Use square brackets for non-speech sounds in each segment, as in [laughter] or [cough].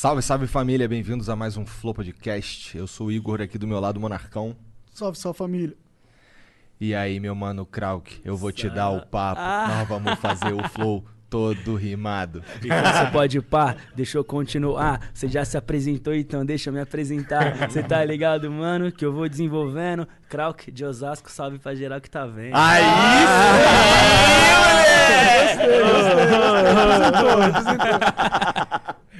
Salve, salve família, bem-vindos a mais um Flow Podcast. Eu sou o Igor aqui do meu lado, Monarcão. Salve, salve família. E aí, meu mano Krauk, eu vou te dar o papo. Nós vamos fazer o [laughs] Flow todo rimado. [laughs] Então você pode pá, deixa eu continuar. Você já se apresentou, então deixa eu me apresentar. Você tá ligado, mano? Que eu vou desenvolvendo. Krauk de Osasco, salve pra geral que tá vendo. Aí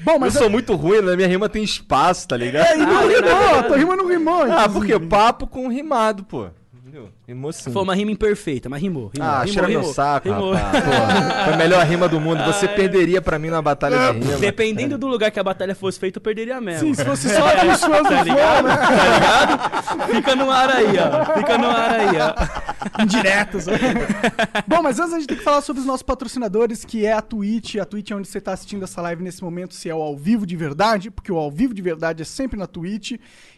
Bom, Eu mas sou muito ruim, né? Minha rima tem espaço, tá ligado? É, e não rimou, tua rima não rimou. Ah, porque papo com rimado, pô. Entendeu? Sim. Foi uma rima imperfeita, mas rimou. rimou Ah, rimou, cheira meu saco, rimou. rapaz. [laughs] Porra, foi a melhor rima do mundo. Você perderia pra mim na batalha de rima. Dependendo do lugar que a batalha fosse feita, eu perderia mesmo. Sim, se fosse [laughs] só dos fãs do Tá ligado? né? Tá ligado? Fica no ar aí, ó. Fica no ar aí, ó. Indiretas. [laughs] Bom, mas antes a gente tem que falar sobre os nossos patrocinadores, que é a Twitch. A Twitch é onde você está assistindo essa live nesse momento, se é o ao vivo de verdade, porque o ao vivo de verdade é sempre na Twitch.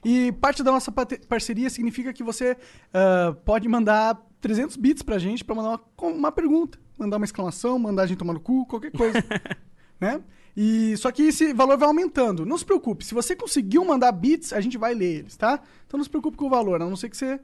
E parte da nossa parceria significa que você ah, pode mandar 300 bits pra gente pra mandar uma, uma pergunta, mandar uma exclamação, mandar a gente tomar no cu, qualquer coisa. [laughs] né? E só que esse valor vai aumentando. Não se preocupe, se você conseguiu mandar bits, a gente vai ler eles, tá? Então não se preocupe com o valor, a não ser que você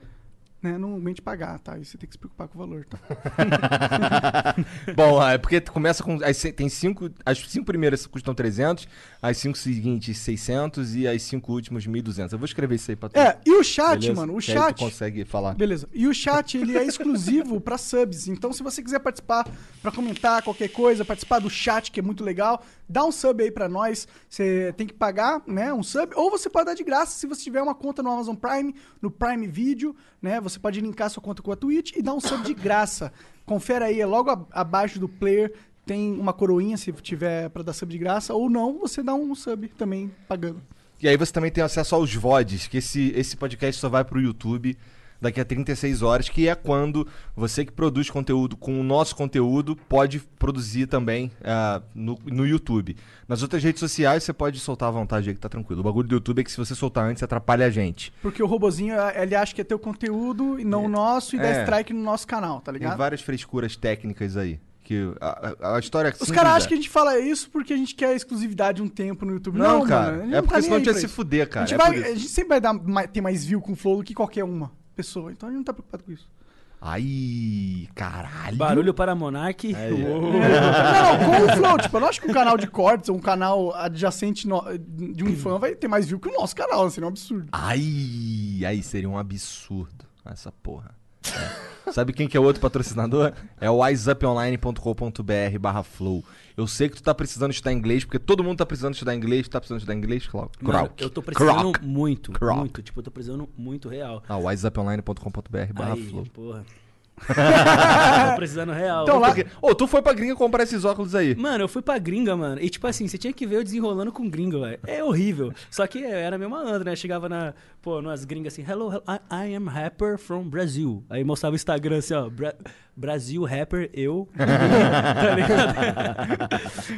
né, não mente pagar, tá? E você tem que se preocupar com o valor, tá? [laughs] Bom, é porque começa com. Ce- tem cinco. As cinco primeiras custam 300, as cinco seguintes 600 e as cinco últimas 1.200. Eu vou escrever isso aí pra tu. É, e o chat, beleza? mano, o Que aí chat. consegue falar. Beleza. E o chat, ele é exclusivo [laughs] pra subs. Então, se você quiser participar pra comentar qualquer coisa, participar do chat, que é muito legal, dá um sub aí pra nós. Você tem que pagar, né, um sub, ou você pode dar de graça se você tiver uma conta no Amazon Prime, no Prime Video, né? Você pode linkar sua conta com a Twitch e dar um sub de graça. Confere aí, é logo a- abaixo do player tem uma coroinha se tiver pra dar sub de graça, ou não, você dá um sub também pagando. E aí você também tem acesso aos VODs, que esse, esse podcast só vai pro YouTube daqui a 36 horas, que é quando você que produz conteúdo com o nosso conteúdo pode produzir também ah, no, no YouTube. Nas outras redes sociais você pode soltar à vontade aí que tá tranquilo. O bagulho do YouTube é que se você soltar antes atrapalha a gente. Porque o robozinho, ele acha que é teu conteúdo e não o nosso, e dá É. strike no nosso canal, tá Tem ligado? várias frescuras técnicas aí. Que a, a- a história Os caras acham que a gente fala isso porque a gente quer exclusividade um tempo no YouTube. Não, Não, cara. mano, a é não porque tá senão a gente ia se fuder, A cara. gente, É vai- a gente sempre vai dar ter mais view com o Flow do que qualquer uma pessoa. Então a gente não tá preocupado com isso. Ai, caralho. Barulho para Monark. Uou. não, com o Flow. Tipo, eu não acho que um canal de cortes um canal adjacente no- de um fã vai ter mais view que o nosso canal. Seria um absurdo. Ai, aí seria um absurdo essa porra. É. Sabe quem que é o outro patrocinador? É o wiseuponline.com.br barra flow. Eu sei que tu tá precisando estudar inglês, porque todo mundo tá precisando estudar inglês. Tu tá precisando estudar inglês, Clau? Mano, eu tô precisando Krauk. muito, Krauk. muito. Tipo, eu tô precisando muito real. Ah, wiseuponline.com.br barra flow. porra. [laughs] tô precisando real. Então, lá- Ô, tu foi pra gringa comprar esses óculos aí. Mano, eu fui pra gringa, mano. E tipo assim, você tinha que ver eu desenrolando com gringa, velho. É horrível. Só que eu era meio malandro, né? Chegava na, pô, numas gringas assim, hello, hello, I, I am rapper from Brazil. Aí mostrava o Instagram assim, ó, Bra- Brasil rapper, eu. [laughs] [laughs] tá ligado?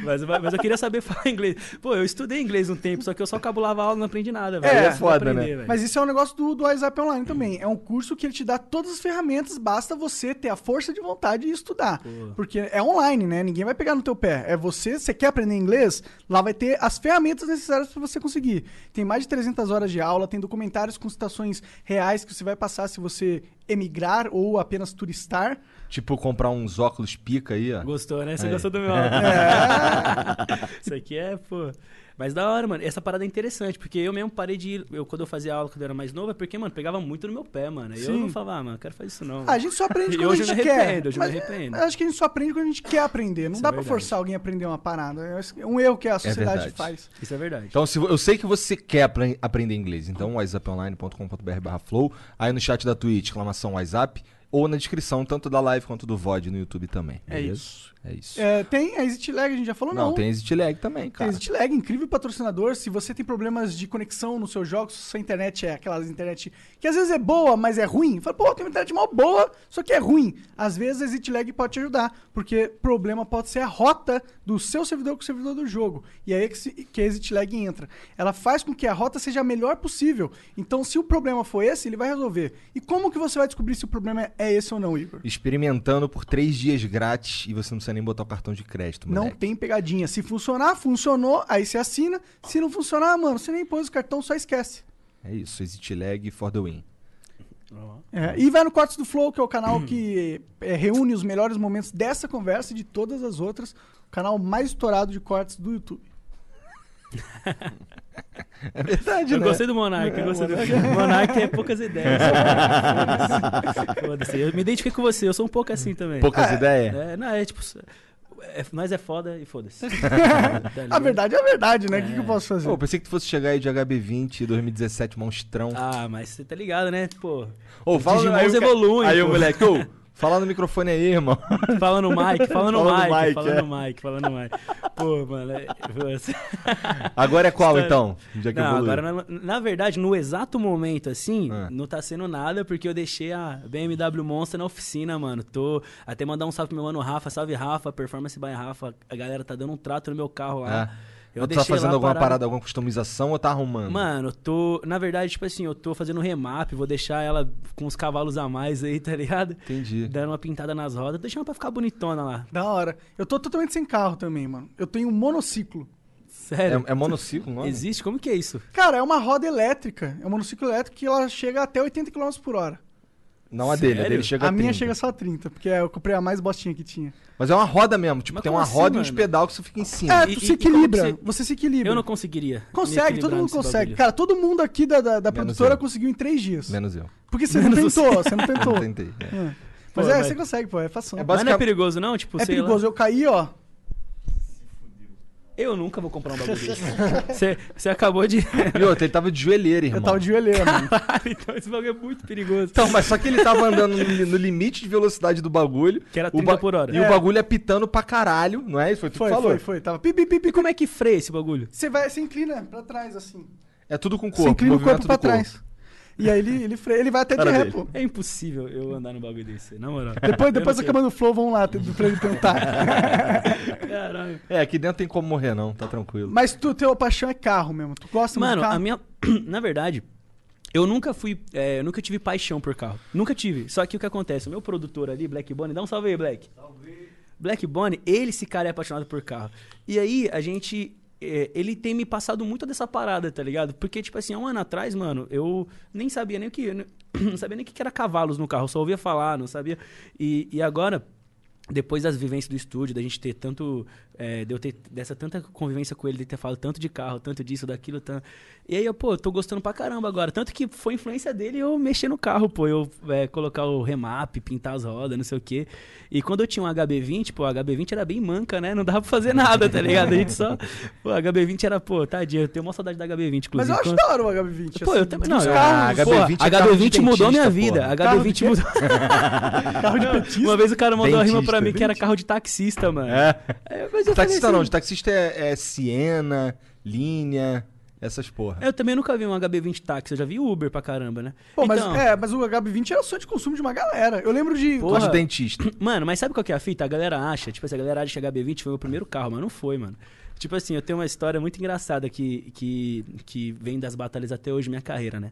mas, mas eu queria saber falar inglês. Pô, eu estudei inglês um tempo, só que eu só cabulava aula e não aprendi nada, velho. É, fui foda, aprender, né? velho. Mas isso é um negócio do, do WhatsApp Online também. É um curso que ele te dá todas as ferramentas, basta você ter a força de vontade e estudar. Porque é online, né? Ninguém vai pegar no teu pé. É você, você quer aprender inglês? Lá vai ter as ferramentas necessárias para você conseguir. Tem mais de 300 horas de aula, tem documentários com citações reais que você vai passar se você emigrar ou apenas turistar. Tipo, comprar uns óculos pica aí, ó. Gostou, né? Você Aí. gostou do meu [laughs] óculos. Isso aqui é, pô. Mas da hora, mano. Essa parada é interessante, porque eu mesmo parei de ir. Eu, quando eu fazia aula quando eu era mais novo, é porque, mano, pegava muito no meu pé, mano. E eu não falava, ah, mano, eu quero fazer isso não. Ah, a gente só aprende [laughs] quando a eu gente me quer. arrependo, hoje eu me Mas arrependo. eu acho que a gente só aprende quando a gente quer aprender. Não Isso dá é pra verdade. forçar alguém a aprender uma parada. É um erro que a sociedade verdade. faz. Isso é verdade. Então, se, eu sei que você quer apre- aprender inglês, então whatsapponline.com.br barra flow. Aí no chat da Twitch, exclamação WhatsApp. ou na descrição, tanto da live quanto do VOD no YouTube também. É beleza? isso. É isso. É, tem a Exit Lag, a gente já falou, não. não, tem Exit Lag também, Tem cara. Exit Lag, incrível patrocinador. Se você tem problemas de conexão nos seus jogos, se sua internet é aquelas internet que às vezes é boa, mas é ruim. Fala, pô, tem uma internet mal boa, só que é ruim. Às vezes a Exit Lag pode te ajudar, porque problema pode ser a rota do seu servidor com o servidor do jogo. E aí é que, que a Exit Lag entra. Ela faz com que a rota seja a melhor possível. Então, se o problema for esse, ele vai resolver. E como que você vai descobrir se o problema é esse ou não, Igor? Experimentando por três dias grátis e você não precisa nem botar o cartão de crédito, Não tem pegadinha. Se funcionar, funcionou, aí você assina. Se não funcionar, mano, você nem pôs o cartão, só esquece. É isso, Exit Lag for the win. É, e vai no Cortes do Flow, que é o canal que é, reúne os melhores momentos dessa conversa e de todas as outras. O canal mais estourado de cortes do YouTube. [laughs] É verdade, Eu né? gostei do Monark, eu gostei do Monark é poucas ideias. [laughs] Foda-se. Eu me identifiquei com você, eu sou um pouco assim também. Poucas É. ideias? É, não, é tipo. É, nós é foda e foda-se. [laughs] A verdade é a verdade, né? O que, que eu posso fazer? Pô, pensei que tu fosse chegar aí de HB20 2017 monstrão. Ah, mas você tá ligado, né? Pô. Ô, os Digimons evoluem. Aí o moleque, ô, [laughs] fala no microfone aí, irmão. Fala no mic, fala no Fala no mic, fala é. no mic, fala no mic. Pô, mano. É, você- Agora é qual, então? Já que Não, evoluiu. agora, na, na verdade, no exato momento, assim, Ah. não tá sendo nada, porque eu deixei a BMW Monster na oficina, mano. Tô até mandar um salve pro meu mano Rafa, salve Rafa, Performance by Rafa. A galera tá dando um trato no meu carro lá. É. Tu tá fazendo alguma parado. parada, alguma customização ou tá arrumando? Mano, eu tô. Na verdade, tipo assim, eu tô fazendo um remap, vou deixar ela com os cavalos a mais aí, tá ligado? Entendi. Dando uma pintada nas rodas, deixando pra ficar bonitona lá. Da hora. Eu tô totalmente sem carro também, mano. Eu tenho um monociclo. Sério? É, é monociclo, não é? Existe? Como que é isso? Cara, é uma roda elétrica. É um monociclo elétrico que ela chega até 80 km por hora. Não a dele, a Sério? dele chega a a minha 30. chega só a 30, porque eu comprei a mais bostinha que tinha. Mas é uma roda mesmo, tipo, Mas tem uma assim, roda e uns mano? pedal que você fica em cima. É, tu e- se e equilibra. você- Você se equilibra. Eu não conseguiria. Consegue, todo mundo consegue. bagulho. Cara, todo mundo aqui da, da, da produtora eu. conseguiu em três dias. Menos eu. Porque você não Menos tentou, você não tentou. Não [laughs] tentei. é. É. Mas Pô, é, mas- você consegue, pô, é fação. É É, ba- Mas não é perigoso, não? Tipo, sei perigoso. lá. Eu caí, ó. Eu nunca vou comprar um bagulho desse. Você- Você acabou de. E outra, ele tava de joelheira, irmão. Eu tava de joelheira, mano. então esse bagulho é muito perigoso. Então, mas só que ele tava andando no, no limite de velocidade do bagulho. Que era o 30 por hora. E É. o bagulho apitando pra caralho, não é? Isso foi tu Foi, que falou. foi, foi. Tava pi, pi, pi, pi. E como é que freia esse bagulho? Você vai, você inclina pra trás, assim. É tudo com o Você corpo. inclina o corpo pra corpo. E aí ele, ele freia, ele vai até de Cara ré, pô. É impossível eu andar no bagulho desse, na moral. Depois, depois Eu não acabando o flow, vamos lá pra ele tentar. [laughs] Caralho. É, aqui dentro tem como morrer, não, tá tranquilo. Mas tu, teu paixão é carro mesmo. Tu gosta muito Mano, de carro? a minha. [clears throat] Na verdade, eu nunca fui. é, eu nunca tive paixão por carro. Nunca tive. Só que o que acontece? O meu produtor ali, Black Bonnie, dá um salve aí, Black. Salve. Black Bonnie, ele, esse cara é apaixonado por carro. E aí, a gente. É, ele tem me passado muito dessa parada, tá ligado? Porque, tipo assim, há um ano atrás, mano, eu nem sabia nem o que. [clears throat] Não sabia nem o que era cavalos no carro, só ouvia falar, não sabia. E, e agora depois das vivências do estúdio, da gente ter tanto. É, de eu ter dessa tanta convivência com ele, de ter falado tanto de carro, tanto disso, daquilo, tanto. E aí, eu, pô, tô gostando pra caramba agora. Tanto que foi influência dele eu mexer no carro, pô. Eu é, colocar o remap, pintar as rodas, não sei o quê. E quando eu tinha um HB20, pô, o HB20 era bem manca, né? Não dava pra fazer nada, tá ligado? A gente só. Pô, a HB20 era, pô, tadinho, eu tenho uma saudade da HB20, inclusive. Mas eu acho Quando- da hora o HB20. Pô, assim, eu também. Não, eu- carros, Ah, Porra, HB20 é carro de HB20 mudou minha vida. porra. Carro HB20 [laughs] de- mudou. carro de petista. Uma vez o cara mandou uma rima Dentista, pra mim que era carro de taxista, mano. É. Aí, mas eu Taxista assim, não, de taxista é, é Siena, linha, essas porra. Eu também nunca vi um HB20 táxi, eu já vi Uber pra caramba, né? Pô, mas, Então, é, mas o HB20 era sonho de consumo de uma galera. Eu lembro de. Porra. De dentista. [clears throat] Mano, mas sabe qual que é a fita? A galera acha, tipo assim, a galera acha que HB20 foi o meu primeiro carro, mas não foi, mano. Tipo assim, eu tenho uma história muito engraçada que, que, que vem das batalhas até hoje, minha carreira, né?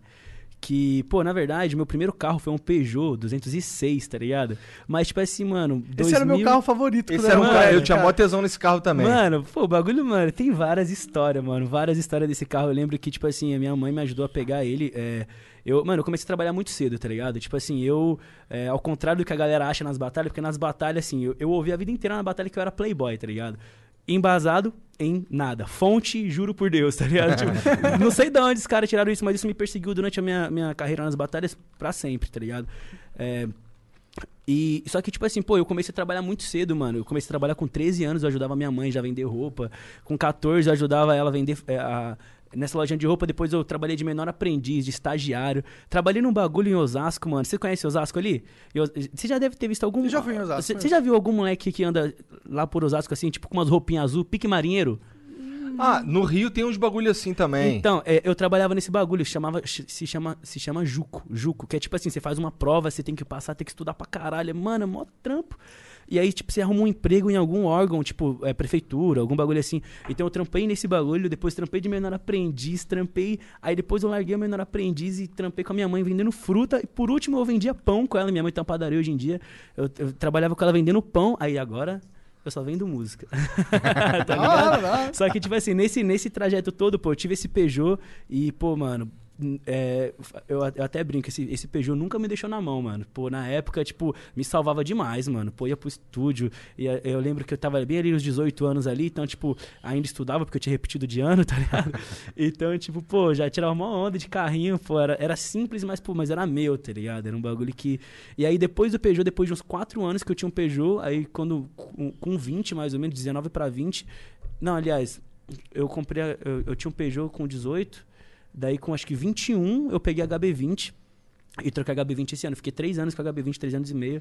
Que, pô, na verdade, meu primeiro carro foi um Peugeot 206, tá ligado? Mas, tipo assim, mano. Esse era o meu 2000 carro favorito. Esse era um eu cara, eu moleque, tinha mó tesão nesse carro também. Mano, pô, o bagulho, mano, tem várias histórias, mano. Várias histórias desse carro. Eu lembro que, tipo assim, a minha mãe me ajudou a pegar ele. é, eu, mano, eu comecei a trabalhar muito cedo, tá ligado? Tipo assim, eu, é, ao contrário do que a galera acha nas batalhas, porque nas batalhas, assim, eu, eu ouvi a vida inteira na batalha que eu era playboy, tá ligado? Embasado em nada. Fonte, juro por Deus, tá ligado? Tipo, [laughs] não sei de onde os caras tiraram isso, mas isso me perseguiu durante a minha, minha carreira nas batalhas pra sempre, tá ligado? É, e só que, tipo assim, pô, eu comecei a trabalhar muito cedo, mano. Eu comecei a trabalhar com 13 anos, eu ajudava minha mãe já a vender roupa. Com 14, eu ajudava ela a vender. é, a, Nessa lojinha de roupa, depois eu trabalhei de menor aprendiz, de estagiário. Trabalhei num bagulho em Osasco, mano. Você conhece Osasco ali? Eu- Você já deve ter visto algum. Eu já fui em Osasco, Você, você já viu algum moleque que anda lá por Osasco, assim, tipo com umas roupinhas azul, pique marinheiro? Ah, no Rio tem uns bagulho assim também. Então, é, eu trabalhava nesse bagulho, chamava, se, chama, se chama Juco. Juco, que é tipo assim, você faz uma prova, você tem que passar, tem que estudar pra caralho. Mano, é mó trampo. E aí, tipo, você arruma um emprego em algum órgão, tipo, é, prefeitura, algum bagulho assim. Então eu trampei nesse bagulho, depois trampei de menor aprendiz, trampei. Aí depois eu larguei o menor aprendiz e trampei com a minha mãe vendendo fruta. E por último eu vendia pão com ela. Minha mãe tem uma padaria hoje em dia. Eu, eu trabalhava com ela vendendo pão. Aí agora eu só vendo música. [laughs] tá hora. Só que, tipo assim, nesse, nesse trajeto todo, pô, eu tive esse Peugeot e, pô, mano. É, eu, eu até brinco, esse, esse Peugeot nunca me deixou na mão, mano. Pô, na época, tipo, me salvava demais, mano. Pô, ia pro estúdio. E eu lembro que eu tava bem ali nos 18 anos ali, então, tipo, ainda estudava porque eu tinha repetido de ano, [laughs] tá ligado? Então, tipo, pô, já tirava uma onda de carrinho, pô, era, era simples, mas, pô, mas era meu, tá ligado? Era um bagulho que. E aí, depois do Peugeot, depois de uns 4 anos que eu tinha um Peugeot, aí quando, com, com 20 mais ou menos, 19 pra 20. Não, aliás, eu comprei. Eu, eu tinha um Peugeot com 18. Daí, com acho que 21, eu peguei a HB20 e troquei a HB20 esse ano. Fiquei três anos com a HB20, três anos e meio.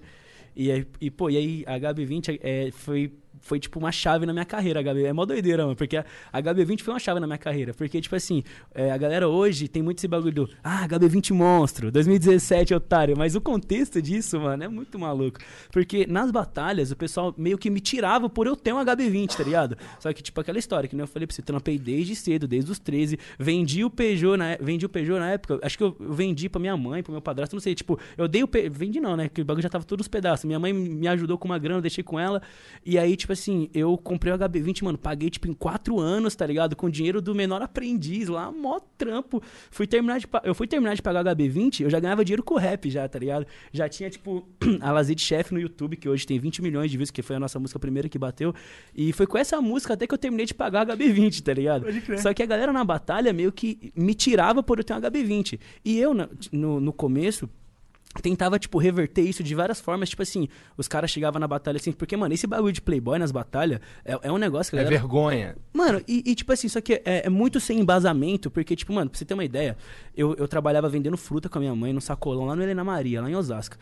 E aí, e, pô, e aí a HB20 é, foi, foi tipo uma chave na minha carreira. A HB, é mó doideira, mano. Porque a, a HB20 foi uma chave na minha carreira. Porque, tipo assim, é, a galera hoje tem muito esse bagulho do ah, HB20 monstro, 2017 otário. Mas o contexto disso, mano, é muito maluco. Porque nas batalhas, o pessoal meio que me tirava por eu ter um HB20, tá ligado? Só que, tipo, aquela história que nem eu falei pra você, trampei desde cedo, desde os 13. Vendi o Peugeot na, vendi o Peugeot na época. Acho que eu vendi pra minha mãe, pro meu padrasto, não sei. Tipo, eu dei o. Pe... Vendi não, né? Que o bagulho já tava todos os pedaços. Minha mãe me ajudou com uma grana, eu deixei com ela. E aí, tipo assim, eu comprei o HB20, mano, paguei, tipo, em quatro anos, tá ligado? Com dinheiro do menor aprendiz lá, mó trampo. Fui terminar de Eu fui terminar de pagar o HB20, eu já ganhava dinheiro com o rap já, tá ligado? Já tinha, tipo, [clears throat] a Lazer de Chef no YouTube, que hoje tem 20 milhões de views, que foi a nossa música primeira que bateu. E foi com essa música até que eu terminei de pagar o HB20, tá ligado? Pode crer. Só que a galera na batalha meio que me tirava por eu ter um HB20. E eu, no, no começo, tentava, tipo, reverter isso de várias formas. Tipo assim, os caras chegavam na batalha assim, porque, mano, esse bagulho de Playboy nas batalhas é, é um negócio que a É galera. vergonha. Mano, e, e, tipo assim, só que é, é muito sem embasamento, porque, tipo, mano, pra você ter uma ideia, eu, eu trabalhava vendendo fruta com a minha mãe no sacolão lá no Helena Maria, lá em Osasco.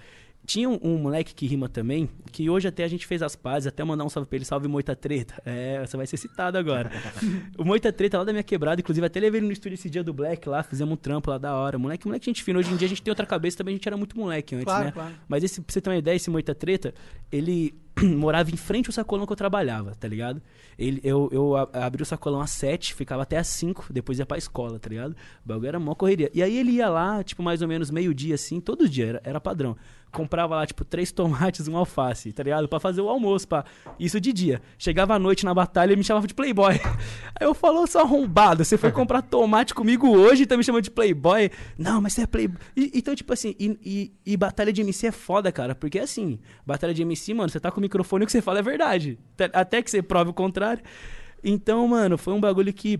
Tinha um, um moleque que rima também, que hoje até a gente fez as pazes, até mandar um salve pra ele, salve Moita Treta. É, você vai ser citado agora. [laughs] o Moita Treta lá da minha quebrada, inclusive até levei ele no estúdio esse dia do Black lá, fizemos um trampo lá da hora. Moleque, moleque, gente fina. Hoje em dia a gente tem outra cabeça também, a gente era muito moleque antes, Claro, né? claro. Mas esse, pra você ter uma ideia, esse Moita Treta, ele [clears throat] morava em frente ao sacolão que eu trabalhava, tá ligado? Ele, eu, eu abri o sacolão às 7, ficava até às 5, depois ia pra escola, tá ligado? O bagulho era mó correria. E aí ele ia lá, tipo, mais ou menos meio-dia, assim, todo dia, era, era padrão. Comprava lá, tipo, três [laughs] tomates e um alface, tá ligado? Pra fazer o almoço, pá. Isso de dia. Chegava à noite na batalha e me chamava de playboy. [laughs] Aí eu falou, seu arrombado, você foi comprar [laughs] tomate comigo hoje e tá me chamando de playboy? Não, mas você é playboy. E- então, tipo assim, e, e- e batalha de MC é foda, cara, porque assim, batalha de MC, mano, você tá com microfone o que você fala é verdade. Até- que você prove o contrário. Então, mano, foi um bagulho que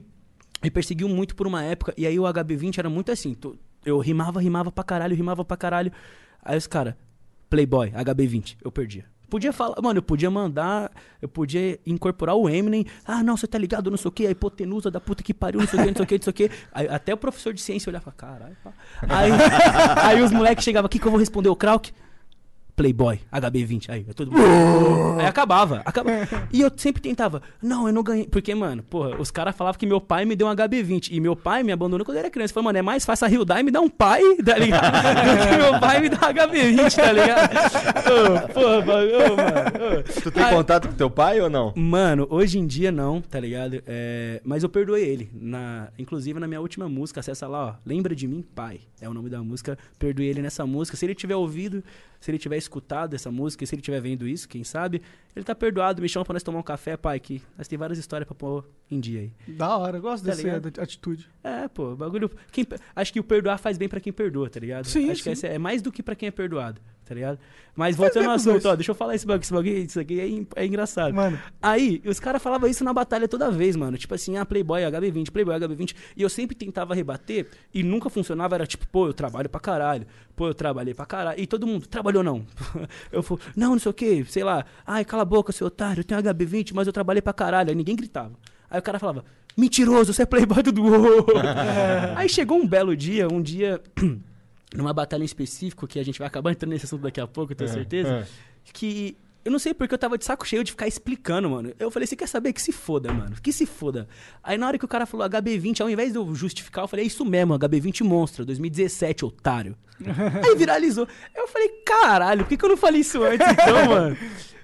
me perseguiu muito por uma época. E aí o HB20 era muito assim. Eu rimava, rimava pra caralho, rimava pra caralho. Aí os caras, Playboy, HB20, eu perdia. Podia falar, mano, eu podia mandar, eu podia incorporar o Eminem. Ah, não, você tá ligado, não sei o que, a hipotenusa da puta que pariu, não sei o que, não sei o que, não sei o que. Aí, até o professor de ciência olhava, caralho, pá. Aí, [laughs] aí os moleques chegavam aqui que eu vou responder o Krauk. Playboy, HB20. Aí, todo mundo. aí acabava, acabava. [laughs] E eu sempre tentava, não, eu não ganhei. Porque, mano, porra, os caras falavam que meu pai me deu um HB20. E meu pai me abandonou quando eu era criança. Eu falei, mano, é mais fácil a Hyundai me dar um pai, tá ligado? [laughs] Do que meu pai me dar um HB20, tá ligado? [laughs] Porra, ô, mano. ô. Tu tem Aí- contato com teu pai ou não? Mano, hoje em dia não, tá ligado? É, mas eu perdoei ele. Na, inclusive na minha última música, acessa lá, ó. Lembra de mim, pai. É o nome da música. Perdoei ele nessa música. Se ele tiver ouvido, se ele tiver escutado essa música, se ele tiver vendo isso, quem sabe, ele tá perdoado. Me chama pra nós tomar um café, pai, que nós tem várias histórias pra pôr em dia aí. Da hora, eu gosto Tá dessa ligado? atitude. É, pô, bagulho. quem- acho que o perdoar faz bem pra quem perdoa, tá ligado? Sim, acho que sim. esse é mais do que pra quem é perdoado, tá ligado? Mas voltando ao assunto, ó, deixa eu falar esse bagulho, esse bagulho, isso aqui é, é engraçado. Mano. Aí, os caras falavam isso na batalha toda vez, mano. Tipo assim, ah, Playboy, HB20, Playboy, HB20. E eu sempre tentava rebater e nunca funcionava. Era tipo, pô, eu trabalho pra caralho. Pô, eu trabalhei pra caralho. E todo mundo, trabalhou não. [laughs] Eu falo, não, não sei o quê, sei lá. Ai, cala a boca, seu otário, eu tenho HB20, mas eu trabalhei pra caralho. Aí ninguém gritava. Aí o cara falava, Mentiroso, você é playboy do [laughs] Duo. [laughs] Aí chegou um belo dia, um dia, [clears throat] numa batalha em específico, que a gente vai acabar entrando nesse assunto daqui a pouco, eu tenho certeza, que eu não sei porque eu tava de saco cheio de ficar explicando, mano. Eu falei, você quer saber? Que se foda, mano. Que se foda. Aí na hora que o cara falou HB20, ao invés de eu justificar, eu falei, é isso mesmo, HB20 Monstro, 2017, otário. [laughs] Aí viralizou. Eu falei, caralho, por que, que eu não falei isso antes então, [laughs] mano?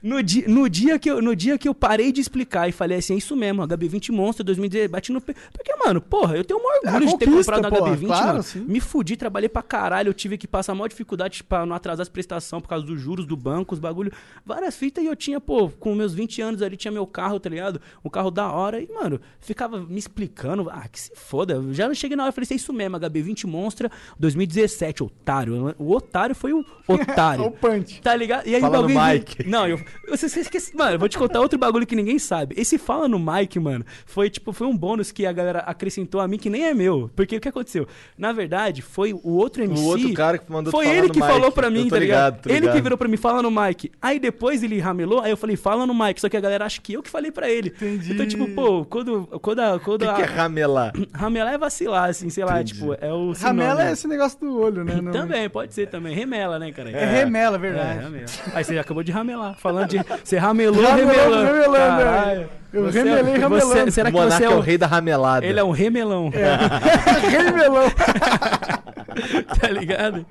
No dia, no, dia que eu, no dia que eu parei de explicar e falei assim, é isso mesmo, HB20 Monstro 2017, bati no... pe- Porque, mano, porra, eu tenho um orgulho É, de ter comprado porra, HB20, claro, mano. sim. Me fudi, trabalhei pra caralho, eu tive que passar maior dificuldade pra não atrasar as prestações por causa dos juros do banco, os bagulho, várias fitas e eu tinha, pô, com meus 20 anos ali, tinha meu carro, tá ligado? Um carro da hora e, mano, ficava me explicando, ah, que se foda. Eu Já não cheguei na hora, eu falei, é isso mesmo, HB20 Monstra 2017, otário. O otário foi o [laughs] otário. O punch. Tá ligado? E aí Fala o bagulho. mic. Não, eu. Você, você esquece. Mano, eu vou te contar outro bagulho que ninguém sabe. Esse fala no mic, mano, foi tipo, foi um bônus que a galera acrescentou a mim que nem é meu. Porque o que aconteceu? Na verdade, foi o outro MC. O outro cara que mandou Foi falar ele no que mic. falou pra mim, tá ligado? ligado, tô Ele que ligado. virou pra mim, fala no mic. Aí depois ele ramelou, aí eu falei, fala no mic. Só que a galera acha que eu que falei pra ele. Entendi. Então, tipo, pô, quando, quando a. Quando que, a que é ramelar? [clears throat] Ramelar é vacilar, assim, sei lá, Entendi. tipo, é o. Ramela é esse negócio do olho, né? [laughs] Não- Também, pode ser também. Remela, né, cara? É remela, é É, verdade. ramela. Aí você acabou de ramelar. Falando de. Você ramelou, Ramelou, remelando. remelando, Caralho. é. Eu Você- remelei, você- ramelando. será o que você monarca é é o o. rei da ramelada. Ele é um remelão. [laughs] Remelão. [laughs] tá ligado?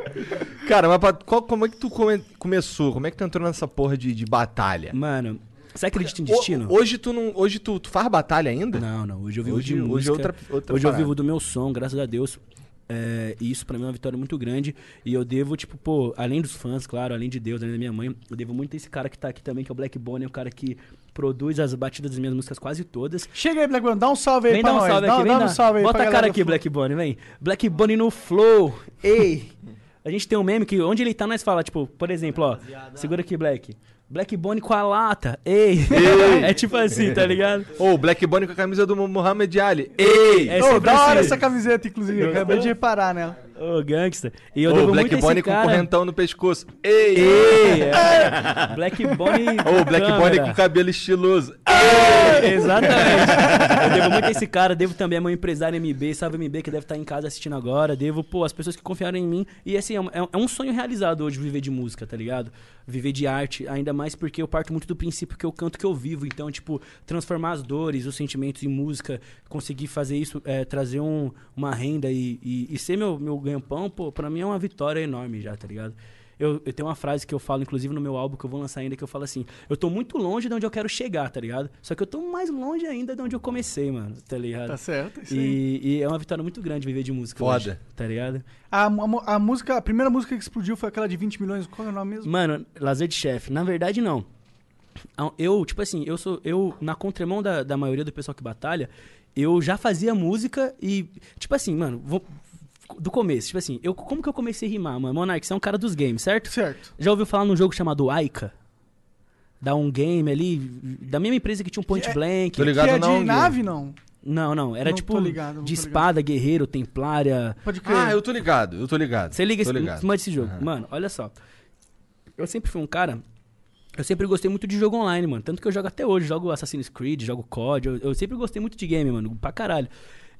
Cara, mas pra- qual- como é que tu come- começou? Como é que tu entrou nessa porra de, de batalha? Mano, você acredita em destino? Ho- Hoje tu não. Hoje tu, tu faz batalha ainda? Não, não. Hoje eu vivo Hoje- de hoje é música. outra- outra hoje eu vivo do meu som, graças a Deus. É, e isso pra mim é uma vitória muito grande. E eu devo, tipo, pô, além dos fãs, claro, além de Deus, além da minha mãe, eu devo muito a esse cara que tá aqui também, que é o Black Bonnie, é o cara que produz as batidas das minhas músicas quase todas. Chega aí, Black Bonnie, dá um salve aí Vem pra dar um nós. salve dá, aqui, vem dá dar- um salve aí Bota a cara aqui. Black Bunny, vem. Black Bunny no flow. Ei! A gente tem um meme que onde ele tá, nós fala, tipo, por exemplo, ó. Segura aqui, Black. Black Bunny com a lata. Ei! é tipo assim, tá ligado? Ô, o Black Bunny com a camisa do Muhammad Ali. Ei! É sempre da hora assim. essa camiseta, inclusive. eu Acabei de reparar nela. Ô, gangsta. E eu Ô, devo Black muito esse com cara. correntão no pescoço. Ei! Ei! é. Black Bunny. Ô, Black câmera. Bunny com cabelo estiloso. Exatamente. [laughs] Eu devo muito a esse cara, devo também a meu empresário MB, salve MB, que deve estar em casa assistindo agora. Devo, pô, as pessoas que confiaram em mim. E assim, é um, é um sonho realizado hoje viver de música, tá ligado? Viver de arte, ainda mais porque eu parto muito do princípio que eu canto que eu vivo. Então, tipo, transformar as dores, os sentimentos em música, conseguir fazer isso, é, trazer um- uma renda e, e- e ser meu, meu ganha-pão, pô, pra mim é uma vitória enorme já, tá ligado? Eu, eu tenho uma frase que eu falo, inclusive, no meu álbum que eu vou lançar ainda, que eu falo assim: Eu tô muito longe de onde eu quero chegar, tá ligado? Só que eu tô mais longe ainda de onde eu comecei, mano, tá ligado? Tá certo, isso aí. E, e é uma vitória muito grande viver de música. Foda. hoje, tá ligado? A, a- a música, a primeira música que explodiu foi aquela de 20 milhões. Qual é o nome mesmo? Mano, lazer de chefe. Na verdade, não. Eu, tipo assim, eu sou. Eu, na contramão da, da maioria do pessoal que batalha, eu já fazia música e. Tipo assim, mano, vou- do começo, tipo assim, eu, como que eu comecei a rimar, mano? Monark, você é um cara dos games, certo? Certo. Já ouviu falar num jogo chamado Aika? Da um game ali, da mesma empresa que tinha um point Que é- blank. Tô ligado que é não, de Gui. nave, não? Não, não, era Não tipo tô ligado, não de espada, guerreiro, templária. Pode crer. Ah, eu tô ligado, eu tô ligado. Você liga esse, ligado. manda esse jogo. Aham. Mano, olha só. Eu sempre fui um cara. Eu sempre gostei muito de jogo online, mano. Tanto que eu jogo até hoje. Jogo Assassin's Creed, jogo COD. Eu, eu sempre gostei muito de game, mano. Pra caralho.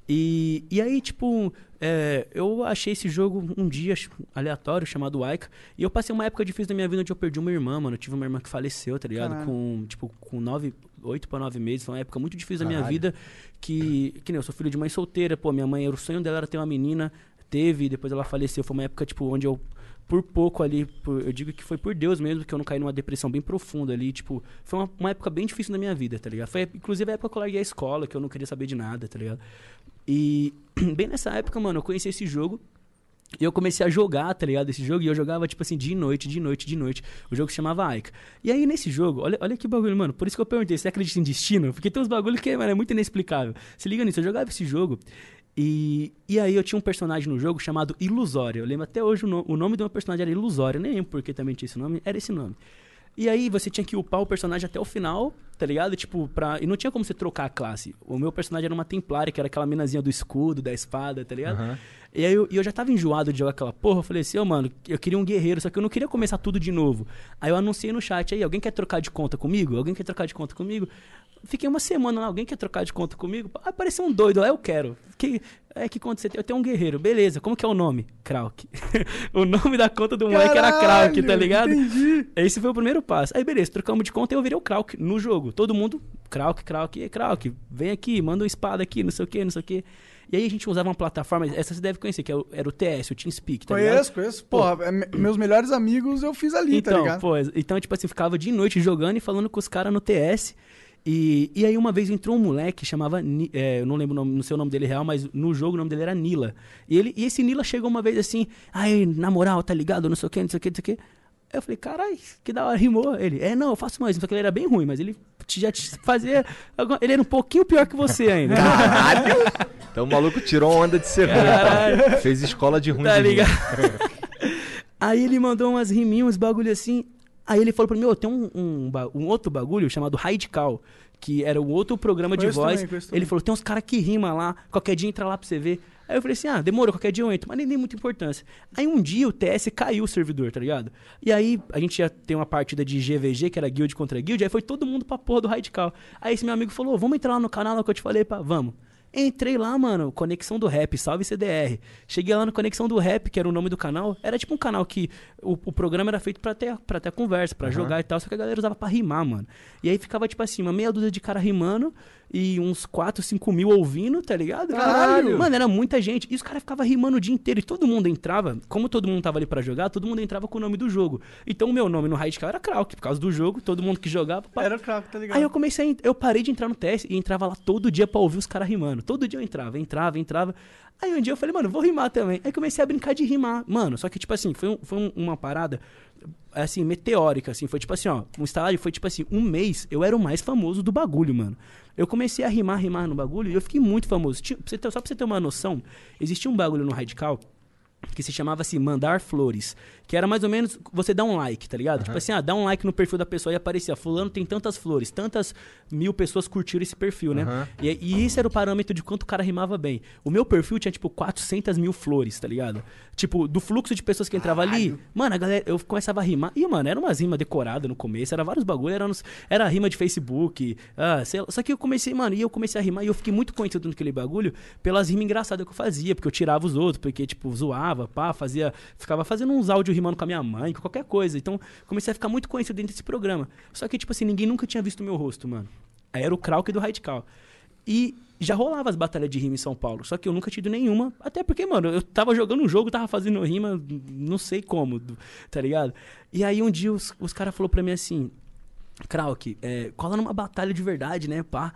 E, e aí, tipo, é, eu achei esse jogo um dia aleatório chamado Aika. E eu passei uma época difícil da minha vida onde eu perdi uma irmã, mano. Eu tive uma irmã que faleceu, tá ligado? Caralho. Com, tipo, com nove, oito pra nove meses. Foi uma época muito difícil da minha Caralho. vida. Que, que nem eu sou filho de mãe solteira. Pô, minha mãe, o sonho dela era ter uma menina. Teve, depois ela faleceu. Foi uma época, tipo, onde eu por pouco ali, por- eu digo que foi por Deus mesmo que eu não caí numa depressão bem profunda ali, tipo, foi uma, uma época bem difícil na minha vida, tá ligado? Foi inclusive a época que eu larguei a escola, que eu não queria saber de nada, tá ligado? E [clears throat] bem nessa época, mano, eu conheci esse jogo e eu comecei a jogar, tá ligado? Esse jogo, e eu jogava, tipo assim, de noite, de noite, de noite. O jogo se chamava Aika. E aí, nesse jogo, olha, olha que bagulho, mano. Por isso que eu perguntei, você acredita em destino? Porque tem uns bagulho que, mano, é muito inexplicável. Se liga nisso, eu jogava esse jogo. E, e aí eu tinha um personagem no jogo chamado Ilusória. Eu lembro até hoje o, no- o nome do meu personagem era Ilusória. Nem lembro porque também tinha esse nome. Era esse nome. E aí você tinha que upar o personagem até o final. tá ligado? Tipo, pra. E não tinha como você trocar a classe. O meu personagem era uma templária, que era aquela minazinha do escudo, da espada, tá ligado? Aham. E aí eu, e eu já tava enjoado de jogar aquela porra. Eu falei assim, ô mano, eu queria um guerreiro, só que eu não queria começar tudo de novo. Aí eu anunciei no chat aí, alguém quer trocar de conta comigo? Alguém quer trocar de conta comigo? Fiquei uma semana lá, alguém quer trocar de conta comigo? Apareceu um doido lá, eu quero. Que, é, que conta você tem? Eu tenho um guerreiro, beleza. Como que é o nome? Krauk. [laughs] o nome da conta do moleque era Krauk, tá ligado? entendi. Esse foi o primeiro passo. Aí, beleza, trocamos de conta e eu virei o Krauk no jogo. Todo mundo, Krauk, Krauk, e Krauk, vem aqui, manda uma espada aqui, não sei o que, não sei o que. E aí a gente usava uma plataforma, essa você deve conhecer, que é era o TS, o TeamSpeak, tá ligado? Conheço, conheço. Porra, é me- meus melhores amigos eu fiz ali, tá Então, ligado? pô, então, tipo assim, ficava de noite jogando e falando com os caras no TS. E, e aí uma vez entrou um moleque, chamava, é, eu não lembro o nome, não sei o nome dele real, mas no jogo o nome dele era Nila. E, ele, e esse Nila chegou uma vez assim, ai, na moral, tá ligado, não sei o que, não sei o que, não sei o que. Aí eu falei, carai, que da hora, rimou. Ele, é, não, eu faço mais, só que ele era bem ruim, mas ele já te fazia... alguma- Ele era um pouquinho pior que você ainda. Caralho! Então o maluco tirou onda de. Caralho. Fez escola de ruim Tá ligado? [laughs] Aí ele mandou umas riminhas, uns bagulho assim. Aí ele falou pra mim, ô, tem um, um, um outro bagulho chamado Radical, que era um outro programa de voz. também, ele falou, tem uns caras que rima lá, qualquer dia entra lá pra você ver. Aí eu falei assim, ah, demorou, qualquer dia eu entro, mas nem dei muita importância. Aí um dia o TS caiu o servidor, tá ligado? E aí a gente ia ter uma partida de GVG, que era guild contra guild, aí foi todo mundo pra porra do Radical. Aí esse meu amigo falou, vamos entrar lá no canal que eu te falei, pá, vamos. Entrei lá, mano, Conexão do Rap, salve CDR. Cheguei lá no Conexão do Rap, que era o nome do canal. Era tipo um canal que o, o programa era feito pra ter, pra ter conversa, pra jogar e tal, só que a galera usava pra rimar, mano. E aí ficava tipo assim, uma meia dúzia de cara rimando e uns 4, 5 mil ouvindo, tá ligado? Caralho! Mano, era muita gente. E os caras ficavam rimando o dia inteiro. E todo mundo entrava, como todo mundo tava ali pra jogar, todo mundo entrava com o nome do jogo. Então o meu nome no Radical era Krauk, por causa do jogo, todo mundo que jogava. pá. Era o craque, tá ligado? Aí eu comecei, eu parei de entrar no teste e entrava lá todo dia pra ouvir os caras rimando. Todo dia eu entrava, entrava, entrava. Aí um dia eu falei, mano, vou rimar também. Aí comecei a brincar de rimar. Mano, só que tipo assim, foi, um- foi um- uma parada assim, meteórica, assim. Foi tipo assim, ó, um estágio foi tipo assim, um mês eu era o mais famoso do bagulho, mano. Eu comecei a rimar, rimar no bagulho e eu fiquei muito famoso. Ter- só pra você ter uma noção, existia um bagulho no Radical que se chamava assim, mandar flores. Que era mais ou menos você dá um like, tá ligado? Tipo assim, ah, dá um like no perfil da pessoa e aparecia, fulano tem tantas flores, tantas mil pessoas curtiram esse perfil, né? Aham. E, e isso era o parâmetro de quanto o cara rimava bem. O meu perfil tinha, tipo, 400 mil flores, tá ligado? Tipo, do fluxo de pessoas que entrava ali, mano, a galera, eu começava a rimar. E, mano, era umas rimas decoradas no começo, era vários bagulho, era, uns- era rima de Facebook, ah, sei lá. Só que eu comecei, mano, e eu comecei a rimar e eu fiquei muito conhecido naquele bagulho pelas rimas engraçadas que eu fazia, porque eu tirava os outros, porque, tipo, zoava, pá, fazia, ficava fazendo uns áudios rimando com a minha mãe, com qualquer coisa. Então, comecei a ficar muito conhecido dentro desse programa. Só que, tipo assim, ninguém nunca tinha visto o meu rosto, mano. Aí era o Krauk do Radical. E já rolava as batalhas de rima em São Paulo, só que eu nunca ido nenhuma, até porque, mano, eu tava jogando um jogo, tava fazendo rima, não sei como, tá ligado? E aí um dia os, os caras falaram pra mim assim, Krauk, é, cola numa batalha de verdade, né, pá.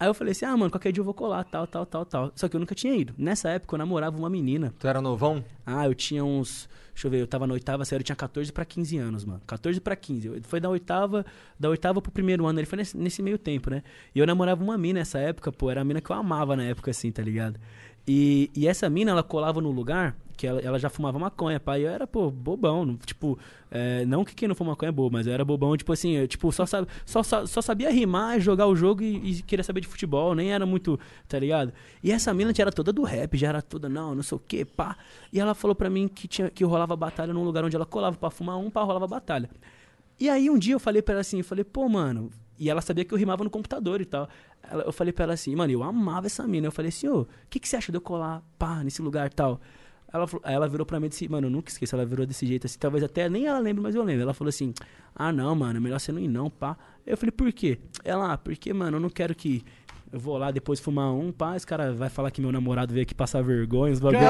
Aí eu falei assim, ah, mano, qualquer dia eu vou colar, tal, tal, tal, tal. Só que eu nunca tinha ido. Nessa época eu namorava uma menina. Tu era novão? Ah, eu tinha uns. Deixa eu ver, eu tava na oitava série, eu tinha 14 pra 15 anos, mano. 14 pra 15. Eu- Foi da oitava, da oitava pro primeiro ano, ele foi nesse, nesse meio tempo, né? E eu namorava uma mina nessa época, pô, era a mina que eu amava na época, assim, tá ligado? E, e essa mina, ela colava no lugar que ela, ela já fumava maconha, pai. Eu era, pô, bobão. Tipo, é, não que quem não fuma maconha é bobo, mas eu era bobão, tipo assim, eu, tipo, só, só, só, só sabia rimar, jogar o jogo e, e queria saber de futebol, nem era muito, tá ligado? E essa mina já era toda do rap, já era toda, não, não sei o que, pá. E ela falou pra mim que, tinha, que rolava batalha num lugar onde ela colava pra fumar um, pá, rolava batalha. E aí um dia eu falei pra ela assim, eu falei, pô, mano. E ela sabia que eu rimava no computador e tal. Ela- eu falei pra ela assim, mano, eu amava essa mina. Eu falei assim, ô, o que, que você acha de eu colar, pá, nesse lugar e tal? Ela, aí ela virou pra mim e disse, mano, eu nunca esqueço, ela virou desse jeito assim, talvez até nem ela lembre, mas eu lembro. Ela falou assim, ah não, mano, é melhor você não ir não, pá. Eu falei, por quê? Ela, ah, porque, mano, eu não quero que eu vou lá depois fumar um, pá, esse cara vai falar que meu namorado veio aqui passar vergonha, os bagulho.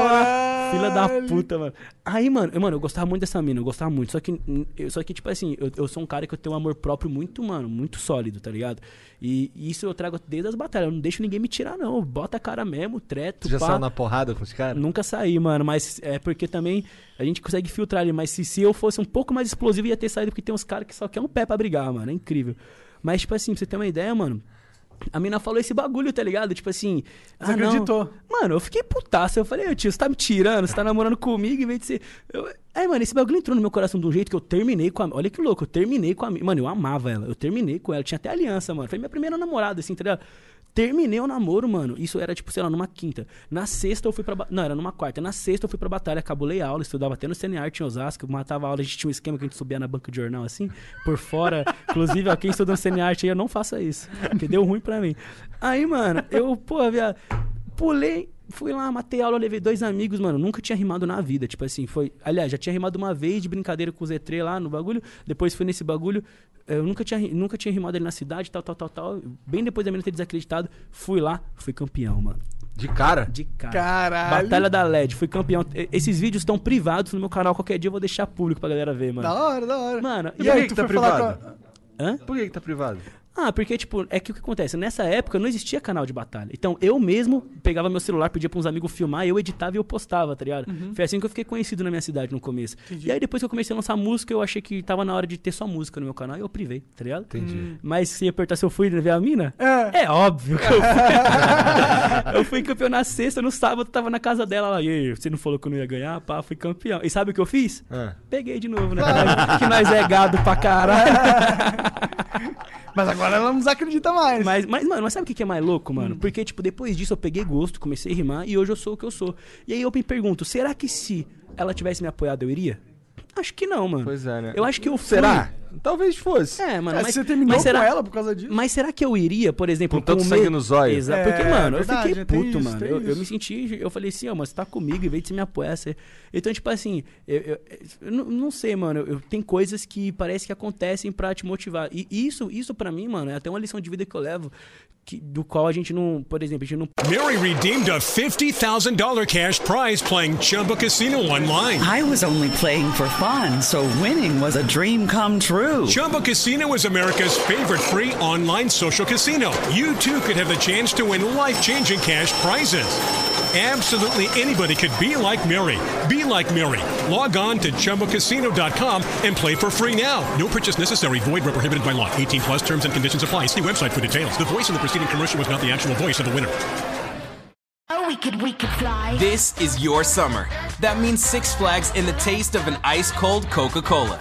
Filha da puta, mano. Aí, mano, eu, mano, eu gostava muito dessa mina, eu gostava muito. Só que, eu, só que tipo assim, eu, eu sou um cara que eu tenho um amor próprio muito, mano, muito sólido, tá ligado? E, e isso eu trago desde as batalhas. Eu não deixo ninguém me tirar, não. Bota a cara mesmo, treto, Tu já pá. saiu na porrada com os caras? Nunca saí, mano, mas é porque também a gente consegue filtrar ali. Mas se, se eu fosse um pouco mais explosivo, ia ter saído, porque tem uns caras que só querem um pé pra brigar, mano. É incrível. Mas, tipo assim, pra você ter uma ideia, mano, A mina falou esse bagulho, tá ligado? Tipo assim. Você ah, não. acreditou? Mano, eu fiquei putaço. Eu falei, ô tio, você tá me tirando, você tá namorando comigo em vez de ser. Eu... Aí, mano, esse bagulho entrou no meu coração de um jeito que eu terminei com a. Olha que louco, eu terminei com a. Mano, eu amava ela. Eu terminei com ela. Tinha até aliança, mano. Foi minha primeira namorada, assim, tá ligado? Terminei o namoro, mano. Isso era, tipo, sei lá, numa quinta. Na sexta eu fui pra. ba- Não, era numa quarta. Na sexta eu fui pra batalha, cabulei a aula, estudava até no CNArt em Osasco, eu matava a aula, a gente tinha um esquema que a gente subia na banca de jornal assim, por fora. [laughs] Inclusive, ó, quem estuda no CNArt aí, eu não faça isso. Porque deu ruim pra mim. Aí, mano, eu, pô, viado, pulei. Fui lá, matei aula, levei dois amigos, mano. Nunca tinha rimado na vida. Tipo assim, foi. Aliás, já tinha rimado uma vez de brincadeira com o Z3 lá no bagulho. Depois fui nesse bagulho. Eu nunca tinha, nunca tinha rimado ali na cidade, tal, tal, tal, tal. Bem depois da menina ter desacreditado, fui lá, fui campeão, mano. De cara? De cara. Caralho. Batalha da LED, fui campeão. Esses vídeos estão privados no meu canal. Qualquer dia eu vou deixar público pra galera ver, mano. Da hora, da hora. Mano, e e aí, aí tu que tá foi falar privado? Hã? Por que, que tá privado? Ah, porque, tipo, é que o que acontece? Nessa época não existia canal de batalha. Então eu mesmo pegava meu celular, pedia pra uns amigos filmar, eu editava e eu postava, tá ligado? Foi assim que eu fiquei conhecido na minha cidade no começo. E aí depois que eu comecei a lançar música, eu achei que tava na hora de ter só música no meu canal e eu privei, tá ligado? Entendi. Mas se ia apertar se eu fui ver a mina? É. É óbvio que eu fui. [laughs] eu fui campeão na sexta, no sábado tava na casa dela lá. E aí, você não falou que eu não ia ganhar? Pá, fui campeão. E sabe o que eu fiz? Ah. Peguei de novo, né? Que nós é gado pra caralho. [laughs] Mas agora ela não nos acredita mais. Mas, mas, mano, mas sabe o que que é mais louco, mano? Hum. Porque, tipo, depois disso eu peguei gosto, comecei a rimar e hoje eu sou o que eu sou. E aí eu me pergunto, será que se ela tivesse me apoiado eu iria? Acho que não, mano. Pois é, né? Eu acho que eu fui. Será? Talvez fosse. É, mano, É, mas você terminou mas será, com ela por causa disso? Mas será que eu iria, por exemplo, Com tanto o sangue me- no zóio? Exato, É, porque, mano, verdade, eu fiquei puto, isso, mano. Eu, eu me senti, eu falei assim, ó, mas você tá comigo em vez de você me apoiar. Você... Então, tipo assim, eu, eu- eu não, não sei, mano. Eu, eu- tem coisas que parece que acontecem pra te motivar. E isso, isso pra mim, mano, é até uma lição de vida que eu levo, que, do qual a gente não, por exemplo, a gente não Mary redeemed a $50,000 cash prize playing Chumba Casino online. I was only playing for fun, so winning was a dream come true. Chumba Casino is America's favorite free online social casino. You too could have the chance to win life changing cash prizes. Absolutely anybody could be like Mary. Be like Mary. Log on to chumbacasino.com and play for free now. No purchase necessary. Void where prohibited by law. 18 plus terms and conditions apply. See website for details. The voice in the preceding commercial was not the actual voice of the winner. Oh, we could, we could fly. This is your summer. That means Six Flags and the taste of an ice cold Coca Cola.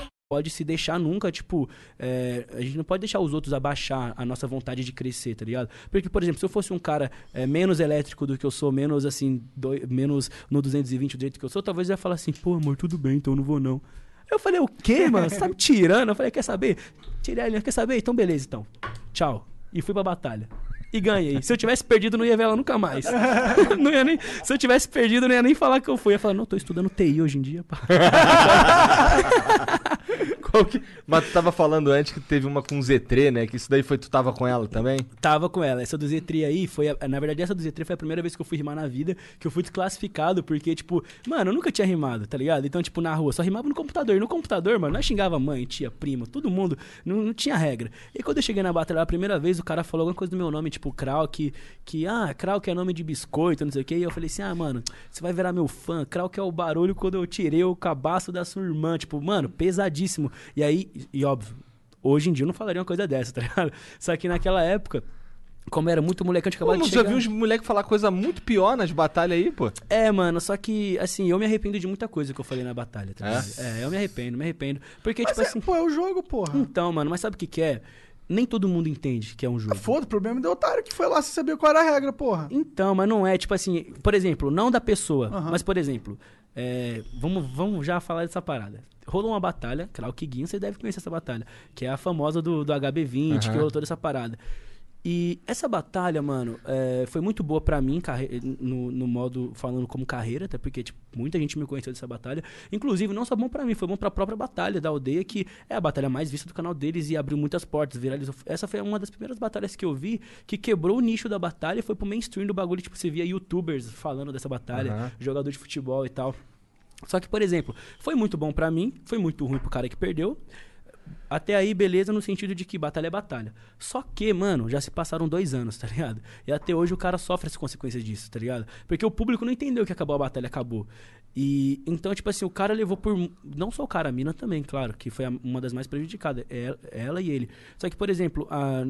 pode se deixar nunca, tipo, é, a gente não pode deixar os outros abaixar a nossa vontade de crescer, tá ligado? Porque, por exemplo, se eu fosse um cara é, menos elétrico do que eu sou, menos assim, doi- menos no 220 do jeito que eu sou, talvez eu ia falar assim, pô, amor, tudo bem, então eu não vou não. Eu falei, o quê, mano? Você tá me tirando? Eu falei, quer saber? Tirei a linha, quer saber? Então beleza, então. Tchau. E fui pra batalha. E ganhei. Se eu tivesse perdido, não ia ver ela nunca mais. [laughs] não ia nem, se eu tivesse perdido, não ia nem falar que eu fui. Eu ia falar, não, tô estudando TI hoje em dia, pá. [laughs] Que- Mas tu tava falando antes que teve uma com Z3, né? Que isso daí foi tu tava com ela também? Tava com ela. Essa do Z3 aí foi. a- na verdade, essa do Z3 foi a primeira vez que eu fui rimar na vida, que eu fui desclassificado, porque, tipo, mano, eu nunca tinha rimado, tá ligado? Então, tipo, na rua, só rimava no computador. E no computador, mano, nós xingava mãe, tia, prima, todo mundo. Não, não tinha regra. E quando eu cheguei na batalha a primeira vez, o cara falou alguma coisa do meu nome, tipo, Krau, que, que ah, Krau que é nome de biscoito, não sei o quê. E eu falei assim, ah, mano, você vai virar meu fã. Krau que é o barulho quando eu tirei o cabaço da sua irmã. Tipo, mano, pesadíssimo. E aí, e óbvio, hoje em dia eu não falaria uma coisa dessa, [laughs] tá ligado? Só que naquela época. Como era muito moleque, Pô, acabava de já chegar. viu uns moleques falar coisa muito pior nas batalhas aí, pô? É, mano, só que, assim, eu me arrependo de muita coisa que eu falei na batalha, tá É? ligado? É, eu me arrependo, me arrependo. Porque, Mas tipo é, assim. pô, é o jogo, porra. Então, mano, mas sabe o que, que é? Nem todo mundo entende que é um jogo. Foda, o problema é do otário que foi lá sem saber qual era a regra, porra. Então, mas não é, tipo assim, por exemplo, não da pessoa, Aham. mas por exemplo, é, vamos, vamos já falar dessa parada. Rolou uma batalha, claro que você deve conhecer essa batalha, que é a famosa do, do HB20, que Aham. rolou toda essa parada. E essa batalha, mano, é, foi muito boa pra mim, no, no modo falando como carreira, até porque tipo, muita gente me conheceu dessa batalha. Inclusive, não só bom pra mim, foi bom pra própria batalha da aldeia, que é a batalha mais vista do canal deles e abriu muitas portas, viralizou. Essa foi uma das primeiras batalhas que eu vi que quebrou o nicho da batalha e foi pro mainstream do bagulho. Tipo, você via youtubers falando dessa batalha, Aham. jogador de futebol e tal. Só que, por exemplo, foi muito bom pra mim, foi muito ruim pro cara que perdeu. Até aí, beleza, no sentido de que batalha é batalha. Só que, mano, já se passaram dois anos, tá ligado? E até hoje o cara sofre as consequências disso, tá ligado? Porque o público não entendeu que acabou a batalha, acabou. E então, tipo assim, o cara levou por. Não só o cara, a mina também, claro, que foi a- uma das mais prejudicadas. é- Ela e ele. Só que, por exemplo, a,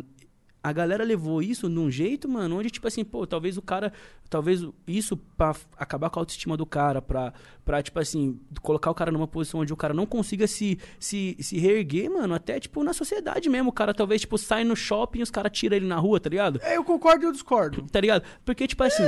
a galera levou isso num jeito, mano, onde, tipo assim, pô, talvez o cara. Talvez isso pra acabar com a autoestima do cara, pra, pra tipo assim, colocar o cara numa posição onde o cara não consiga se, se, se reerguer, mano, até, tipo, na sociedade mesmo. O cara talvez, tipo, sai no shopping e os caras tiram ele na rua, tá ligado? É, eu concordo e eu discordo. Tá ligado? Porque, tipo assim.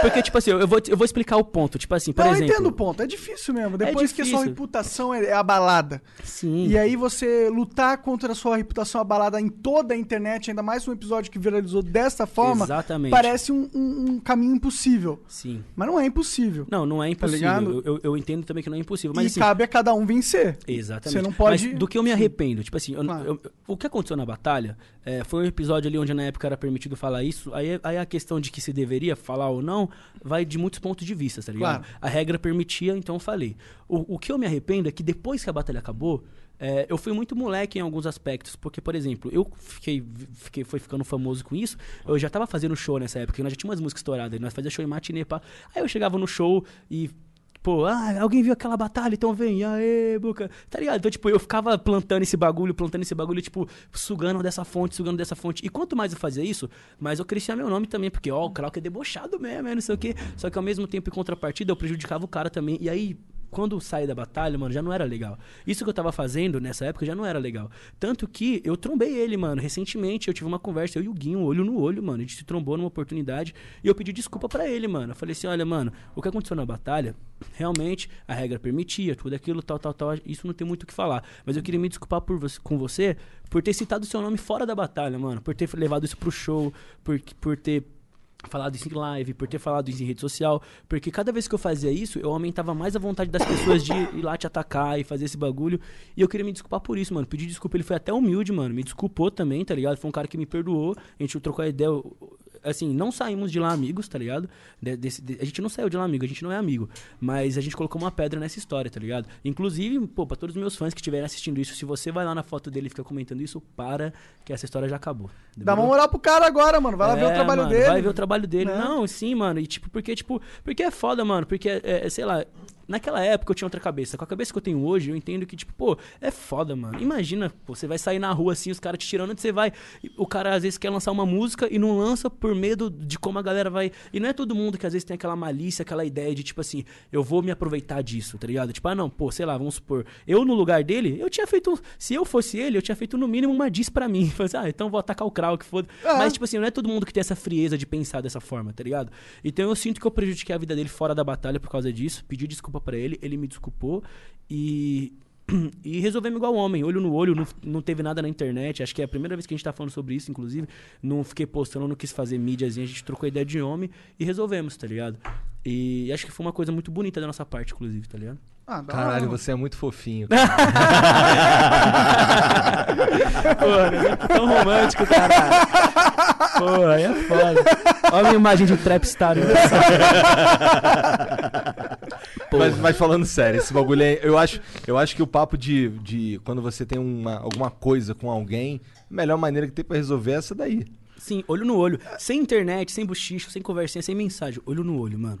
Porque, tipo assim, eu vou, eu vou explicar o ponto. Tipo assim, por Não, eu exemplo. entendo o ponto. É difícil mesmo. Depois que a sua difícil. reputação é é abalada. Sim. E aí você lutar contra a sua reputação abalada em toda a internet, ainda mais um episódio que viralizou dessa forma, Exatamente. parece um, um- um caminho impossível. Sim. Mas não é impossível. Não, não é impossível. ligado? eu, eu- eu entendo também que não é impossível. Mas e assim, cabe a cada um vencer. Exatamente. Você não pode- Mas do que eu me arrependo, tipo assim, eu- Claro. o que aconteceu na batalha é, foi um episódio ali onde na época era permitido falar isso. Aí, aí a questão de que se deveria falar ou não vai de muitos pontos de vista, tá ligado? Claro. A regra permitia, então eu falei. O, o que eu me arrependo é que depois que a batalha acabou. É, eu fui muito moleque em alguns aspectos, porque, por exemplo, eu fiquei, fiquei foi ficando famoso com isso. Eu já tava fazendo show nessa época, nós já tinha umas músicas estouradas, nós fazia show em matinê, pá. Aí eu chegava no show e Pô, ah, alguém viu aquela batalha, então vem, aê, boca. Tá ligado? Então, tipo, eu ficava plantando esse bagulho, plantando esse bagulho, tipo, sugando dessa fonte, sugando dessa fonte. E quanto mais eu fazia isso, mais eu crescia meu nome também, porque, ó, o Krauk é debochado mesmo, é não sei o quê. Só que ao mesmo tempo, em contrapartida, eu prejudicava o cara também. E aí, quando saí da batalha, mano, já não era legal. Isso que eu tava fazendo nessa época já não era legal. Tanto que eu trombei ele, mano. Recentemente eu tive uma conversa, eu e o Guinho, olho no olho, mano. A gente se trombou numa oportunidade e eu pedi desculpa pra ele, mano. Eu falei assim: olha, mano, o que aconteceu na batalha, realmente a regra permitia, tudo aquilo, tal, tal, tal. Isso não tem muito o que falar. Mas eu queria me desculpar por você, com você por ter citado o seu nome fora da batalha, mano. Por ter levado isso pro show, por, por ter falado isso em live, por ter falado isso em rede social, porque cada vez que eu fazia isso, eu aumentava mais a vontade das pessoas de ir lá te atacar e fazer esse bagulho. E eu queria me desculpar por isso, mano. Pedir desculpa, ele foi até humilde, mano. Me desculpou também, tá ligado? Foi um cara que me perdoou. A gente trocou a ideia. Assim, não saímos de lá amigos, tá ligado? De- desse- de- a gente não saiu de lá amigo, a gente não é amigo. Mas a gente colocou uma pedra nessa história, tá ligado? Inclusive, pô, pra todos os meus fãs que estiverem assistindo isso, se você vai lá na foto dele e fica comentando isso, para, que essa história já acabou. Dá uma moral pro cara agora, mano. Vai lá ver o É, trabalho mano, dele. Vai ver o trabalho dele. Né? Não, sim, mano. E tipo, porque, tipo, porque é foda, mano. Porque, é, é, sei lá, naquela época eu tinha outra cabeça. Com a cabeça que eu tenho hoje, eu entendo que, tipo, pô, é foda, mano. Imagina, pô, você vai sair na rua assim, os caras te tirando onde você vai. O cara às vezes quer lançar uma música e não lança por medo de como a galera vai. E não é todo mundo que às vezes tem aquela malícia, aquela ideia de, tipo assim, eu vou me aproveitar disso, tá ligado? Tipo, ah, não, pô, sei lá, vamos supor. Eu no lugar dele, eu tinha feito. Se eu fosse ele, eu tinha feito no mínimo uma diss pra mim. [laughs] Falei assim, ah, então vou atacar o Krauk, foda. Ah. Mas, tipo assim, não é todo mundo que tem essa frieza de pensar dessa forma, tá ligado? Então eu sinto que eu prejudiquei a vida dele fora da batalha por causa disso. Pedi desculpa pra ele, ele me desculpou e. [clears throat] E resolvemos igual homem, olho no olho, não, não teve nada na internet. Acho que é a primeira vez que a gente tá falando sobre isso, inclusive. Não fiquei postando, não quis fazer mídiazinha, a gente trocou ideia de homem e resolvemos, tá ligado? E acho que foi uma coisa muito bonita da nossa parte, inclusive, tá ligado? Ah, Caralho, uma- você é muito fofinho. [laughs] Pô, né? tão romântico, caralho. Pô, aí é foda. Olha a minha imagem de trapstar. Né? [laughs] Mas, mas falando sério, esse bagulho é. Eu acho, eu acho que o papo de, de quando você tem uma, alguma coisa com alguém, a melhor maneira que tem pra resolver é essa daí. Sim, olho no olho. Sem internet, sem buchicho, sem conversinha, sem mensagem. Olho no olho, mano.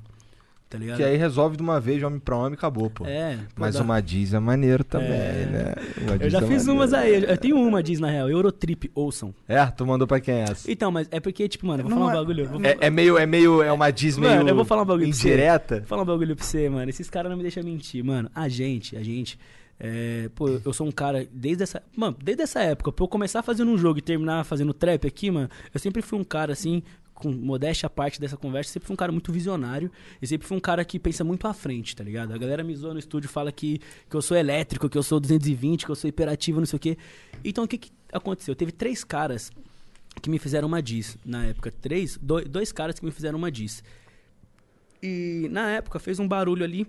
Tá ligado? Que aí resolve de uma vez, homem pra homem e acabou, pô. É. pô, Mas dá- uma diz é maneiro também, É. né? Uma Eu já é fiz maneiro. umas aí. Eu tenho uma, diz na real. Eurotrip, ouçam. É, tu mandou pra quem é essa? Então, mas é porque, tipo, mano, eu vou Não falar um é- bagulho. eu Vou, É, é meio, é meio, é uma diz meio Mano, eu vou falar um bagulho pra você. indireta. vou falar um bagulho pra você, mano. Esses caras não me deixam mentir, mano. A gente, a gente. é, pô, eu sou um cara, desde essa. Mano, desde essa época, pra eu começar fazendo um jogo e terminar fazendo trap aqui, mano, eu sempre fui um cara assim, com modéstia à parte dessa conversa, sempre fui um cara muito visionário e sempre fui um cara que pensa muito à frente, tá ligado? A galera me zoa no estúdio, fala que, que eu sou elétrico, que eu sou 220, que eu sou hiperativo, não sei o quê. Então o que, que aconteceu? Teve três caras que me fizeram uma diss na época. Três, dois, dois caras que me fizeram uma diss. E na época fez um barulho ali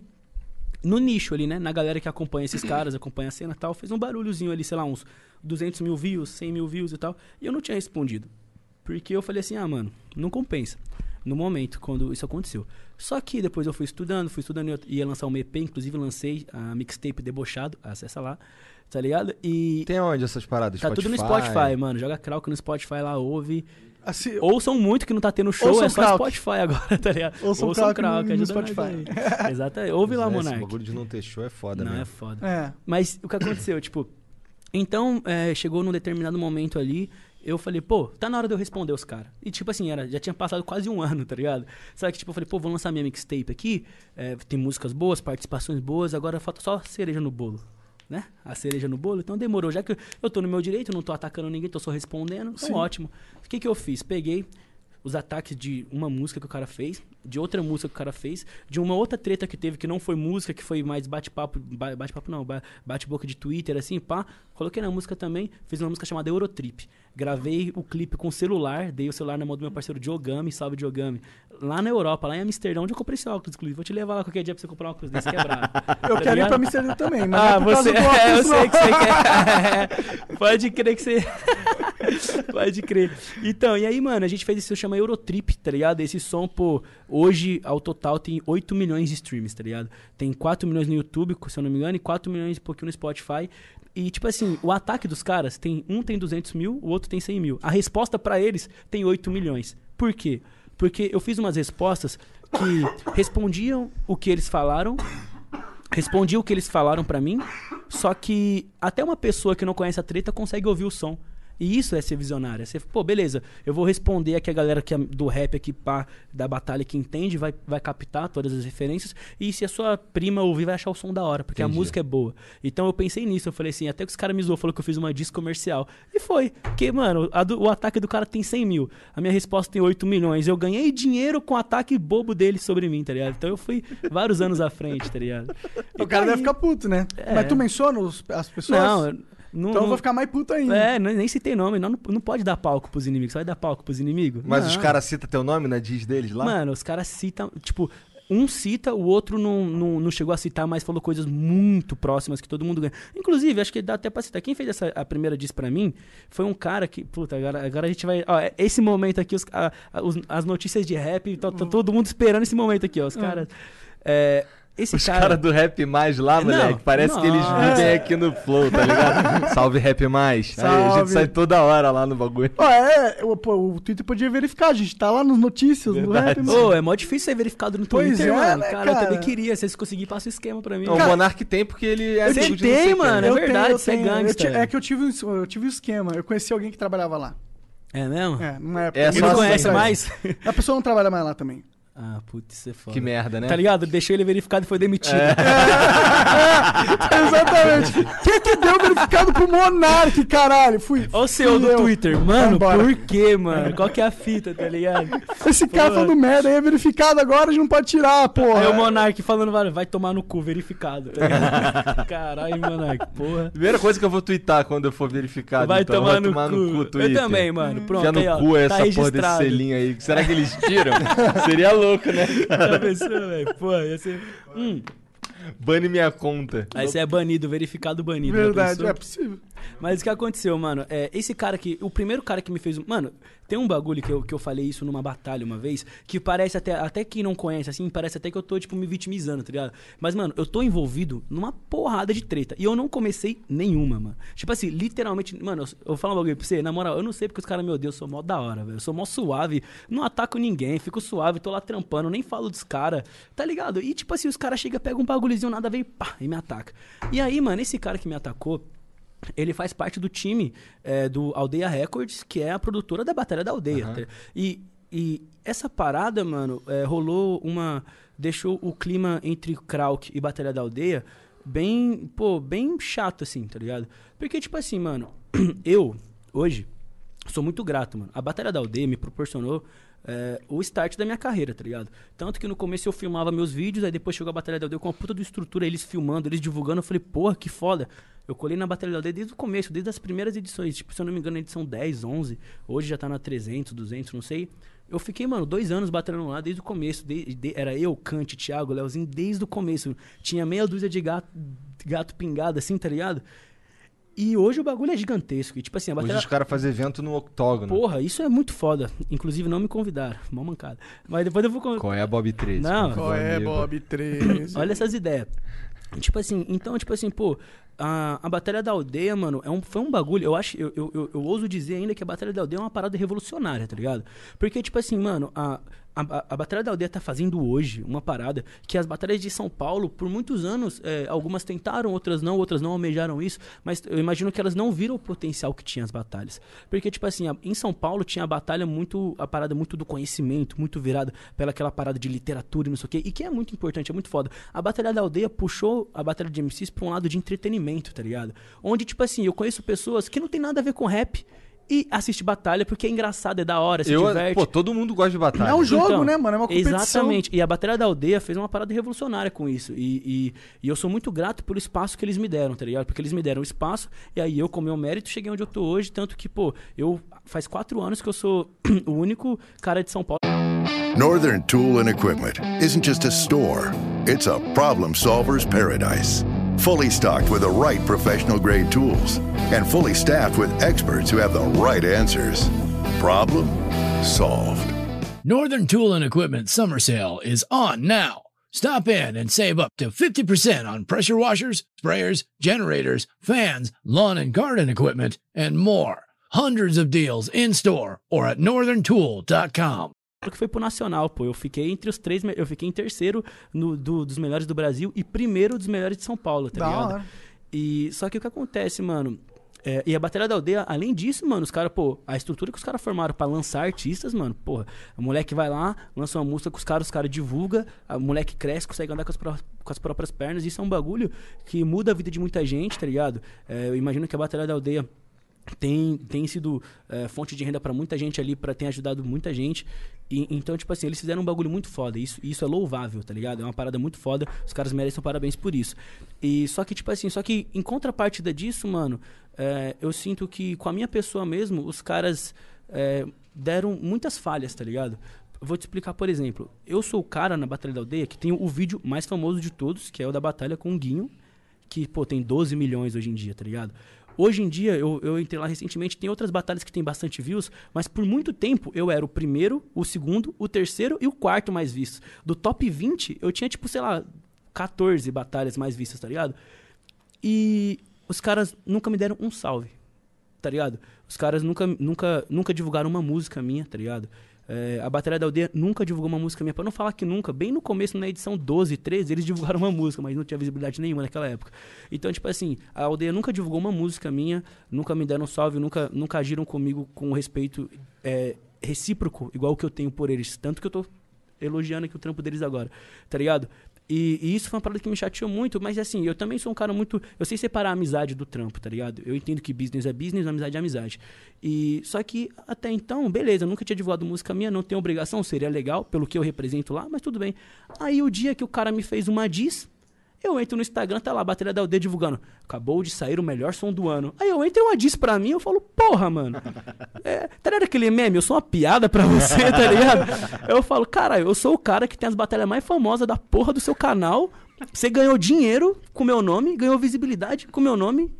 no nicho ali, né? Na galera que acompanha esses [clears throat] caras, acompanha a cena e tal, fez um barulhozinho ali, sei lá, uns 200 mil views, 100 mil views e tal. E eu não tinha respondido. Porque eu falei assim, ah, mano, não compensa. no momento, quando isso aconteceu. Só que depois eu fui estudando, fui estudando, eu ia lançar um EP, inclusive lancei a mixtape Debochado, acessa lá, tá ligado? E Tem onde essas paradas? tá tudo no Spotify, mano. Joga Krauk no Spotify lá, ouve. Assim, Ouçam muito que não tá tendo show, Ouçam é só Krauk. Spotify agora, [laughs] tá ligado? Ouçam Krauk no- no Spotify. [laughs] Exatamente. Ouve lá, Esse Monark. bagulho de não ter show é foda Não, é mesmo. foda. é. Mas o que aconteceu, tipo... Então, é, chegou num determinado momento ali, eu falei, pô, tá na hora de eu responder os caras. E tipo assim, era, já tinha passado quase um [laughs] ano, tá ligado? Sabe que tipo, eu falei, pô, vou lançar minha mixtape aqui, é, tem músicas boas, participações boas, agora falta só a cereja no bolo. Né? A cereja no bolo, então demorou. Já que eu- eu tô no meu direito, não tô atacando ninguém, tô só respondendo, então Sim. ótimo. O que que eu fiz? Peguei os ataques de uma música que o cara fez, de outra música que o cara fez, de uma outra treta que teve que não foi música, que foi mais bate-papo, ba- bate-papo não, ba- bate-boca de Twitter, assim, pá. Coloquei na música também, fiz uma música chamada Eurotrip. Gravei o clipe com celular, dei o celular na mão do meu parceiro Diogami, salve Diogami. Lá na Europa, lá em Amsterdã, onde eu comprei esse óculos, inclusive. Vou te levar lá qualquer dia pra você comprar um óculos desse quebrado. [laughs] Eu Tá quero ir ligado? pra Amsterdã também, mas Ah, é você. [laughs] É, eu sei que você quer. [laughs] Pode crer que você. [laughs] Pode crer. Então, e aí, mano, a gente fez som chama Eurotrip, tá ligado? Esse som, pô, hoje, ao total, tem 8 milhões de streams, tá ligado? Tem 4 milhões no YouTube, se eu não me engano, e 4 milhões e pouquinho no Spotify. E, tipo assim, o ataque dos caras, tem um tem 200 mil, o outro tem 100 mil. A resposta pra eles tem 8 milhões. Por quê? Porque eu fiz umas respostas que respondiam o que eles falaram respondi o que eles falaram pra mim, só que até uma pessoa que não conhece a treta consegue ouvir o som. E isso é ser visionário. É ser, pô, beleza, eu vou responder aqui a galera que é do rap aqui, pá, da batalha que entende, vai, vai captar todas as referências. E se a sua prima ouvir, vai achar o som da hora, porque Entendi. a música é boa. Então eu pensei nisso, eu falei assim, até que os caras me zoou, falou que eu fiz uma disco comercial. E foi. Porque, mano, do- o ataque do cara tem 100 mil. A minha resposta tem 8 milhões. Eu ganhei dinheiro com o ataque bobo dele sobre mim, tá ligado? Então eu fui vários anos à frente, tá ligado? [laughs] O cara deve ficar puto, né? É. Mas tu menciona os- as pessoas? Não, eu- não, Então eu não- vou ficar mais puto ainda. É, nem citei nome. Não, não, pode dar palco pros inimigos. Você vai dar palco pros inimigos? Mas Não. os caras citam teu nome na diz deles lá? Mano, os caras citam. Tipo, um cita, o outro não, não, não chegou a citar, mas falou coisas muito próximas que todo mundo ganha. Inclusive, acho que dá até pra citar. Quem fez essa, a primeira diz pra mim foi um cara que. Puta, agora, agora a gente vai. Ó, é- esse momento aqui, os, a- os- as notícias de rap, tá, tá todo mundo esperando esse momento aqui, ó. Os caras. É, esse Os cara. caras do Rap Mais lá, Não, moleque, parece que eles vivem aqui no Flow, tá ligado? [laughs] Salve Rap Mais. Aí a gente Salve. sai toda hora lá no bagulho. É, o, pô, o Twitter podia verificar, a gente tá lá nas notícias, no Verdade. rap, mano. Ô, é mó difícil ser verificado no Pois Twitter, é, mano. né, cara, eu cara? também queria. Se vocês conseguirem, passa o esquema pra mim. o Monark tem porque ele é Você amigo de não tem, mano. é verdade, você é É que eu tive, um- eu tive um esquema. Eu conheci alguém que trabalhava lá. É mesmo? É, numa época. É Ele só não assim, conhece né? mais? A pessoa não trabalha mais lá também. Ah, putz, isso é foda. Que merda, né? Tá ligado? Deixou ele verificado e foi demitido. [laughs] Exatamente. Quem que deu verificado pro Monark, caralho? Fui. Ó o seu fui do. Twitter. Mano, Vambora. por quê, mano? [laughs] Qual que é a fita, tá ligado? Esse cara Porra. falando merda aí é verificado agora, a gente não pode tirar, porra. Aí o Monark falando, vai, vai tomar no cu, verificado, tá ligado? [laughs] Caralho, Monark, porra. Primeira coisa que eu vou twittar quando eu for verificado. Vai então, tomar, vai no, tomar cu. no cu, Twitter. Eu também, mano. Pronto, Enfia no aí, ó, cu tá essa porra desse registrado. selinho aí. Será que eles tiram? Seria louco, né? [laughs] Já pensou, velho? Pô, ia ser... Hum. Bane minha conta. Aí você é banido, verificado banido. já Verdade, é possível. Mas o que aconteceu, mano? É, esse cara que. O primeiro cara que me fez. um- Mano, tem um bagulho que eu, que eu falei isso numa batalha uma vez, que parece até. Até quem não conhece, assim, parece até que eu tô, tipo, me vitimizando, tá ligado? Mas, mano, eu tô envolvido numa porrada de treta. E eu não comecei nenhuma, mano. Tipo assim, literalmente. Mano, eu, eu vou falar um bagulho pra você, na moral, eu não sei porque os caras, meu Deus, eu sou mó da hora, velho. Eu sou mó suave, não ataco ninguém, fico suave, tô lá trampando, nem falo dos caras, tá ligado? E, tipo assim, os caras chegam, pegam um bagulhozinho, nada e pá, e me ataca. E aí, mano, esse cara que me atacou ele faz parte do time é, do Aldeia Records, que é a produtora da Batalha da Aldeia. tá? E, e essa parada, mano, é, rolou uma. Deixou o clima entre Krauk e Batalha da Aldeia bem, pô, bem chato, assim, tá ligado? Porque, tipo assim, mano, [clears throat] eu, hoje, sou muito grato, mano. A Batalha da Aldeia me proporcionou é, o start da minha carreira, tá ligado? Tanto que no começo eu filmava meus vídeos, aí depois chegou a Batalha da Aldeia com uma puta de estrutura, eles filmando, eles divulgando. Eu falei, porra, que foda. Eu colei na Batalha da Aldeia desde o começo, desde as primeiras edições. Tipo, se eu não me engano, edição 10, 11. Hoje já tá na 300, 200, não sei. Eu fiquei, mano, dois anos batalhando lá desde o começo. de- de- era eu, Kant, Thiago, Leozinho, desde o começo. Tinha meia dúzia de gato, gato pingado, assim, tá ligado? E hoje o bagulho é gigantesco. E, tipo assim, a Hoje batalha. os caras fazem evento no octógono. Porra, isso é muito foda. Inclusive, não me convidaram. Mal mancada. Mas depois eu vou. Qual é a Bob 13? Não. Qual é, Bob 13? [coughs] Olha essas ideias. Tipo assim, então, tipo assim, pô, a, a Batalha da Aldeia, mano, é um, foi um bagulho. Eu acho, eu, eu, eu, eu ouso dizer ainda que a Batalha da Aldeia é uma parada revolucionária, tá ligado? Porque, tipo assim, mano, a, a, a Batalha da Aldeia tá fazendo hoje uma parada que as batalhas de São Paulo, por muitos anos, é, algumas tentaram, outras não, outras não almejaram isso, mas eu imagino que elas não viram o potencial que tinha as batalhas. Porque, tipo assim, a- em São Paulo tinha a batalha muito, a parada muito do conhecimento, muito virada pela aquela parada de literatura e não sei o quê, e que é muito importante, é muito foda. A Batalha da Aldeia puxou a Batalha de MCs pra um lado de entretenimento, tá ligado? Onde, tipo assim, eu conheço pessoas que não tem nada a ver com rap e assiste batalha porque é engraçado, é da hora, se Eu, diverte. pô, todo mundo gosta de batalha. É um jogo, Então, né, mano? É uma competição. Exatamente. E a Batalha da Aldeia fez uma parada revolucionária com isso. E, e, e eu sou muito grato pelo espaço que eles me deram, tá ligado? Porque eles me deram espaço e aí eu, com meu mérito, cheguei onde eu tô hoje. Tanto que, pô, eu faz quatro anos que eu sou [clears throat] o único cara de São Paulo. Northern Tool and Equipment isn't just a store, it's a problem solver's paradise. Fully stocked with the right professional grade tools and fully staffed with experts who have the right answers. Problem solved. Northern Tool and Equipment summer sale is on now. Stop in and save up to 50% on pressure washers, sprayers, generators, fans, lawn and garden equipment, and more. Hundreds of deals in store or at northerntool.com. que foi pro Nacional, pô. Eu fiquei entre os três, eu fiquei em terceiro no- do- dos melhores do Brasil e primeiro dos melhores de São Paulo, tá Da ligado? hora. E só que o que acontece, mano? é, e a Batalha da Aldeia, além disso, mano, os caras, pô, a estrutura que os caras formaram pra lançar artistas, mano, porra, o moleque vai lá, lança uma música com os caras, os caras divulga, o moleque cresce, consegue andar com as, pró- com as próprias pernas, isso é um bagulho que muda a vida de muita gente, tá ligado? É, eu imagino que a Batalha da Aldeia tem, tem sido é, fonte de renda pra muita gente ali, para ter ajudado muita gente. E, então, tipo assim, eles fizeram um bagulho muito foda. Isso, isso é louvável, tá ligado? É uma parada muito foda. Os caras merecem parabéns por isso. E só que, tipo assim, só que em contrapartida disso, mano, é, eu sinto que com a minha pessoa mesmo, os caras é, deram muitas falhas, tá ligado? Vou te explicar, por exemplo. Eu sou o cara na Batalha da Aldeia que tem o vídeo mais famoso de todos, que é o da batalha com o Guinho, que, pô, tem 12 milhões hoje em dia, tá ligado? Hoje em dia, eu, eu entrei lá recentemente, tem outras batalhas que tem bastante views, mas por muito tempo eu era o primeiro, o segundo, o terceiro e o quarto mais vistos. Do top 20, eu tinha, tipo, sei lá, 14 batalhas mais vistas, tá ligado? E os caras nunca me deram um salve, tá ligado? Os caras nunca, nunca, nunca divulgaram uma música minha, tá ligado? É, a Batalha da Aldeia nunca divulgou uma música minha. Pra não falar que nunca, bem no começo, na edição 12, 13, eles divulgaram uma música, mas não tinha visibilidade nenhuma naquela época. Então, tipo assim, a Aldeia nunca divulgou uma música minha, nunca me deram salve, nunca, nunca agiram comigo com respeito é, recíproco, igual o que eu tenho por eles. Tanto que eu tô elogiando aqui o trampo deles agora, tá ligado? E, e isso foi uma parada que me chateou muito, mas assim, eu também sou um cara muito. Eu sei separar a amizade do trampo, tá ligado? Eu entendo que business é business, amizade é amizade. E só que até então, beleza, eu nunca tinha divulgado música minha, não tenho obrigação, seria legal pelo que eu represento lá, mas tudo bem. Aí o dia que o cara me fez uma diss, eu entro no Instagram, tá lá, a bateria da UD divulgando. Acabou de sair o melhor som do ano. Aí eu entro e uma diz pra mim, eu falo, porra, mano. [laughs] É, tá ligado aquele meme? Eu sou uma piada pra você, tá ligado? Eu falo, cara, eu sou o cara que tem as batalhas mais famosas da porra do seu canal. Você ganhou dinheiro com meu nome, ganhou visibilidade com meu nome.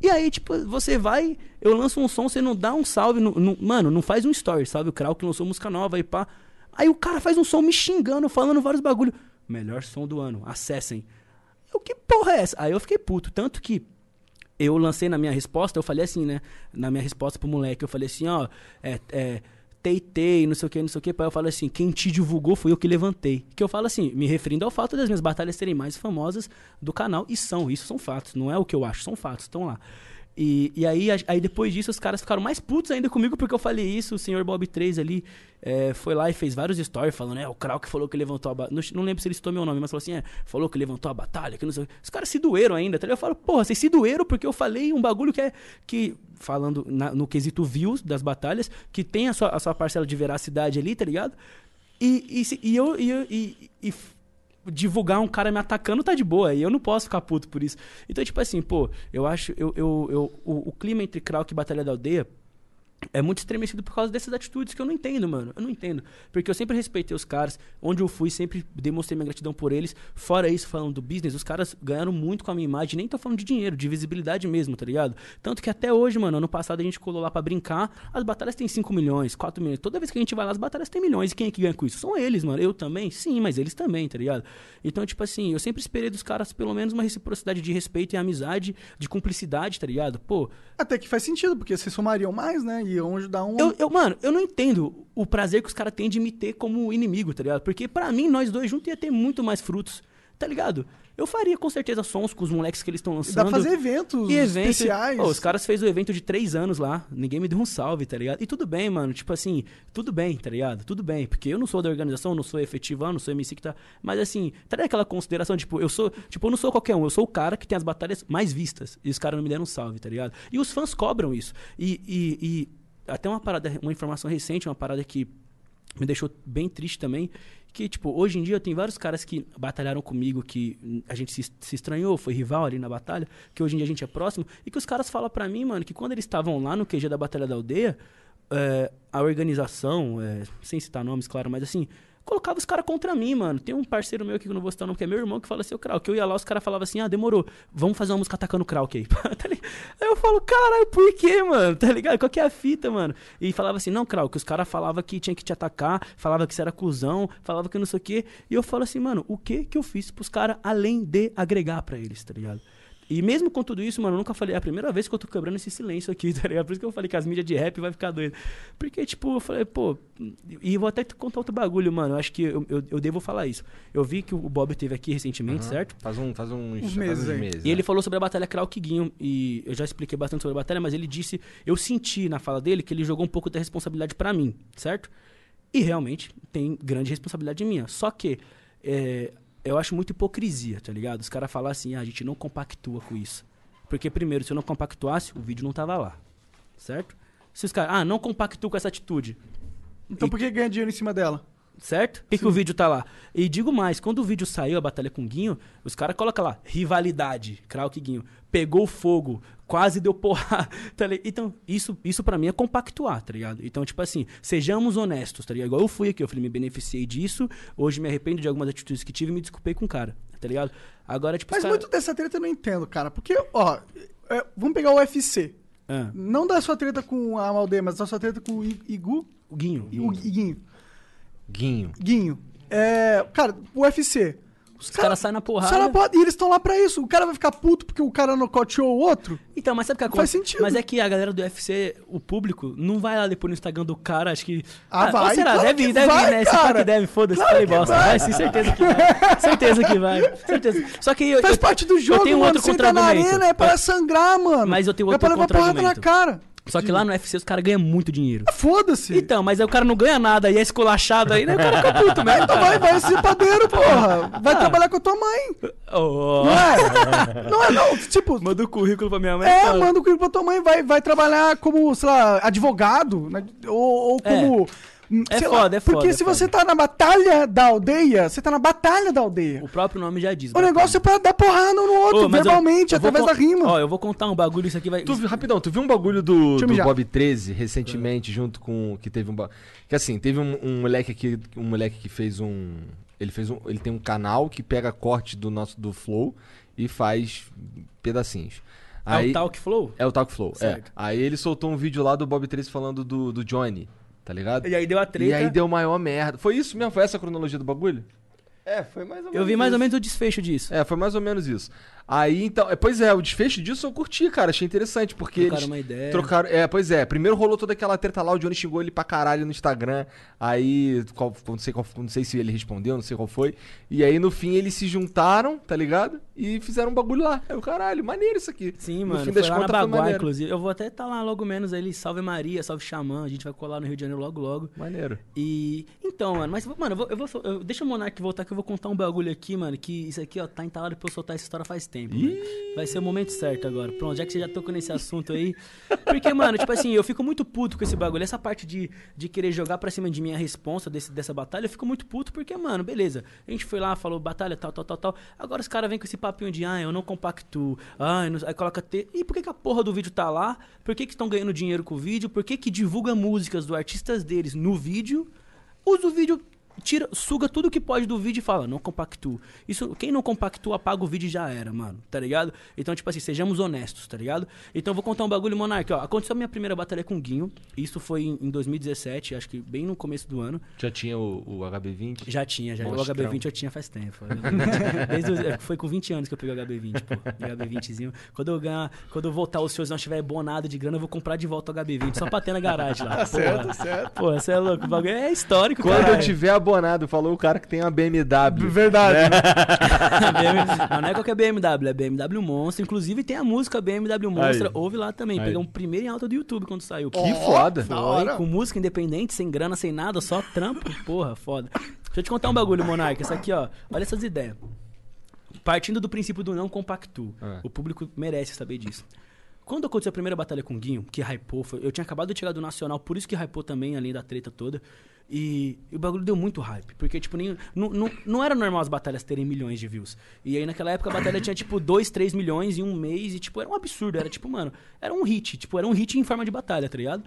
E aí, tipo, você vai, eu lanço um som, você não dá um salve. não- não- mano, não faz um story, sabe? O Krauk lançou música nova aí, pá. Aí o cara faz um som me xingando, falando vários bagulho. Melhor som do ano, acessem. Eu, que porra é essa? Aí eu fiquei puto. Tanto que eu lancei na minha resposta, eu falei assim, né? Na minha resposta pro moleque, eu falei assim, ó, é, é, teitei, não sei o que, não sei o que. Aí eu falei assim, quem te divulgou foi eu que levantei. Que eu falo assim, me referindo ao fato das minhas batalhas serem mais famosas do canal. E são, isso são fatos. Não é o que eu acho, são fatos, estão lá. E, e aí, aí depois disso, os caras ficaram mais putos ainda comigo porque eu falei isso. O senhor Bob 3 ali é, foi lá e fez vários stories falando, é, o Krauk falou que levantou a batalha. Não, não lembro se ele citou meu nome, mas falou assim, é, falou que levantou a batalha, que não sei. Os caras se doeram ainda, tá? Eu falo, porra, vocês se doeram porque eu falei um bagulho que é. que Falando na- no quesito views das batalhas, que tem a sua, a sua parcela de veracidade ali, tá ligado? E, e, e eu. E, e- e divulgar um cara me atacando tá de boa, e eu não posso ficar puto por isso. Então, tipo assim, pô, eu acho. Eu, eu, eu, o, o clima entre Krauk e Batalha da Aldeia é muito estremecido por causa dessas atitudes que eu não entendo, mano. Eu não entendo. Porque eu sempre respeitei os caras. Onde eu fui, sempre demonstrei minha gratidão por eles. Fora isso, falando do business, os caras ganharam muito com a minha imagem. Nem tô falando de dinheiro, de visibilidade mesmo, tá ligado? Tanto que até hoje, mano, ano passado a gente colou lá pra brincar. As batalhas têm 5 milhões, 4 milhões. Toda vez que a gente vai lá, as batalhas têm milhões. E quem é que ganha com isso? São eles, mano. Eu também? Sim, mas eles também, tá ligado? Então, tipo assim, eu sempre esperei dos caras pelo menos uma reciprocidade de respeito e amizade, de cumplicidade, tá ligado? Pô, Até que faz sentido, porque vocês somariam mais, né? E iam ajudar um. eu, eu, mano, eu não entendo o prazer que os caras têm de me ter como inimigo, tá ligado? Porque pra mim, nós dois juntos ia ter muito mais frutos, tá ligado? Eu faria com certeza sons com os moleques que eles estão lançando. Dá pra fazer eventos e eventos. especiais. Pô, os caras fez o evento de três anos lá. Ninguém me deu um salve, tá ligado? E tudo bem, mano. Tipo assim, tudo bem, tá ligado? Tudo bem. Porque eu não sou da organização, não sou efetivão, não sou MC que tá. Mas assim, tá aquela consideração, tipo, eu sou. Tipo, eu não sou qualquer um. Eu sou o cara que tem as batalhas mais vistas. E os caras não me deram um salve, tá ligado? E os fãs cobram isso. E. e, e até uma parada, uma informação recente, uma parada que me deixou bem triste também. Que, tipo, hoje em dia tem vários caras que batalharam comigo, que a gente se, se estranhou, foi rival ali na batalha, que hoje em dia a gente é próximo, e que os caras falam pra mim, mano, que quando eles estavam lá no QG da Batalha da Aldeia, é, a organização, é, sem citar nomes, claro, mas assim, colocava os caras contra mim, mano. Tem um parceiro meu aqui que eu não vou citar o nome, que é meu irmão, que fala assim, o Krauk. Eu ia lá, os caras falavam assim, ah, demorou, vamos fazer uma música atacando o Krauk aí. [laughs] Tá aí eu falo, caralho, por quê, mano? Tá ligado? Qual que é a fita, mano? E falava assim, não, Krauk, os caras falavam que tinha que te atacar, falava que você era cuzão, falava que não sei o quê. E eu falo assim, mano, o que que eu fiz pros caras além de agregar pra eles, tá ligado? E mesmo com tudo isso, mano, eu nunca falei. É a primeira vez que eu tô quebrando esse silêncio aqui, [laughs] tá ligado? Por isso que eu falei que as mídias de rap vai ficar doido. Porque, tipo, eu falei, pô. E vou até te contar outro bagulho, mano. Eu acho que eu, eu, eu devo falar isso. Eu vi que o Bob teve aqui recentemente, certo? Faz, um, faz uns, Uns faz meses uns aí. meses. E é. ele falou sobre a batalha Krauk Guinho. E eu já expliquei bastante sobre a batalha, mas ele disse. Eu senti na fala dele que ele jogou um pouco da responsabilidade pra mim, certo? E realmente tem grande responsabilidade minha. Só que. é, eu acho muito hipocrisia, tá ligado? Os caras falam assim, ah, a gente não compactua com isso. Porque, primeiro, se eu não compactuasse, o vídeo não tava lá. Certo? Se os caras, ah, não compactuo com essa atitude. Então por que ganha dinheiro em cima dela? Certo? Por que, que o vídeo tá lá? E digo mais, quando o vídeo saiu, a batalha com o Guinho, os caras colocam lá, rivalidade, Krauk e Guinho. Pegou fogo, quase deu porrada. [laughs] Tá ligado? Então, isso, isso para mim é compactuar, tá ligado? Então, tipo assim, sejamos honestos, tá ligado? Igual eu fui aqui, eu falei, me beneficiei disso, hoje me arrependo de algumas atitudes que tive e me desculpei com o cara, tá ligado? Agora, tipo, Mas cara- muito dessa treta eu não entendo, cara. Porque, ó, é, vamos pegar o UFC. Ah, Não da sua treta com a Maldeia, mas da sua treta com o Igu o Guinho. o Guinho. Guinho. Guinho. É, cara, o UFC. Os caras saem na porrada. Sai na porrada. E eles estão lá pra isso. O cara vai ficar puto porque o cara nocauteou o outro? Então, mas sabe o que Não faz acontece? sentido. Mas é que a galera do UFC, o público, não vai lá depois no Instagram do cara, acho que. Ah, ou vai, será? claro deve, que deve vai, né? Esse cara. cara que deve, foda-se, Claro falei bosta. vai. Vai, sim, certeza que vai. certeza que vai. Certeza. Só que eu. Faz eu- parte do jogo, eu tenho um mano. outro Você entra na arena, é pra sangrar, mano. Mas eu tenho É outro pra levar porrada na cara. Só que lá no UFC os caras ganham muito dinheiro. Foda-se. Então, mas aí o cara não ganha nada e é esculachado aí, né? O cara fica puto mesmo. Então vai, vai ser padeiro, porra. Vai Ah. trabalhar com a tua mãe. Oh. Não é? Não é, não. Tipo, Manda o currículo pra minha mãe. É, fala. manda o currículo pra tua mãe, vai, vai trabalhar como, sei lá, advogado, né? ou, ou como... hum, É sei foda, é foda, Porque é se foda. você tá na batalha da aldeia, você tá na batalha da aldeia. O próprio nome já diz. O negócio é pra dar porrada um no outro, Ô, eu- verbalmente, eu vou através da rima. Ó, eu vou contar um bagulho, isso aqui vai. Tu, viu- rapidão, tu viu um bagulho do, eu do. Bob 13 recentemente, junto com. Que teve um. Que assim, teve um, um moleque aqui. Um moleque que fez um. Ele fez um. Ele tem um canal que pega corte do nosso do Flow e faz pedacinhos. É o Talk Flow? É o Talk Flow, Certo. é. Aí ele soltou um vídeo lá do Bob 13 falando do, do Johnny, tá ligado? E aí deu a treta. E aí deu maior merda. Foi isso mesmo? Foi essa a cronologia do bagulho? É, foi mais ou menos. Eu vi mais ou isso. menos o desfecho disso. É, foi mais ou menos isso. Aí, então, é, pois é, o desfecho disso eu curti, cara, achei interessante, porque Trocaram uma ideia. trocaram, é, pois é, primeiro rolou toda aquela treta lá, o Johnny xingou ele pra caralho no Instagram, aí, qual, não, sei qual, não sei se ele respondeu, não sei qual foi, e aí no fim eles se juntaram, tá ligado? E fizeram um bagulho lá, aí o caralho, maneiro isso aqui. Sim, no mano. fim foi das lá na contas foi Baguá, inclusive. Eu vou até estar lá logo menos aí. Salve Maria, salve Xamã. A gente vai colar no Rio de Janeiro logo, logo. Maneiro. E. Então, mano, mas, mano, eu vou. Eu vou eu- deixa o Monark voltar que eu vou contar um bagulho aqui, mano. Que isso aqui, ó, tá entalado pra eu soltar essa história faz tempo. mano. Vai ser o momento certo agora. Pronto, já que você já tocou nesse assunto aí. Porque, mano, tipo assim, eu fico muito puto com esse bagulho. Essa parte de, de querer jogar pra cima de mim a responsa desse, dessa batalha, eu fico muito puto porque, mano, beleza. A gente foi lá, falou batalha, tal, tal, tal, tal. Agora os caras vêm com esse papinho de, ah, eu não compactuo. Ah, não... aí coloca T. E por que, que a porra do vídeo tá lá? Por que que estão ganhando dinheiro com o vídeo? Por que que divulga músicas do artistas deles no vídeo? Usa o vídeo, tira, suga tudo que pode do vídeo e fala, não compactua. Isso, quem não compactua, apaga o vídeo e já era, mano, tá ligado? Então, tipo assim, sejamos honestos, tá ligado? Então, eu vou contar um bagulho, Monark, ó. Aconteceu a minha primeira batalha com o Guinho, isso foi em, em 2017, acho que bem no começo do ano. Já tinha o, o HB20? Já tinha, já. Monstrão. O HB20 eu tinha faz tempo. [laughs] Desde os- é, foi com 20 anos que eu peguei o HB20, pô. O HB20zinho. Quando eu ganhar, quando eu voltar os e não tiver bonado de grana, eu vou comprar de volta o HB20 só pra ter na garagem lá. [laughs] Tá certo, porra. certo. Pô, você é louco. O bagulho é histórico, Quando cara. eu tiver abonado, falou o cara que tem uma BMW. Verdade. [laughs] [laughs] não, não é qualquer BMW, é BMW Monstro. Inclusive tem a música BMW Monstro, Aí. ouve lá também. Aí. Peguei um primeiro em alta do YouTube quando saiu. Que foda. da hora. Foi, com música independente, sem grana, sem nada, só trampo. Porra, foda. Deixa eu te contar um bagulho, Monark. Isso aqui, ó. Olha essas ideias. Partindo do princípio do não compacto. É. O público merece saber disso. Quando aconteceu a primeira batalha com o Guinho, que hypou, foi- eu tinha acabado de chegar do Nacional, por isso que hypou também, além da treta toda. E, e o bagulho deu muito hype. Porque, tipo, nem, não, não, não era normal as batalhas terem milhões de views. E aí, naquela época, a batalha tinha, tipo, 2, 3 milhões em um mês. E, tipo, era um absurdo. Era, tipo, mano, era um hit. Tipo, era um hit em forma de batalha, tá ligado?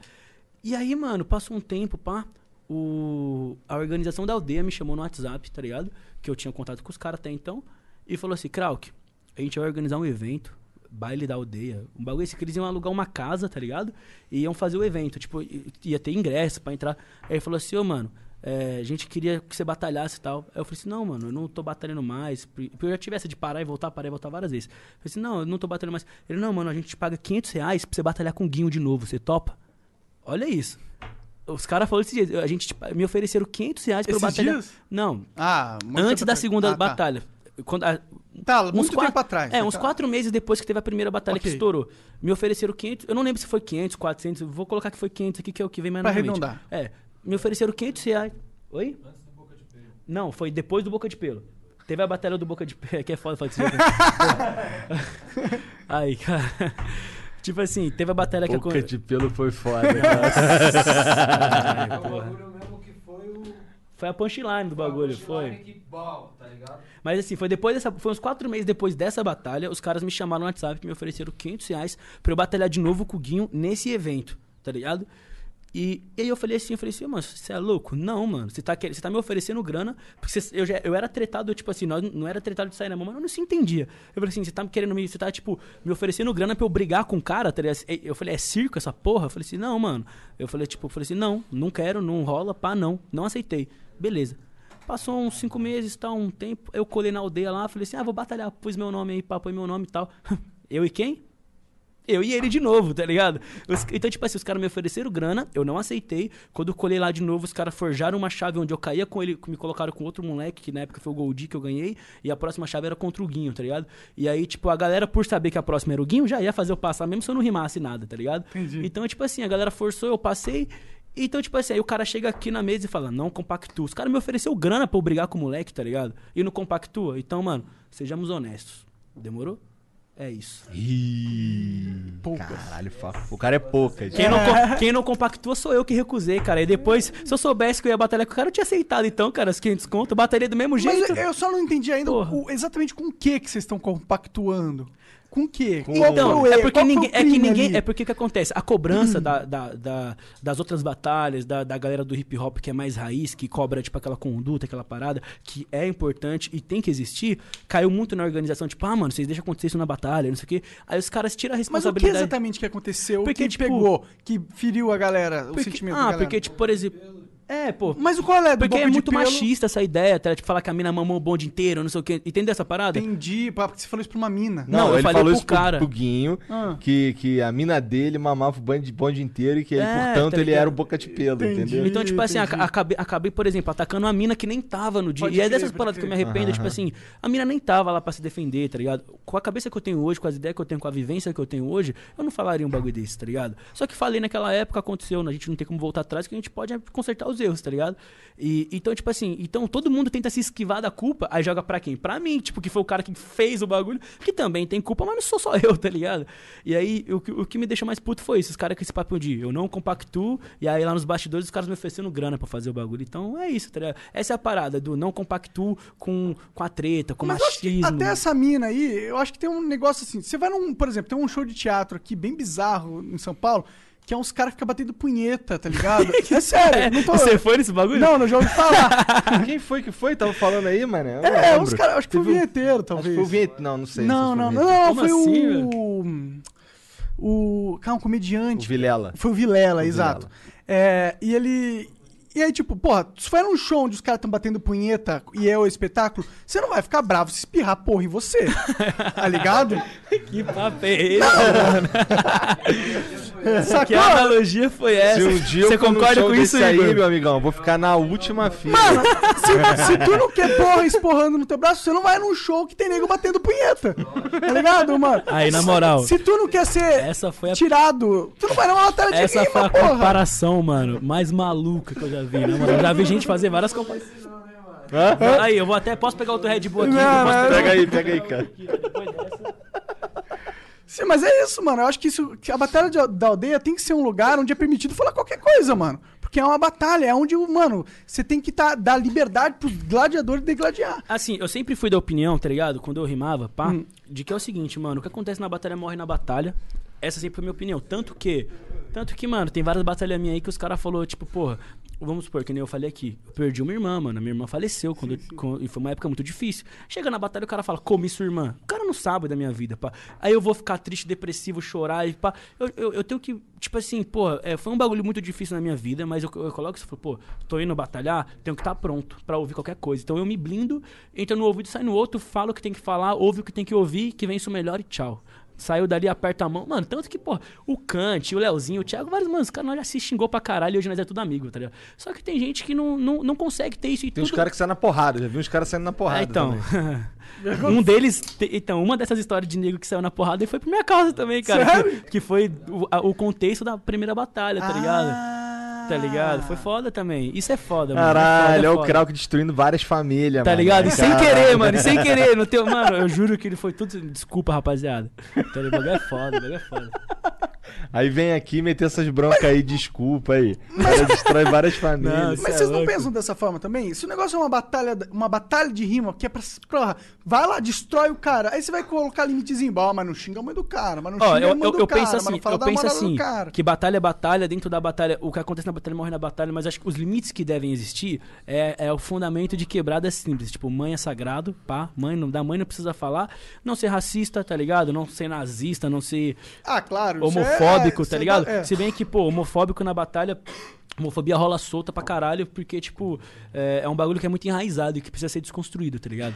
E aí, mano, passou um tempo, pá. O, a organização da aldeia me chamou no WhatsApp, tá ligado? Que eu tinha contato com os caras até então. E falou assim: Krauk, a gente vai organizar um evento, baile da aldeia. Um bagulho esse que eles iam alugar uma casa, tá ligado? E iam fazer o evento. Tipo, ia ter ingresso pra entrar. Aí ele falou assim: Ô, mano. é, a gente queria que você batalhasse e tal. Aí eu falei assim, não, mano, eu não tô batalhando mais. Porque eu já tivesse de parar e voltar, parar e voltar várias vezes. Eu falei assim, não, eu não tô batalhando mais. Ele, não, mano, a gente te paga 500 reais pra você batalhar com o Guinho de novo. Você topa? Olha isso. Os caras falaram esses dias, a gente tipo, me ofereceram 500 reais pra eu Esses batalhar. dias? Não, Ah, antes da segunda Ah, tá. Quando a- Tá, uns muito quatro- tempo atrás. É, né? uns Tá. quatro meses depois que teve a primeira batalha que Ok. estourou. Me ofereceram 500, eu não lembro se foi 500, 400, eu vou colocar que foi 500 aqui, que é o que vem mais Pra na mente. arredondar. É, me ofereceram 500 reais. Oi? Não, foi depois do Boca de Pelo. Teve a batalha do Boca de Pelo, [laughs] que é foda falar né? [laughs] Aí, cara. Tipo assim, teve a batalha que Boca de pelo foi foda. [laughs] Ai, porra. Foi a punchline do bagulho, foi. Mas assim, foi depois dessa. Foi uns quatro meses depois dessa batalha, os caras me chamaram no WhatsApp e me ofereceram 500 reais pra eu batalhar de novo com o Guinho nesse evento, tá ligado? E, e aí eu falei assim, eu falei assim, mano, você é louco? Não, mano, você tá, você tá me oferecendo grana, porque você- eu, já, eu era tretado, tipo assim, nós não era tretado de sair na mão, mas eu não se entendia. Eu falei assim, você tá me querendo me, você tá, tipo, me oferecendo grana pra eu brigar com o cara, tá ligado? Eu falei, é circo essa porra? Eu falei assim, não, mano. Eu falei, tipo, eu falei assim, não, não quero, não rola, pá, não. Não aceitei. Beleza. Passou uns cinco meses, tal, um tempo, eu colei na aldeia lá, falei assim, ah, vou batalhar, pus meu nome aí, põe meu nome e tal. [laughs] Eu e quem? Eu e ele de novo, tá ligado? Os- então, tipo assim, os caras me ofereceram grana, eu não aceitei. Quando eu colei lá de novo, os caras forjaram uma chave onde eu caía com ele, me colocaram com outro moleque, que na época foi o Goldie que eu ganhei, e a próxima chave era contra o Guinho, tá ligado? E aí, tipo, a galera, por saber que a próxima era o Guinho, já ia fazer eu passar, mesmo se eu não rimasse nada, tá ligado? Entendi. Então, tipo assim, a galera forçou, eu passei. Então, tipo assim, aí o cara chega aqui na mesa e fala, não compactua. Os caras me ofereceu grana pra eu brigar com o moleque, tá ligado? E não compactua. Então, mano, sejamos honestos. Demorou? É isso. Caralho, fa- o cara é pouca. Quem não, co- quem não compactua sou eu que recusei, cara. E depois, se eu soubesse que eu ia batalhar com o cara, eu tinha aceitado então, cara, os 500 conto. Eu batalhei do mesmo jeito. Mas eu só não entendi ainda o- exatamente com o que que vocês estão compactuando. Com o quê? Qual Então, o é porque, foi ninguém, o é que ninguém. ali? É porque o que acontece? A cobrança da, da- da- das outras batalhas, da, da galera do hip hop que é mais raiz, que cobra, tipo, aquela conduta, aquela parada, que é importante e tem que existir, caiu muito na organização, tipo, ah, mano, vocês deixam acontecer isso na batalha, não sei o quê. Aí os caras tiram a Mas o que responsabilidade. exatamente que aconteceu Porque, que tipo, pegou, que feriu a galera, o Porque- sentimento da ah, galera? porque, tipo, por exemplo. É, pô. Mas o qual é do Porque é muito Pelo? machista essa ideia, tá? Tipo, falar que a mina mamou o bonde inteiro, não sei o quê. Entendeu essa parada? Entendi, pá, porque você falou isso pra uma mina. Não, eu ele falei falou pro isso pro, cara. pro Guinho, Ah. que, que a mina dele mamava o bonde, bonde inteiro e que ele, É, portanto, tá ele era o boca de pelo, Entendi. entendeu? Então, tipo assim, Entendi. aca- acabei, acabei, por exemplo, atacando uma mina que nem tava no dia. Pode e é dessas paradas que eu me arrependo, Aham. tipo assim, a mina nem tava lá pra se defender, tá ligado? Com a cabeça que eu tenho hoje, com as ideias que eu tenho, com a vivência que eu tenho hoje, eu não falaria um bagulho desse, tá ligado? Só que falei naquela época, aconteceu, né? a gente não tem como voltar atrás, que a gente pode consertar os os erros, tá ligado? E, então, tipo assim, então todo mundo tenta se esquivar da culpa, aí joga pra quem? Pra mim, tipo, que foi o cara que fez o bagulho, que também tem culpa, mas não sou só [laughs] eu, tá ligado? E aí, o, que- o que me deixou mais puto foi isso, os caras com esse papo de eu não compactuo, e aí lá nos bastidores os caras me oferecendo grana pra fazer o bagulho. Então é isso, tá ligado? Essa é a parada do não compactuo com, com a treta, com Mas machismo. até essa mina aí, eu acho que tem um negócio assim. Você vai num, por exemplo, tem um show de teatro aqui bem bizarro em São Paulo, que é uns caras que ficam batendo punheta, tá ligado? [laughs] É sério, não tô. Você foi nesse bagulho? Não, não já ouvi falar. [laughs] Quem foi que foi? Tava falando aí, mano? É, lembro. uns caras, acho que foi o vinheteiro, Acho talvez. que foi o vinhete. Não, não sei. Não, não, não, não, foi assim, o. O. Calma, um comediante. O Vilela. Foi o Vilela, O exato. Vilela. É, e ele. E aí, tipo, porra, se for num show onde os caras estão batendo punheta e é o espetáculo, você não vai ficar bravo se espirrar porra em você. [laughs] tá ligado? Que papo é esse, mano? [laughs] Que Sacou? analogia foi essa? Se um dia Você concorda com isso, aí, Igor? meu amigão, vou ficar na última fila. Mano, se, se tu não quer [laughs] porra esporrando no teu braço, você não vai num show que tem nego batendo punheta. Tá ligado, mano? Aí, na moral. Se tu não quer ser Essa foi a tirado, tu não vai numa batalha de Essa rima, foi a porra. comparação, mano, mais maluca que eu já vi, né, mano? Eu já vi gente fazer várias comparações. Aí, eu vou até. Posso pegar outro Red Bull aqui? Não, posso pegar Pega aí, pega aí, cara. Sim, mas é isso, mano. Eu acho que, isso, que a batalha de- da aldeia tem que ser um lugar onde é permitido falar qualquer coisa, mano. Porque é uma batalha, é onde, mano, você tem que tá, dar liberdade pros gladiadores degladiar. Assim, eu sempre fui da opinião, tá ligado? Quando eu rimava, pá, Hum. de que é o seguinte, mano, o que acontece na batalha morre na batalha. Essa sempre foi a minha opinião. Tanto que, tanto que, mano, tem várias batalhas minhas aí que os caras falaram, tipo, porra, vamos supor, que nem eu falei aqui, eu perdi uma irmã, mano. Minha irmã faleceu quando, quando- e foi uma época muito difícil. Chega na batalha, o cara fala, comi sua irmã. O cara não sabe da minha vida, pá. Aí eu vou ficar triste, depressivo, chorar e pá. Eu, eu, eu tenho que, tipo assim, porra, é, foi um bagulho muito difícil na minha vida, mas eu, eu coloco isso, pô, tô indo batalhar, tenho que estar pronto pra ouvir qualquer coisa. Então eu me blindo, entra no ouvido, sai no outro, falo o que tem que falar, ouve o que tem que ouvir, que vem isso melhor e tchau. Saiu dali, aperta a mão. Mano, tanto que, pô, o Kant, o Leozinho, o Thiago, vários, mano, os caras nós já se xingou pra caralho e hoje nós é tudo amigo, tá ligado? Só que tem gente que não, não, não consegue ter isso e Tem uns tudo. caras que saem na porrada, já vi uns caras saindo na porrada. É, então. [laughs] um deles. te- Então, uma dessas histórias de nego que saiu na porrada e foi por minha causa também, cara. Sério? Que, que foi o, a- o contexto da primeira batalha, tá ligado? Ah. Tá ligado? Foi foda também. Isso é foda, mano. Caralho, é é o foda. Krauk destruindo várias famílias, Tá mano. ligado? E sem querer, mano. E sem querer. No teu... Mano, eu juro que ele foi tudo. Desculpa, rapaziada. Tá ligado? O bagulho é foda, o bagulho é foda. Aí vem aqui meter essas broncas aí, desculpa aí. Ela destrói várias famílias. Não, Mas Cê é vocês não louco. pensam dessa forma também? Se o negócio é uma batalha, uma batalha de rima, que é pra. Porra, vai lá, destrói o cara. Aí você vai colocar limitezinho. Ó, mas não xinga a mãe do cara, mas não Ó, xinga eu, a mãe eu, do eu cara, penso mas não assim, fala eu da penso assim, cara. que batalha é batalha, dentro da batalha, o que acontece na batalha morre na batalha, mas acho que os limites que devem existir é, é o fundamento de quebrada simples. Tipo, mãe é sagrado, pá, mãe não, da mãe não precisa falar, não ser racista, tá ligado? Não ser nazista, não ser Ah, claro. é- homofóbico, é, tá ligado? é- é. Se bem que, pô, homofóbico na batalha. Homofobia rola solta pra caralho, porque, tipo, é, é um bagulho que é muito enraizado e que precisa ser desconstruído, tá ligado?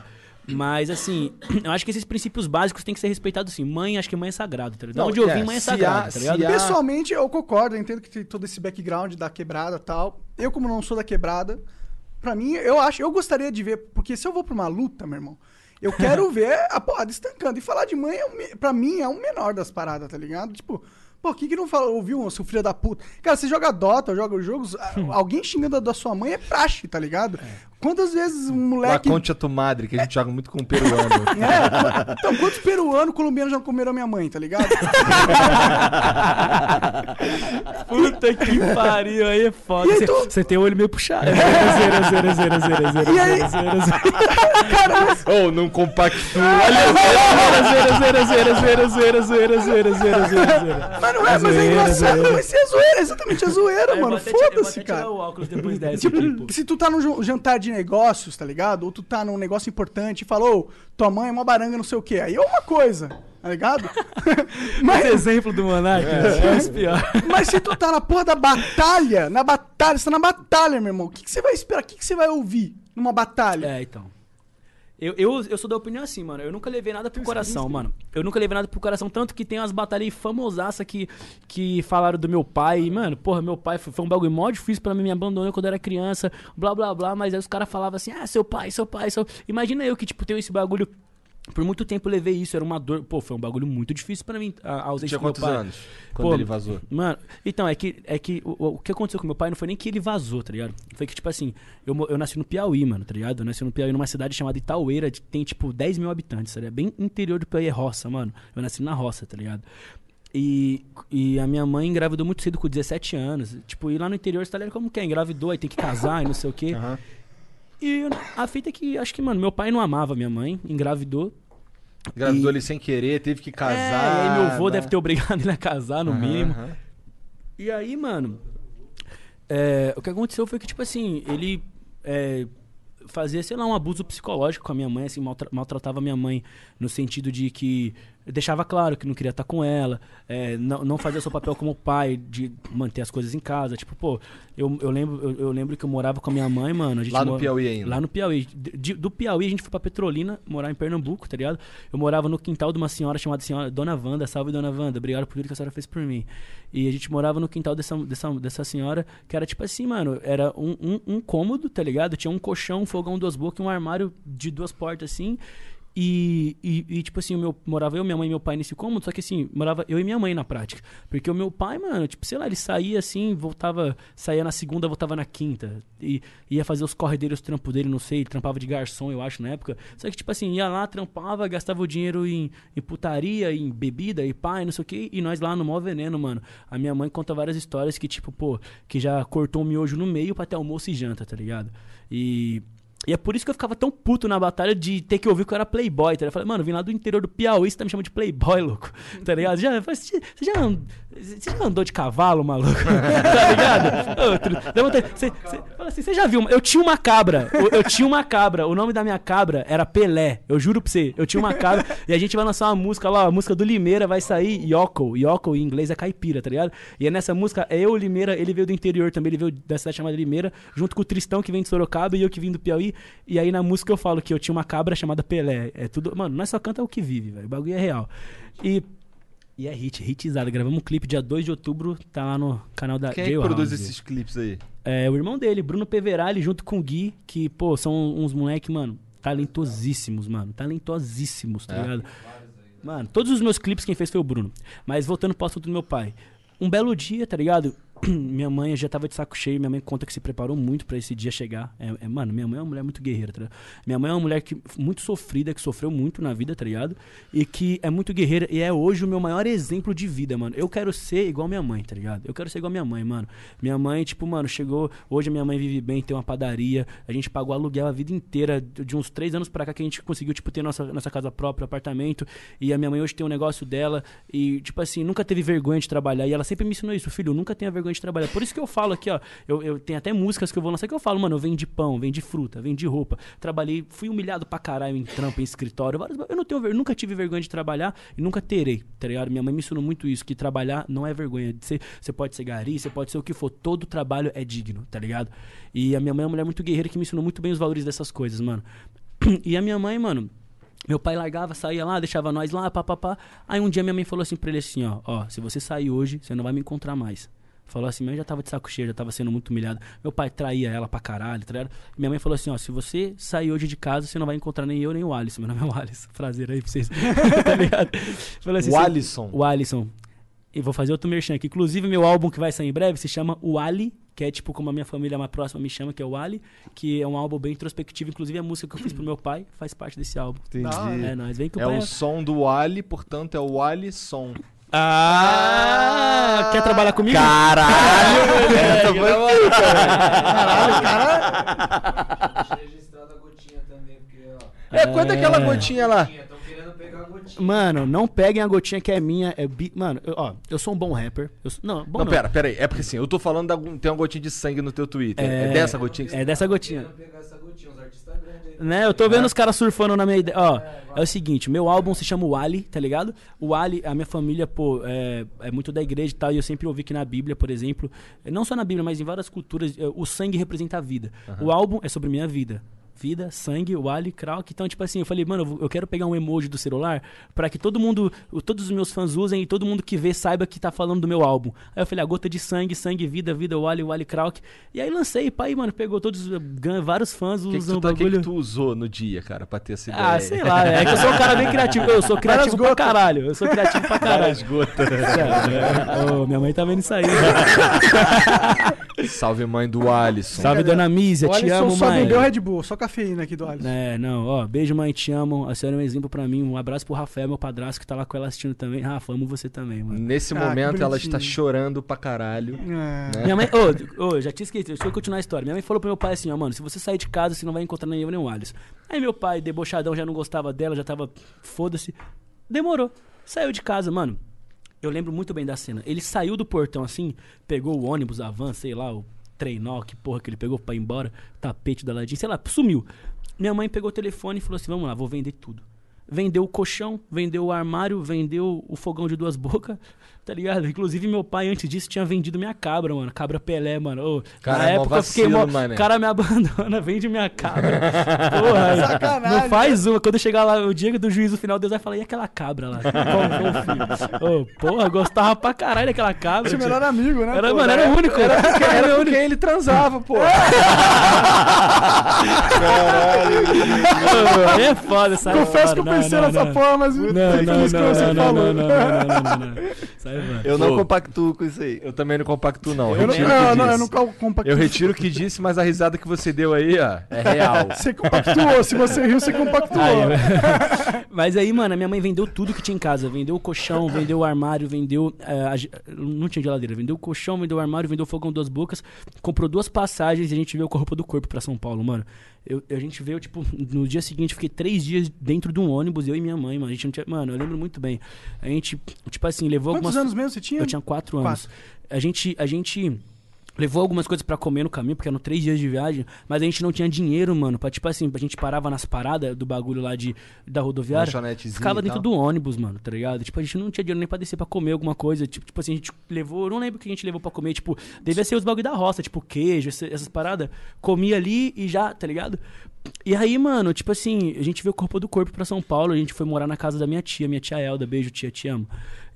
Mas, assim, [clears throat] eu acho que esses princípios básicos têm que ser respeitados, assim. Mãe, acho que mãe é sagrado, tá ligado? Da Não, onde eu é, vim, mãe é sagrado, há- tá ligado? Pessoalmente, eu concordo, eu entendo que tem todo esse background da quebrada e tal. Eu, como não sou da quebrada, pra mim, eu acho, eu gostaria de ver, porque se eu vou pra uma luta, meu irmão, eu quero [laughs] ver a porrada estancando. E falar de mãe, é um pra mim, é um menor das paradas, tá ligado? Tipo, pô, quem que não fala, ouviu, seu filho da puta? Cara, você joga Dota, joga os jogos, [laughs] alguém xingando a da sua mãe é praxe, tá ligado? Quantas vezes um La moleque. Concha tu madre, que a gente joga muito com o peruano. É, então, quantos peruanos, colombianos já comeram minha mãe, tá ligado? Puta que pariu, aí é foda. E aí Você tu- você tem o olho meio puxado. Zero, zero, zero, zero, zero, E aí- zero, zero, zero. Ou não compactua. Zero, zero, zero, zero, zero, zero, zero, zero, zero, zero. Mas não é, mas é engraçado. zoeira. Mas é zoeira, exatamente é zoeira, mano. eu vou Foda-se, até tirar cara. o óculos depois dessa Tipo, aqui, pô. se tu tá num jan- jantar de negócios, tá ligado? Ou tu tá num negócio importante e falou, tua mãe é uma baranga, não sei o quê. Aí é uma coisa, tá ligado? [laughs] Esse mas, exemplo do Monark é esse pior. [laughs] mas se tu tá na porra da batalha, na batalha, você tá na batalha, meu irmão. O que, que você vai esperar? O que, que você vai ouvir numa batalha? É, então. Eu, eu, eu sou da opinião assim, mano. Eu nunca levei nada pro coração, mano. Eu nunca levei nada pro coração. Tanto que tem umas batalhas aí famosaça que, que falaram do meu pai. E, mano, porra, meu pai foi, foi um bagulho mó difícil pra mim, me abandonou quando eu era criança, blá blá blá. Mas aí os caras falavam assim: ah, seu pai, seu pai, seu. Imagina eu que, tipo, tenho esse bagulho por muito tempo eu levei isso, era uma dor. Pô, foi um bagulho muito difícil pra mim, a a ausência Tinha do meu quantos pai. anos quando Pô, ele vazou? Mano, então, é que, é que o, o que aconteceu com meu pai não foi nem que ele vazou, tá ligado? Foi que, tipo assim, eu, eu nasci no Piauí, mano, tá ligado? Eu nasci no Piauí, numa cidade chamada Itaueira, que tem, tipo, 10 mil habitantes, tá ligado? Bem interior do Piauí, é roça, mano. Eu nasci na roça, tá ligado? E, e a minha mãe engravidou muito cedo, com 17 anos. Tipo, e lá no interior, você tá ligado como que é? Engravidou, aí tem que casar e não sei o quê. E a fita é que, acho que, mano, meu pai não amava minha mãe, engravidou. Engravidou E- ele sem querer, teve que casar. É, e aí meu avô né? deve ter obrigado ele a casar, no Aham, mínimo. aham. E aí, mano, é, o que aconteceu foi que, tipo assim, ele é, fazia, sei lá, um abuso psicológico com a minha mãe, assim, maltra- maltratava a minha mãe no sentido de que deixava claro que não queria estar com ela, é, não, não fazia seu papel como pai de manter as coisas em casa. Tipo, pô, eu, eu, lembro, eu, eu lembro que eu morava com a minha mãe, mano. Lá no mo- Piauí ainda? Lá no Piauí. De- de- do Piauí a gente foi pra Petrolina, morar em Pernambuco, tá ligado? Eu morava no quintal de uma senhora chamada senhora Dona Wanda. Salve, Dona Wanda. Obrigado por tudo que a senhora fez por mim. E a gente morava no quintal dessa, dessa, dessa senhora, que era tipo assim, mano, era um, um, um cômodo, tá ligado? Tinha um colchão, um fogão, duas bocas e um armário de duas portas, assim. E, e, e, tipo assim, o meu, morava eu, minha mãe e meu pai nesse cômodo, só que assim, morava eu e minha mãe na prática. Porque o meu pai, mano, tipo, sei lá, ele saía assim, voltava, saía na segunda, voltava na quinta. E ia fazer os corredeiros, os trampos dele, não sei, ele trampava de garçom, eu acho, na época. Só que, tipo assim, ia lá, trampava, gastava o dinheiro em, em putaria, em bebida e pai, não sei o quê. E nós lá no maior veneno, mano. A minha mãe conta várias histórias que, tipo, pô, que já cortou o miojo no meio pra ter almoço e janta, tá ligado? E. E é por isso que eu ficava tão puto na batalha de ter que ouvir que eu era playboy, tá? Eu falei, mano, vim lá do interior do Piauí, você tá me chamando de playboy, [laughs] louco, tá ligado? Já, você, já, você já andou de cavalo, maluco? [laughs] tá ligado? Outro, você, você, fala assim, você já viu? Eu tinha uma cabra, eu, eu tinha uma cabra, o nome da minha cabra era Pelé, eu juro pra você, eu tinha uma cabra, e a gente vai lançar uma música lá, a música do Limeira vai sair, Yoko, Yoko em inglês é caipira, tá ligado? E é nessa música, é eu, o Limeira, ele veio do interior também, ele veio da cidade chamada Limeira, junto com o Tristão que vem de Sorocaba e eu que vim do Piauí, e aí na música eu falo que eu tinha uma cabra chamada Pelé, é tudo, mano, nós só canta o que vive, velho, o bagulho é real. E e é hit, hitzada. Gravamos um clipe dia 2 de outubro, tá lá no canal da Quem é que produz esses clipes aí? É o irmão dele, Bruno Peverali, junto com o Gui, que, pô, são uns moleque, mano, talentosíssimos, mano. Talentosíssimos, tá É. ligado? Mano, todos os meus clipes quem fez foi o Bruno. Mas voltando pro assunto do meu pai. Um belo dia, tá ligado? [clears throat] minha mãe já tava de saco cheio. Minha mãe conta que se preparou muito pra esse dia chegar. É, é, mano, minha mãe é uma mulher muito guerreira, tá ligado? Minha mãe é uma mulher que, muito sofrida, que sofreu muito na vida, tá ligado? E que é muito guerreira e é hoje o meu maior exemplo de vida, mano. Eu quero ser igual minha mãe, tá ligado? Eu quero ser igual minha mãe, mano. Minha mãe, tipo, mano, chegou. Hoje a minha mãe vive bem, tem uma padaria. A gente pagou aluguel a vida inteira. De uns três anos pra cá que a gente conseguiu, tipo, ter nossa, nossa casa própria, apartamento. E a minha mãe hoje tem um negócio dela. E, tipo assim, nunca teve vergonha de trabalhar. E ela sempre me ensinou isso, filho, nunca tenha vergonha de trabalhar. Por isso que eu falo aqui, ó. Eu, eu tenho até músicas que eu vou lançar que eu falo, mano, eu vendi pão, vendi fruta, vendi roupa. Trabalhei, fui humilhado pra caralho em trampo, em escritório. várias- eu não tenho, ver- nunca tive vergonha de trabalhar e nunca terei, tá ligado? Minha mãe me ensinou muito isso, que trabalhar não é vergonha. ser- Você pode ser gari, você pode ser o que for. Todo trabalho é digno, tá ligado? E a minha mãe é uma mulher muito guerreira que me ensinou muito bem os valores dessas coisas, mano. [clears throat] E a minha mãe, mano, meu pai largava, saía lá, deixava nós lá, papapá. Aí um dia minha mãe falou assim pra ele assim, ó, ó, se você sair hoje, você não vai me encontrar mais. Falou assim, minha mãe já tava de saco cheio, já tava sendo muito humilhada. Meu pai traía ela pra caralho, tá ligado? Minha mãe falou assim, ó, se você sair hoje de casa, você não vai encontrar nem eu, nem o Alisson. Meu nome é o Alisson, [laughs] prazer aí pra vocês. [laughs] tá ligado? Falou assim, O "Você- Alisson. O Alisson. E vou fazer outro merchan aqui. Inclusive, meu álbum que vai sair em breve se chama O Ali, que é tipo como a minha família mais próxima me chama, que é o Ali, que é um álbum bem introspectivo. Inclusive, a música que eu fiz pro meu pai faz parte desse álbum. Entendi. É, nós vem que o É pai o som do Ali, portanto é o Alisson. Ah! Quer trabalhar comigo? Caralho, essa foi na boa, cara. Caralho, cara. É, quando é aquela gotinha lá? Mano, não peguem a gotinha que é minha. É bi... Mano, eu- ó, eu sou um bom rapper. Eu sou- Não, bom Não, não. pera, pera aí. É porque assim, eu tô falando da. Tem uma gotinha de sangue no teu Twitter. É, dessa gotinha que É dessa gotinha. Né, eu tô vendo os caras surfando na minha ideia. Ó, é o seguinte, meu álbum se chama O Ali, tá ligado? O Ali, a minha família, pô, é, é muito da igreja e tal, e eu sempre ouvi que na Bíblia, por exemplo, não só na Bíblia, mas em várias culturas, é, o sangue representa a vida. O álbum é sobre minha vida. Vida, sangue, Wally, Krauk. Então, tipo assim, eu falei, mano, eu quero pegar um emoji do celular pra que todo mundo, o- todos os meus fãs usem e todo mundo que vê saiba que tá falando do meu álbum. Aí eu falei, a gota de sangue, sangue, vida, vida, Wally, Wally, Krauk. E aí lancei, pá, aí, mano, pegou todos, ganha vários fãs O que, que, usam tu, o tá- que que bagulho. tu usou no dia, cara, pra ter essa ideia? Ah, sei lá, é que eu sou um cara bem criativo. Eu sou criativo pra caralho. Eu sou criativo pra caralho. Ô, minha mãe tá vendo isso aí. Salve, mãe do Alisson. Salve, dona Mísia, O te Alisson amo, só mãe. bebeu Red Bull, só cafeína aqui do Alisson. É, não, ó, beijo, mãe, te amo. A senhora é um exemplo pra mim. Um abraço pro Rafael, meu padrasto, que tá lá com ela assistindo também. Rafa, amo você também, mano. Nesse Ah, momento, ela está chorando pra caralho. É. né? Minha mãe, ô, ô, já tinha esquecido, deixa eu continuar a história. Minha mãe falou pro meu pai assim, ó, mano, se você sair de casa, você não vai encontrar nem eu nem o Alisson. Aí meu pai, debochadão, já não gostava dela, já tava, foda-se. Demorou. Saiu de casa, mano. Eu lembro muito bem da cena. Ele saiu do portão assim, pegou o ônibus, a van, sei lá, o treinó, que porra que ele pegou pra ir embora, tapete da ladinha, sei lá, sumiu. Minha mãe pegou o telefone e falou assim: vamos lá, vou vender tudo. Vendeu o colchão, vendeu o armário, vendeu o fogão de duas bocas, tá ligado? Inclusive, meu pai, antes disso, tinha vendido minha cabra, mano. Cabra Pelé, mano. Ô, Cara, na é época eu fiquei vacilo, mó. mané. O cara me [laughs] abandona, vende minha cabra. Porra, [laughs] Sacanagem, não faz uma. Quando chegar lá o dia do juízo final, Deus vai falar: e aquela cabra lá? Bom, filho. [laughs] Ô, porra, gostava pra caralho daquela cabra. Tinha o melhor amigo, né? Era, pô? mano, era o único. Era, Era com quem ele transava, pô. Aí é foda, sai Confesso que eu pensei Não, não, nessa não. forma, mas Não, fiquei não, não, que você não, não, falou. não, não, não, não, não, não. Fora. Eu não Pô. compactuo com isso aí. Eu também não compacto, não. Eu não, Retiro o que não, não, disse. eu não compactuo. Eu retiro o que disse, mas a risada que você deu aí, ó, é real. [laughs] Você compactuou, se você riu, você compactuou. Aí, [laughs] Mas aí, mano, a minha mãe vendeu tudo que tinha em casa. Vendeu o colchão, vendeu o armário, vendeu. a ge- não tinha geladeira. Vendeu o colchão, vendeu o armário, vendeu o fogão duas bocas. Comprou duas passagens e a gente veio com a roupa do corpo pra São Paulo, mano. Eu, a gente veio, tipo, no dia seguinte, fiquei três dias dentro de um ônibus, eu e minha mãe, mano. A gente não tinha. Mano, eu lembro muito bem. A gente, tipo assim, levou Quantos algumas. anos mesmo você tinha? Eu tinha quatro anos. A gente, a gente levou algumas coisas pra comer no caminho, porque eram três dias de viagem, mas a gente não tinha dinheiro, mano, pra, tipo assim, a gente parava nas paradas do bagulho lá de, da rodoviária, ficava dentro do ônibus, mano, tá ligado? Tipo, a gente não tinha dinheiro nem pra descer pra comer alguma coisa, tipo, tipo assim, a gente levou, eu não lembro o que a gente levou pra comer, tipo, devia ser os bagulho da roça, tipo, queijo, essas paradas, comia ali e já, tá ligado? E aí, mano, tipo assim, a gente veio o corpo do corpo pra São Paulo, a gente foi morar na casa da minha tia, minha tia Elda, beijo tia, te amo.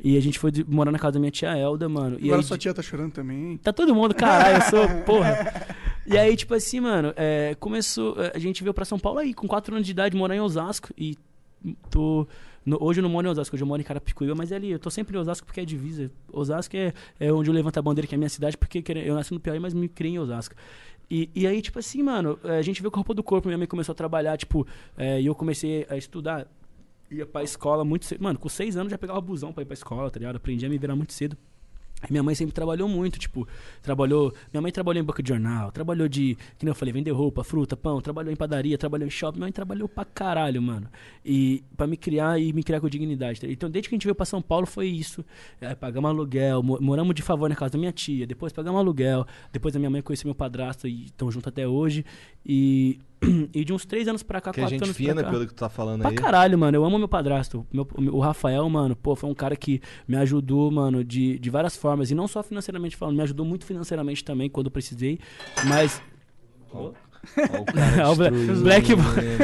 E a gente foi de- morar na casa da minha tia Elda, mano. E Agora aí, sua tia tá chorando também. Tá todo mundo, caralho, eu sou, [laughs] porra. E aí, tipo assim, mano, é, começou. A gente veio pra São Paulo aí, com 4 anos de idade, morar em Osasco. E tô. no- hoje eu não moro em Osasco, hoje eu moro em Carapicuíba, mas é ali, eu tô sempre em Osasco porque é divisa. Osasco é, é onde eu levanto a bandeira, que é a minha cidade, porque eu nasci no Piauí, mas me criei em Osasco. E, e aí, tipo assim, mano, a gente veio com a roupa do corpo, minha mãe começou a trabalhar, tipo, é, e eu comecei a estudar. Ia pra escola muito cedo. Mano, com seis anos já pegava busão pra ir pra escola, tá ligado? Aprendi a me virar muito cedo. Minha mãe sempre trabalhou muito, tipo, trabalhou. Minha mãe trabalhou em banco de jornal, trabalhou de. Que nem eu falei, vender roupa, fruta, pão, trabalhou em padaria, trabalhou em shopping. Minha mãe trabalhou pra caralho, mano. E pra me criar e me criar com dignidade. tá? Então, desde que a gente veio pra São Paulo, foi isso. É, pagamos aluguel, mo- moramos de favor na casa da minha tia, depois pagamos aluguel, depois a minha mãe conheceu meu padrasto e estão junto até hoje. E, e de uns três anos pra cá, Que a quatro gente anos fina, pra cá. pelo que tu tá falando Pra aí. caralho, mano. Eu amo meu padrasto. Meu- o Rafael, mano, pô, foi um cara que me ajudou, mano, de, de várias formas. E não só financeiramente falando, me ajudou muito financeiramente também quando eu precisei. Mas. Ó, o cara Ó, [laughs] Black?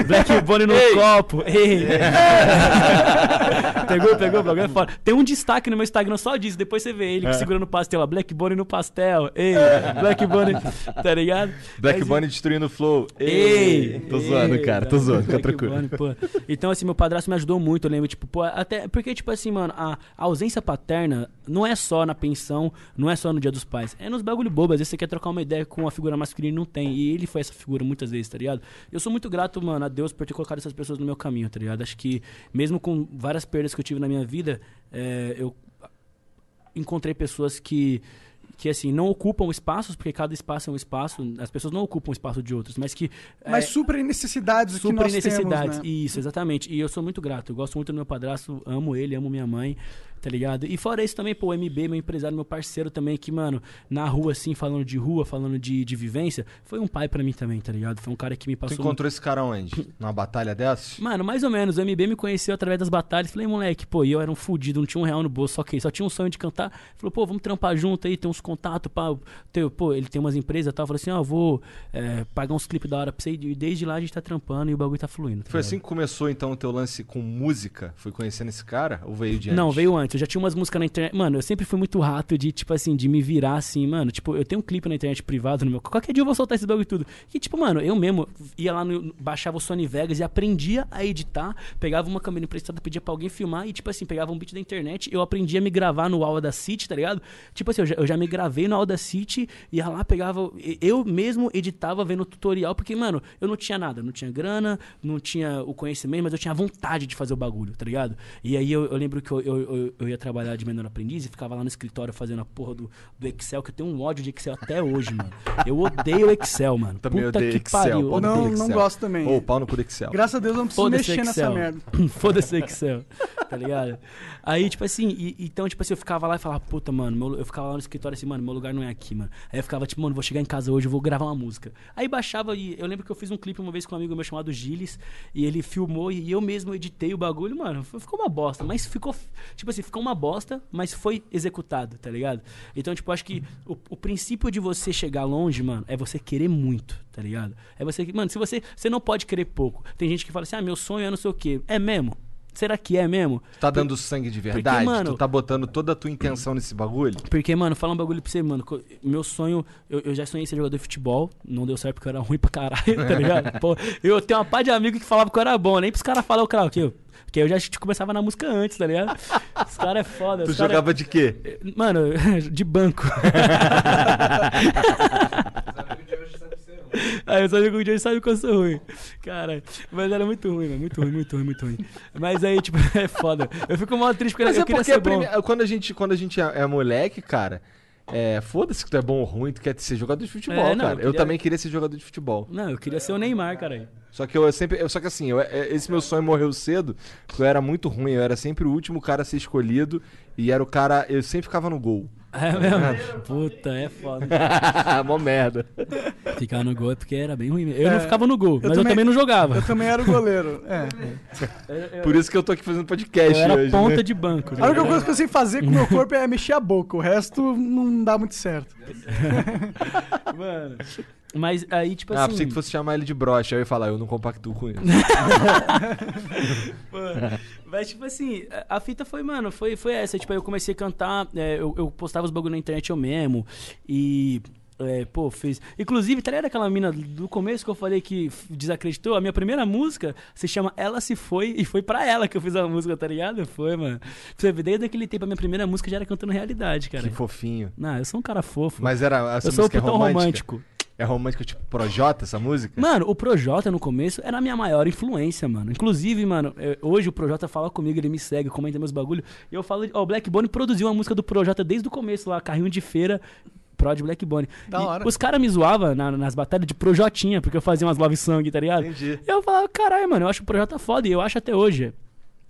Black Bunny no copo. Ei. [laughs] pegou, pegou, o bagulho é foda. Tem um destaque no meu Instagram só disso. Depois você vê ele É. segurando o pastel. ó, Black Bunny no pastel. Ei, Black Bunny. Tá ligado? Black Mas, Bunny destruindo o flow. Ei! Tô zoando, Ei, cara, tô zoando, fica tranquilo. Bunny, pô. Então, assim, meu padrasto me ajudou muito, eu lembro, tipo, pô, até. Porque, tipo assim, mano, a, a ausência paterna não é só na pensão, não é só no dia dos pais. É nos bagulho bobo. Às vezes você quer trocar uma ideia com uma figura masculina e não tem. E ele foi essa figura muitas vezes, tá ligado? Eu sou muito grato, mano, a Deus por ter colocado essas pessoas no meu caminho, tá ligado? Acho que, mesmo com várias perdas que eu tive na minha vida, é, eu encontrei pessoas que que assim não ocupam espaços porque cada espaço é um espaço as pessoas não ocupam o espaço de outros mas que Mas é, suprem necessidades que super nós necessidades temos, né? isso exatamente e eu sou muito grato eu gosto muito do meu padrasto amo ele amo minha mãe tá ligado? E fora isso também, pô, o MB, meu empresário, meu parceiro também, que, mano, na rua, assim, falando de rua, falando de, de vivência, foi um pai pra mim também, tá ligado? Foi um cara que me Tu passou. encontrou esse cara onde? [laughs] Numa batalha dessas? Mano, mais ou menos. O MB me conheceu através das batalhas. Falei, moleque, pô, e eu era um fudido, não tinha um real no bolso, só que só tinha um sonho de cantar. Falou, pô, vamos trampar junto aí, tem uns contatos, pá. Tem, pô, ele tem umas empresas e tal. Falou assim, ó, vou é, pagar uns clipes da hora pra você. E desde lá a gente tá trampando e o bagulho tá fluindo. tá Foi assim que começou então o teu lance com música? Foi conhecendo esse cara? Ou veio de Não, antes? veio antes. Eu já tinha umas músicas na internet. Mano, eu sempre fui muito rato de, tipo assim, de me virar assim, mano. Tipo, eu tenho um clipe na internet privado no meu. Qualquer dia eu vou soltar esse bagulho e tudo. E, tipo, mano, eu mesmo ia lá no. baixava o Sony Vegas e aprendia a editar. Pegava uma câmera emprestada, pedia pra alguém filmar e, tipo assim, pegava um beat da internet. Eu aprendi a me gravar no Audacity, tá ligado? Tipo assim, eu já, eu já me gravei no Audacity, ia lá, pegava. Eu mesmo editava vendo tutorial, porque, mano, eu não tinha nada. Não tinha grana, não tinha o conhecimento, mas eu tinha vontade de fazer o bagulho, tá ligado? E aí eu, eu lembro que eu, eu, eu ia trabalhar de menor aprendiz e ficava lá no escritório fazendo a porra do, do Excel, que eu tenho um ódio de Excel até hoje, mano. Eu odeio o Excel, mano. Também Puta odeio que Excel. pariu. Não- do não Excel. gosto também. Ô, pau no cu do Excel. Graças a Deus eu não preciso mexer nessa Excel. merda. [laughs] Foda-se o Excel, tá ligado? Aí, tipo assim, e- então, tipo assim, eu ficava lá e falava, puta, mano, meu- eu ficava lá no escritório assim, mano, meu lugar não é aqui, mano. Aí eu ficava, tipo, mano, vou chegar em casa hoje, eu vou gravar uma música. Aí baixava e eu lembro que eu fiz um clipe uma vez com um amigo meu chamado Gilles, e ele filmou e eu mesmo editei o bagulho, mano, ficou uma bosta, mas ficou, tipo assim, ficou uma bosta, mas foi executado, tá ligado? Então, tipo, acho que o, o princípio de você chegar longe, mano, é você querer muito, tá ligado? É você que, mano, se você, você não pode querer pouco. Tem gente que fala assim, ah, meu sonho é não sei o quê. É mesmo? Será que é mesmo? Tu tá dando sangue de verdade? mano- tu tá botando toda a tua intenção nesse bagulho? Porque, mano, fala um bagulho pra você, mano. Meu sonho, eu, eu já sonhei ser jogador de futebol, não deu certo porque eu era ruim pra caralho, tá ligado? [laughs] Pô, eu tenho uma pá de amigo que falava que eu era bom, nem pros caras falar o crau, que eu. Porque eu já tipo, começava na música antes, tá ligado? Os caras é foda. Tu os cara- jogava de quê? Mano, [laughs] de banco. [laughs] [laughs] Aí eu sabia que o Johnny sabe que eu sou ruim. Cara, mas era muito ruim, mano. Muito ruim, muito ruim, muito ruim. Mas aí, tipo, [laughs] é foda. Eu fico mal triste porque Mas eu é queria porque ser prime- quando a gente, quando a gente é, é moleque, cara, é, foda-se que tu é bom ou ruim, tu quer ser jogador de futebol, É, não, cara. eu Eu, queria- também queria ser jogador de futebol. Não, eu queria ser o Neymar, cara. Só que eu sempre. eu- só que assim, eu- é- esse meu sonho morreu cedo, porque eu era muito ruim. Eu era sempre o último cara a ser escolhido. E era o cara. Eu sempre ficava no gol. É mesmo? Puta, é foda. [laughs] Mó merda. Ficar no gol é porque era bem ruim mesmo. Eu não É, ficava no gol, mas eu também não jogava. Eu também era o goleiro. [laughs] É. Por isso que eu tô aqui fazendo podcast Eu era hoje. ponta né? de banco. A única coisa que eu sei fazer com o meu corpo é mexer a boca. O resto não dá muito certo. [laughs] Mano. Mas aí, tipo Ah, assim. pensei que fosse chamar ele de brocha. Aí eu ia falar, eu não compactuo com isso. [laughs] Mano, Mas, tipo assim, a fita foi, mano, foi, foi essa. Tipo, aí eu comecei a cantar, é, eu, eu postava os bagulho na internet eu mesmo. E. É, pô, fez. Inclusive, tá ligado aquela mina do começo que eu falei que desacreditou? A minha primeira música se chama Ela Se Foi e foi pra ela que eu fiz a música, tá ligado? Foi, mano. Você vê, desde aquele tempo, a minha primeira música já era cantando realidade, cara. que fofinho. Não, eu sou um cara fofo. Mas era. Essa eu sou o música putão romântica? romântico. É romântico tipo Projota, essa música? Mano, o Projota no começo era a minha maior influência, mano. Inclusive, mano, eh, hoje o Projota fala comigo, ele me segue, comenta meus bagulho. E eu falo, ó, o Black Bone produziu uma música do Projota desde o começo lá, carrinho de feira. Prod Black Bone. Da E hora. Os caras me zoavam na- nas batalhas de Projotinha, porque eu fazia umas love song, tá ligado? Entendi. E eu falava, caralho, mano, eu acho o Projota foda, e eu acho até hoje.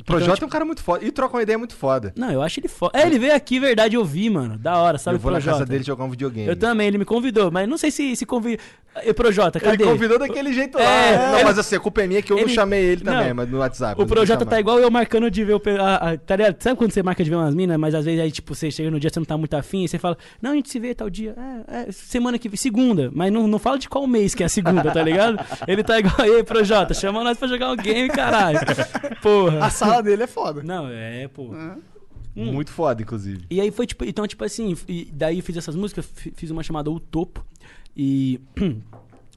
O Projota tipo- é um cara muito foda. E troca uma ideia muito foda. Não, eu acho ele foda. É, ele veio aqui, verdade, eu vi, mano. Da hora, sabe eu vou o na Projota? casa dele jogar um videogame. Eu também, ele me convidou, mas não sei se, se convidou. E Projota, cadê? Ele convidou daquele jeito lá. É, não, ele- mas assim, a culpa é minha que eu não ele- chamei ele também, Não. mas no WhatsApp. O Projota tá igual eu marcando de ver o. a- a- tá ligado? Sabe quando você marca de ver umas minas, mas às vezes aí, tipo, você chega no dia você não tá muito afim, e você fala, não, a gente se vê tal dia. É, é, semana que vem, segunda. Mas não, não fala de qual mês que é a segunda, tá ligado? Ele tá igual, ei, Projota, chama nós pra jogar um game, caralho. [laughs] Porra. A sala dele é foda. Não, é, pô. Muito foda, inclusive. E aí foi tipo, então, tipo assim, e daí eu fiz essas músicas, fi- fiz uma chamada O Topo. E. [clears throat]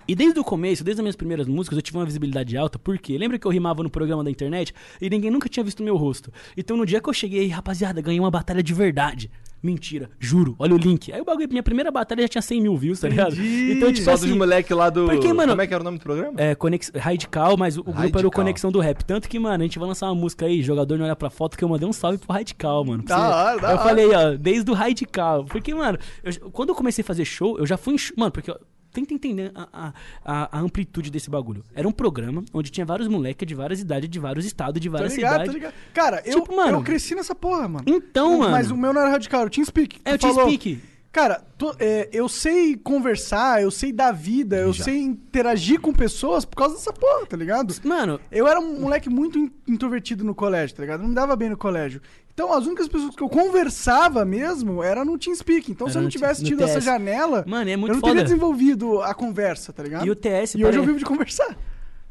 E desde o começo, desde as minhas primeiras músicas, eu tive uma visibilidade alta, porque lembra que eu rimava no programa da internet e ninguém nunca tinha visto meu rosto. Então no dia que eu cheguei, rapaziada, ganhei uma batalha de verdade. Mentira, juro, olha o link. Aí o bagulho, minha primeira batalha já tinha 100 mil views, tá ligado? Então, tipo Só dos assim. moleque lá do. Porque, mano, Como é que era o nome do programa? É, Conex... Radical, mas o, o grupo era o. Conexão do Rap. Tanto que, mano, a gente vai lançar uma música aí, jogador não olha pra foto, que eu mandei um salve pro Radical, mano. Da você- da Eu hora. falei, ó, desde o Radical. Porque, mano, eu- quando eu comecei a fazer show, eu já fui em. Mano, porque. eu- tenta entender a, a, a- amplitude desse bagulho. Era um programa onde tinha vários moleques de várias idades, de vários estados, de várias cidades. Cara, eu, Tipo, mano- eu cresci nessa porra, mano. Então, mano. Mas o meu não era radical, era o TeamSpeak. É, Tu o falou- TeamSpeak. Cara, é, eu sei conversar, eu sei dar vida, eu sei interagir com pessoas por causa dessa porra, tá ligado? Mano, Eu era um moleque muito in- introvertido no colégio, tá ligado? Não me dava bem no colégio. Então, as únicas pessoas que eu conversava mesmo era no TeamSpeak. Então, se Era eu não tivesse tido essa janela, Mano, é eu não foda. teria desenvolvido a conversa, tá ligado? E o TS E hoje eu vivo de conversar.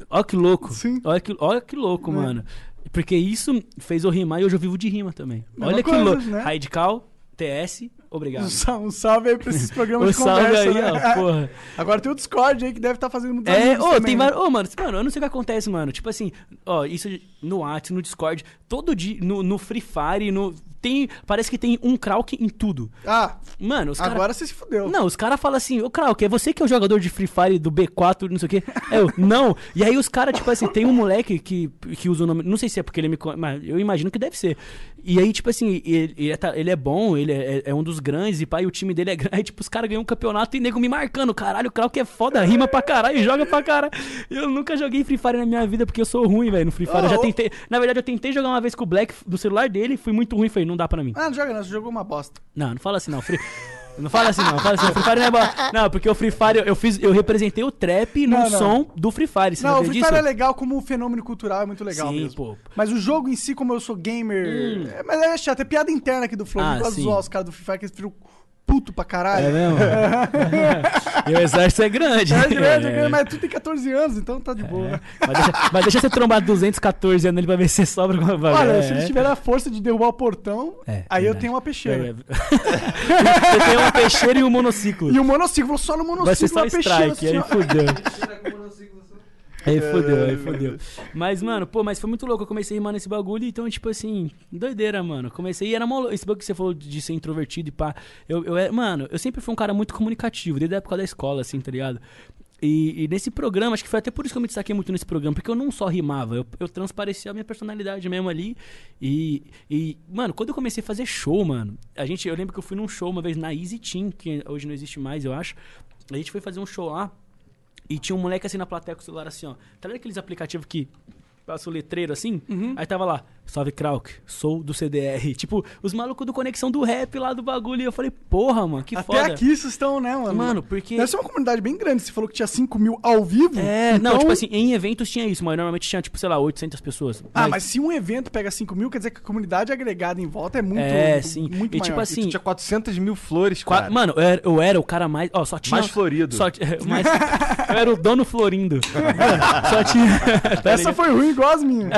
Olha que louco. Sim. Olha que, olha que louco, É. mano. Porque isso fez eu rimar e hoje eu vivo de rima também. Mesma olha que coisa, louco. né? Radical, TS, obrigado. Um salve, um salve aí pra esses [laughs] programas Ô, de salve conversa, aí, né? ó, porra. [laughs] Agora tem o Discord aí que deve estar fazendo muitos É, ô, também, tem né? vários. Ô, mano, mano, eu não sei o que acontece, mano. Tipo assim, ó, isso no WhatsApp, no Discord, todo dia, no, no Free Fire, no. Tem. Parece que tem um Krauk em tudo. Ah, Mano, os caras. agora você se fudeu. Não, os caras falam assim, ô Krauk, é você que é o jogador de Free Fire do B4, não sei o quê. É Eu, [laughs] não. E aí os caras, tipo assim, tem um moleque que, que usa o nome. Não sei se é porque ele me. Mas eu imagino que deve ser. E aí, tipo assim, ele, ele é, tá- ele é bom, ele é, é um dos grandes, e pai, o time dele é grande. [laughs] Aí, tipo, os caras ganham um campeonato e nego me marcando. Caralho, o Krauk é foda, rima pra caralho, joga pra caralho. Eu nunca joguei Free Fire na minha vida porque eu sou ruim, velho, no Free Fire. eu já tentei. Na verdade, eu tentei jogar uma vez com o Black do celular dele, fui muito ruim, falei, não dá pra mim. Ah, não joga não, você jogou uma bosta. Não, não fala assim não. Free... Não fala assim não, fala assim, não. Free Fire não é bom. Não, porque o Free Fire, eu fiz, eu representei o trap no Não, não. som do Free Fire, você Não, o Free disso? Fire é legal como fenômeno cultural, é muito legal Sim, mesmo. pô. Mas o jogo em si, como eu sou gamer... É, mas é chato, é piada interna aqui do Flow. Ah, eu gosto os caras do Free Fire, que eles viram puto pra caralho. É mesmo? [laughs] e o exército é grande. É grande, é É. grande, mas tu tem 14 anos, então tá de boa. Mas deixa, mas deixa você trombar 214 anos ali pra ver se você sobra alguma vaga. Olha, É. se eles tiverem a força de derrubar o portão, É, aí eu tenho uma peixeira. É, é. [laughs] você tem uma peixeira e um monociclo. E o monociclo, só no monociclo, Vai ser só uma peixeira. strike, aí assim, ó. fudeu. Aí fudeu, aí fudeu. [laughs] Mas, mano, pô, mas foi muito louco. Eu comecei a rimar bagulho, então, tipo assim, doideira, mano. Comecei e era mó Esse bagulho que você falou de ser introvertido e pá. Eu, eu, era- mano, eu sempre fui um cara muito comunicativo, desde a época da escola, assim, tá ligado? E, e nesse programa, acho que foi até por isso que eu me destaquei muito nesse programa, porque eu não só rimava, eu, eu transparecia a minha personalidade mesmo ali. E, e, mano, quando eu comecei a fazer show, mano, a gente, eu lembro que eu fui num show uma vez na Easy Team, que hoje não existe mais, eu acho. A gente foi fazer um show lá. E tinha um moleque assim na plateia com o celular assim, ó. Tá ligado aqueles aplicativos que passa o letreiro assim? Uhum. Aí tava lá, salve Krauk, sou do CDR. [laughs] Tipo, os malucos do Conexão do Rap lá do bagulho. E eu falei, porra, mano, que Até foda. aqui vocês estão, né, mano? Mano, porque. Deve ser uma comunidade bem grande. Você falou que tinha 5 mil ao vivo. É, não, então- tipo assim, em eventos tinha isso, mas normalmente tinha, tipo, sei lá, 800 pessoas. Ah, mas se um evento pega 5 mil, quer dizer que a comunidade agregada em volta é muito É, sim. muito E, tipo maior. assim, Tu tinha 400 mil flores, Qua- cara. Mano, eu era, eu era o cara mais. Ó, só tinha. Mais florido. Só, [laughs] mais, eu era o dono florindo. Mano, [laughs] só tinha. Essa foi ruim igual as minhas.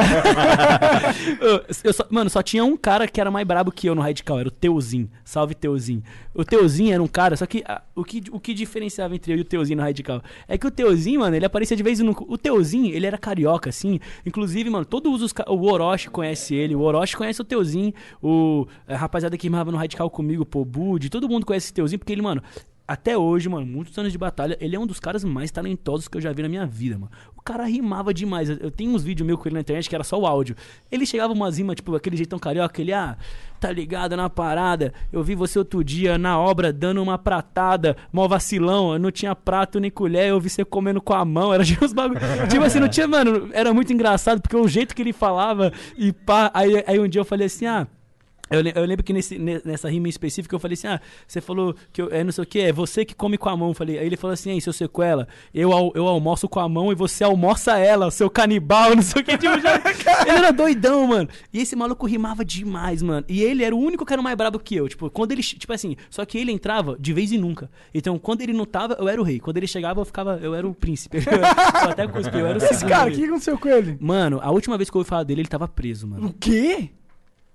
Eu- só- mano, só tinha um cara que era mais brabo que eu no Radical, era o Teuzinho. Salve Teuzinho. O Teuzinho era um cara, só que ah, o, que o que diferenciava entre eu e o Teuzinho no Radical é que o Teuzinho, mano, ele aparecia de vez em. O Teuzinho, ele era carioca, assim. Inclusive, mano, todos os. O Orochi conhece ele, o Orochi conhece o Teuzinho, o a rapaziada que rimava no Radical comigo, o Bud, todo mundo conhece esse Teuzinho, porque ele, mano. Até hoje, mano, muitos anos de batalha, ele é um dos caras mais talentosos que eu já vi na minha vida, mano. O cara rimava demais. Eu, tenho uns vídeos meus com ele na internet que era só o áudio. Ele chegava umas rimas, tipo, aquele jeitão carioca, ele, ah, tá ligado na parada. Eu vi você outro dia na obra dando uma pratada, mó vacilão, eu não tinha prato nem colher, eu vi você comendo com a mão, era [laughs] tipo uns bagulho. tipo assim, não tinha, mano, era muito engraçado, porque o jeito que ele falava e pá. Aí, aí um dia eu falei assim, ah. Eu, eu lembro que nesse, ne- nessa rima em específica eu falei assim: ah, você falou que eu, é não sei o que, é você que come com a mão. Eu falei, aí ele falou assim: aí, seu sequela, eu, eu almoço com a mão e você almoça ela, seu canibal, [laughs] não sei o que. Tipo, já- [laughs] ele era doidão, mano. E esse maluco rimava demais, mano. E ele era o único que era mais brabo que eu. Tipo, quando ele. Tipo assim, só que ele entrava de vez em nunca. Então, quando ele não tava, eu era o rei. Quando ele chegava, eu ficava. Eu era o príncipe. [laughs] eu até cuspi, eu era o Esse cara, o que aconteceu com ele? Mano, a última vez que eu ouvi falar dele, ele tava preso, mano. O quê?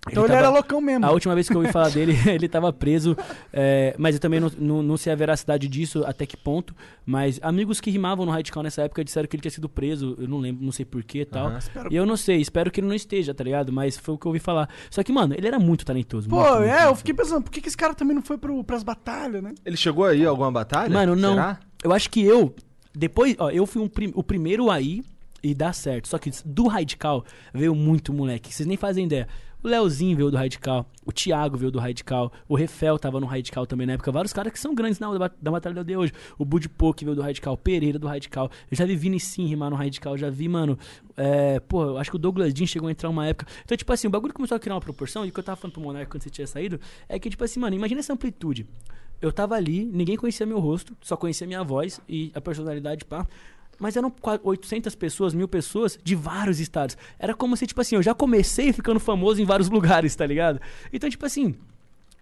Então ele, tava- era loucão mesmo. A última vez que eu ouvi falar dele, [laughs] ele tava preso. é, mas eu também não, não, não sei a veracidade disso, até que ponto. Mas amigos que rimavam no Radical nessa época disseram que ele tinha sido preso. Eu não lembro, não sei porquê e tal. Aham. E eu não sei, espero que ele não esteja, tá ligado? Mas foi o que eu ouvi falar. Só que, mano, ele era muito talentoso. Pô, muito, muito, é, eu fiquei pensando, por que, que esse cara também não foi pro, pras batalhas, né? Ele chegou aí a alguma batalha? Mano, não. Será? Eu acho que eu. Depois, ó, eu fui um prim- o primeiro aí. e dá certo. Só que do Radical veio muito moleque. Vocês nem fazem ideia. O Leozinho veio do Radical, o Thiago veio do Radical, o Refel tava no Radical também na época. Vários caras que são grandes na, da, da Batalha de hoje. O Bud que veio do Radical, Pereira do Radical. Eu já vi Vini Sim rimar no Radical, já vi, mano. É, pô, acho que o Douglas Jean chegou a entrar uma época. Então, tipo assim, o bagulho começou a criar uma proporção. E o que eu tava falando pro Monark quando você tinha saído é que, tipo assim, mano, imagina essa amplitude. Eu tava ali, ninguém conhecia meu rosto, só conhecia minha voz e a personalidade, pá. Mas eram qua- 800 pessoas, mil pessoas de vários estados. Era como se, tipo assim, eu já comecei ficando famoso em vários [laughs] lugares, tá ligado? Então, tipo assim,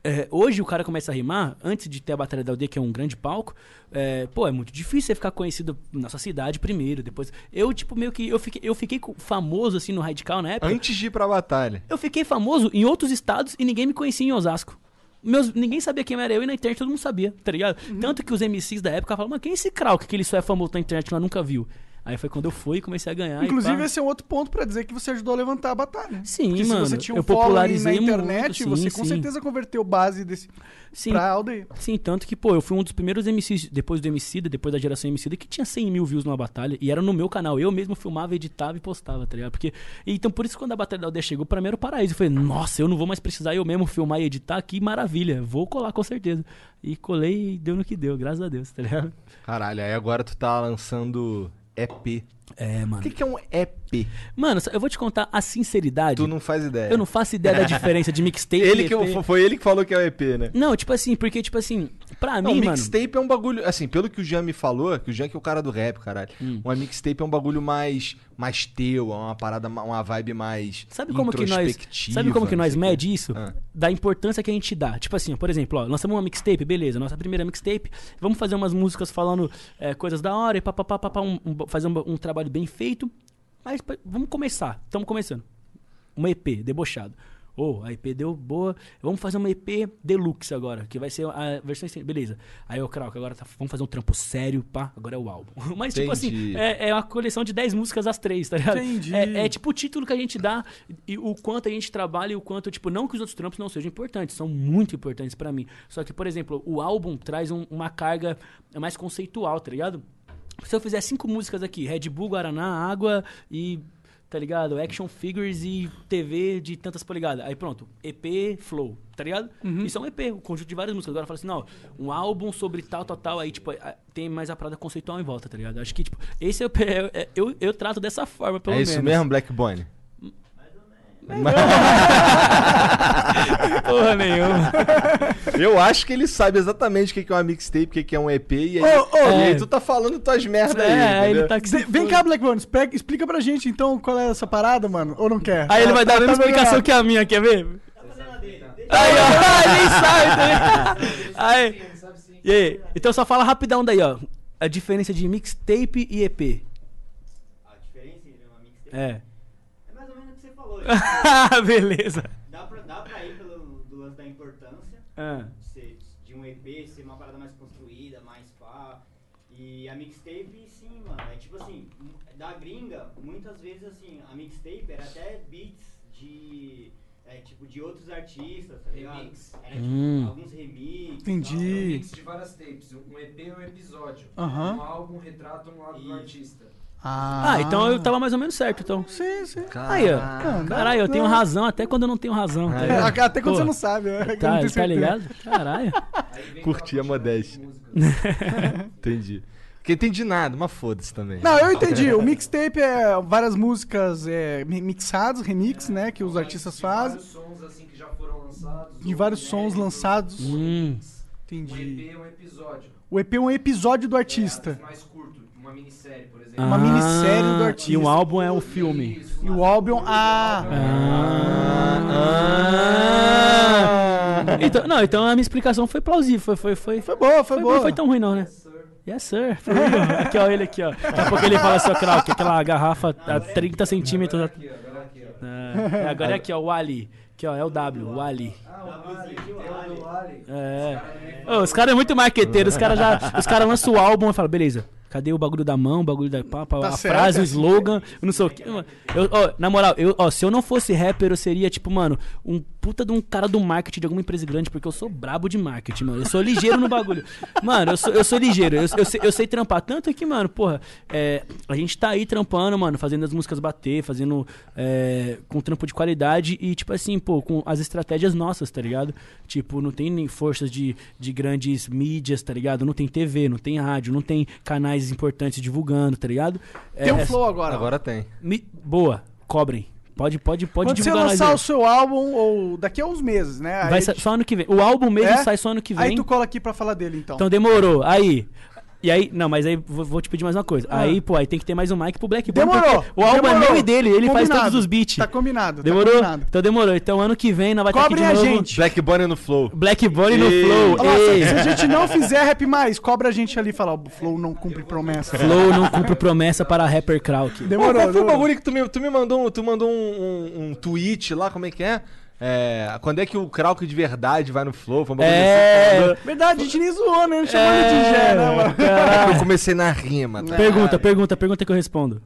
é, hoje o cara começa a rimar, antes de ter a Batalha da Aldeia, que é um grande palco, é, pô, é muito difícil você ficar conhecido na sua cidade primeiro, depois... Eu, tipo, meio que... Eu fiquei, eu fiquei famoso, assim, no Radical na época. Antes de ir pra batalha. Eu fiquei famoso em outros estados e ninguém me conhecia em Osasco. Meus, ninguém sabia quem era eu e na internet todo mundo sabia, tá ligado? Tanto que os MCs da época falavam, mas quem é esse Krauk que ele só é famoso na internet nós nunca viu? Aí foi quando eu fui e comecei a ganhar. Inclusive, esse é um outro ponto pra dizer que você ajudou a levantar a batalha. Sim, Porque mano, se você tinha um eu following na popularizei internet, muito, você sim, com sim. certeza converteu base desse Sim. pra aldeia. Sim, tanto que, pô, eu fui um dos primeiros MCs, depois do Emicida, depois da geração Emicida, que tinha 100 mil views numa batalha, e era no meu canal. Eu mesmo filmava, editava e postava, tá ligado? Porque, então, por isso, que quando a Batalha da Aldeia chegou, pra mim era o paraíso. Eu falei, nossa, eu não vou mais precisar eu mesmo filmar e editar, que maravilha. Vou colar com certeza. E colei e deu no que deu, graças a Deus, tá ligado? Caralho, aí agora tu tá lançando EP. É, mano. O que, que é um EP? Mano, eu vou te contar a sinceridade. Tu não faz ideia. Eu não faço ideia da diferença de mixtape Ele e que, EP. foi ele que falou que é o EP, né? Não, tipo assim, porque, tipo assim, pra Não, mim, mano... mixtape é um bagulho. Assim, pelo que o Jean me falou, que o Jean que é o cara do rap, caralho. Hum. Uma mixtape é um bagulho mais, mais teu, é uma parada, ma- uma vibe mais. Sabe como que nós, sabe como que nós mede isso? Ah. Da importância que a gente dá. Tipo assim, por exemplo, ó, lançamos uma mixtape, beleza, nossa primeira mixtape, vamos fazer umas músicas falando é, coisas da hora e papapá, papá, um, um- fazer um, um trabalho bem feito. Mas vamos começar, estamos começando. Uma EP, debochado. Ô, a EP deu boa. Vamos fazer uma EP deluxe agora, que vai ser a versão. Beleza. Aí o Krauk, agora tá- vamos fazer um trampo sério, pá, agora é o álbum. [laughs] Mas, tipo assim, Entendi. é, é uma coleção de 10 músicas às três, tá ligado? Entendi. É, é tipo o título que a gente dá e o quanto a gente trabalha e o quanto, tipo, não que os outros trampos não sejam importantes, são muito importantes pra mim. Só que, por exemplo, o álbum traz um- uma carga mais conceitual, tá ligado? Se eu fizer cinco músicas aqui, Red Bull, Guaraná, água e. Tá ligado? Action figures e TV de tantas polegadas. Aí pronto, EP Flow, tá ligado? Isso é um EP, um conjunto de várias músicas. Agora fala assim, não, um álbum sobre tal, tal, tal. Aí, tipo, tem mais a parada conceitual em volta, tá ligado? Acho que, tipo, esse é o. é- é- eu, eu trato dessa forma, pelo É menos. isso mesmo, Black Bonnie? [laughs] Porra nenhuma. Eu acho que ele sabe exatamente o que é uma mixtape, o que é um EP, e aí, Ô, ô, e aí é. tu tá falando tuas merdas aí. É, aí ele entendeu? tá que Vem cá, Black Bones, pega- explica pra gente então qual é essa parada, mano. Ou não quer? Aí ele vai dar a mesma Tá explicação melhorado. que a minha, quer ver? Aí, ó, [laughs] ele nem sabe, tá ligado? Aí, e aí? Então só fala rapidão daí, ó. A diferença de mixtape e EP. A diferença entre uma mixtape É. é mais ou menos o que você falou. [laughs] Beleza. dá, pra, dá pra ir pelo do lance da importância Ah. de, ser- de um EP ser uma parada mais construída, mais pá. E a mixtape, sim, mano. É tipo assim, da gringa, muitas vezes assim, a mixtape era até beats de. É, tipo, de outros artistas, tá ligado? Remix. Era tipo, Hum. alguns remixes. Entendi. É um Ih. mix de várias tapes. Um EP é um episódio. Aham. Um álbum retrata um lado do artista. Ah, então eu tava mais ou menos certo, então. Sim, sim. Aí, ó. Dá- Caralho, eu tenho não. razão até quando eu não tenho razão. tá? É, Até quando Pô, você não sabe, né? Eu não Tá, tá certeza. ligado? Caralho. Curti a modéstia. [laughs] entendi. Porque entendi nada, mas foda-se também. Não, eu entendi. O mixtape é várias músicas é, mi- mixadas, remix, né? Que os artistas fazem. Vários sons assim que já foram lançados. De vários sons lançados. Hum. Um Entendi. EP é um episódio. O EP é um episódio do artista. Mais curto, uma minissérie, por Uma minissérie do artista. E o álbum é o filme. E o álbum. Ah! Ah. Então, não, então a minha explicação foi plausível. Foi, foi, foi, Foi boa, foi boa. Não foi tão ruim, não, né? Yes, sir. For real. Aqui, ó, ele aqui, ó. Daqui a pouco ele fala assim, ó, Krauk, aquela garrafa a 30 centímetros. Agora aqui, ó. É, agora é aqui, ó, o Ali. Aqui, ó, é o W, o Ali. É. Ô, os caras é muito marqueteiros, os caras já. Os caras lançam o álbum e falam, beleza. Cadê o bagulho da mão, o bagulho da papa, Tá a certo, frase, é o assim. slogan, eu não sei o quê. mano. Eu, ó, na moral, eu, ó, se eu não fosse rapper, eu seria, tipo, mano, um puta de um cara do marketing de alguma empresa grande, porque eu sou brabo de marketing, mano. Eu sou ligeiro no bagulho. [laughs] Mano, eu sou, eu sou ligeiro. Eu, eu sei, eu sei trampar. Tanto que, mano, porra, é, a gente tá aí trampando, mano, fazendo as músicas bater, fazendo é, com trampo de qualidade e, tipo assim, pô, com as estratégias nossas, tá ligado? Tipo, não tem nem forças de, de grandes mídias, tá ligado? Não tem TV, não tem rádio, não tem canais importantes divulgando, tá ligado? Tem um É, flow agora. Agora tem. me- boa, cobrem. Pode, pode, pode Quando você lançar o seu álbum, ou daqui a uns meses, né? Vai Aí- sa- só ano que vem. O álbum mesmo É? sai só ano que vem. Aí tu cola aqui pra falar dele, então. Então demorou. Aí. E aí, não, mas aí vou, vou te pedir mais uma coisa. Ah. Aí, pô, aí tem que ter mais um mic pro Black Demorou. O álbum é meu e dele, ele faz Combinado. todos os beats. Tá combinado. demorou? Tá combinado. então demorou. Então ano que vem nós vai estar aqui de a novo. gente. Black Bunny no Flow. Black Bunny no E- Flow. Olha lá, se, a gente não fizer rap mais, cobra a gente ali e fala, o Flow não cumpre promessa. Flow não cumpre promessa para rapper Krauk. Demorou, Qual foi o bagulho que tu me, tu me mandou, tu mandou um, um, um tweet lá, como é que é? É, quando é que o Krauk de verdade vai no Flow? Foi um bagulho É. assim, Verdade, a gente nem zoou, né? Não chamou ele de Gé, né, mano? [laughs] É, eu comecei na rima. tá? Pergunta, pergunta, pergunta que eu respondo.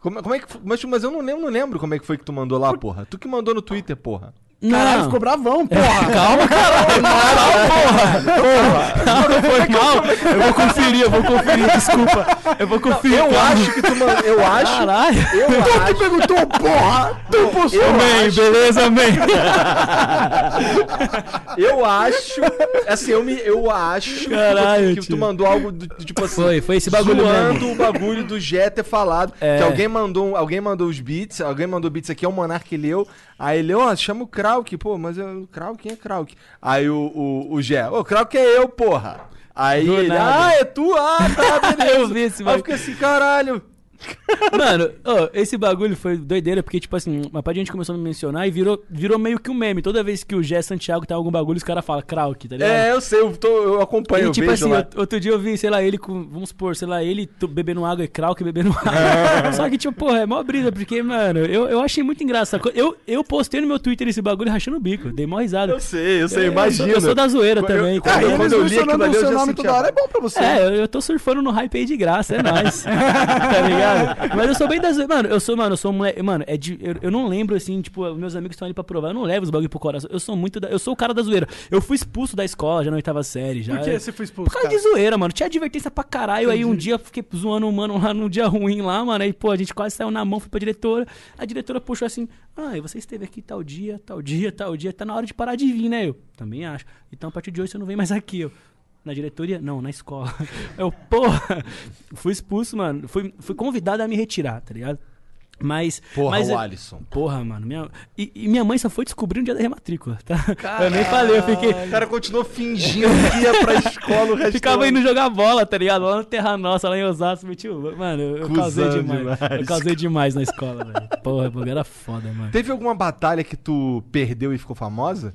Como, como é que? Mas, mas eu não lembro, não lembro como é que foi que tu mandou lá, porra. Tu que mandou no Twitter, porra. Caralho, Não. ficou bravão, porra. Calma, caralho. Não, foi mal. Eu vou conferir, eu vou conferir, desculpa. Eu vou conferir. Eu calma. acho que tu mandou. Eu acho. Caralho. Eu Tu que acho. perguntou, porra! Tu Man, acho. beleza, man. Eu acho. Assim, eu me. Eu acho Caralho, que tu tio. mandou algo do, tipo assim. Foi, foi esse bagulho zoando mesmo. o bagulho do Jé ter falado. É. Que alguém mandou, alguém mandou os beats, alguém mandou beats aqui, é o Monark que leu. Aí ele, ó, chama o Krauk, pô, mas eu, Krauk, quem é Krauk? Aí o, o, o Jé, ô, Krauk é eu, porra. Aí Do ele, nada. ah, é tu? Ah, tá, [laughs] beleza. Eu vi esse Aí fiquei assim, caralho. Mano, ó, esse bagulho foi doideira, porque, tipo assim, uma parte de gente começou a me mencionar e virou, virou meio que um meme. Toda vez que o Gé Santiago tem algum bagulho, os caras falam Krauk, tá ligado? É, eu sei, eu, tô, eu acompanho, E, eu tipo assim, lá. out- outro dia eu vi, sei lá, ele com. Vamos supor, sei lá, ele bebendo água e Krauk bebendo água. [laughs] Só que, tipo, porra, é mó brisa, porque, mano, eu, eu achei muito engraçado. Eu, eu postei no meu Twitter esse bagulho rachando o bico, dei mó risada. Eu sei, eu sei, É, eu imagina. sou- eu sou da zoeira Quando também, eu- cara. quando eu- quando eles eu li aquilo mencionando ali, o eu seu já nome toda hora é bom pra você. É, eu, eu tô surfando no hype aí de graça, é nóis. [laughs] tá ligado? Mas eu sou bem das. Mano, eu sou, mano, eu sou um moleque. Mano, é de, eu, eu não lembro assim, tipo, meus amigos estão ali pra provar. Eu não levo os bagulho pro coração. Eu sou muito. Da, eu sou o cara da zoeira. Eu fui expulso da escola já na oitava série. Já, Por que você foi expulso, Por causa cara? de zoeira, mano. Tinha advertência pra caralho. Aí um dia eu fiquei zoando um mano lá num dia ruim lá, mano. Aí, pô, a gente quase saiu na mão, fui pra diretora. A diretora puxou assim: Ah, você esteve aqui tal dia, tal dia, tal dia. Tá na hora de parar de vir, né? Eu também acho. Então a partir de hoje você não vem mais aqui, eu. Na diretoria? Não, na escola. [laughs] Eu, porra, fui expulso, mano. Fui, fui convidado a me retirar, tá ligado? Mas. Porra, mas o Alisson. Porra, mano. Minha, e, e minha mãe só foi descobrir no dia da rematrícula, tá? Eu nem falei, eu fiquei. O cara continuou fingindo que ia pra escola o resto Ficava indo jogar bola, tá ligado? Lá no Terra Nossa, lá em Osasco, meti o... Mano, eu, eu causei demais. demais. Eu causei demais na escola, velho. Porra, o era foda, mano. Teve alguma batalha que tu perdeu e ficou famosa?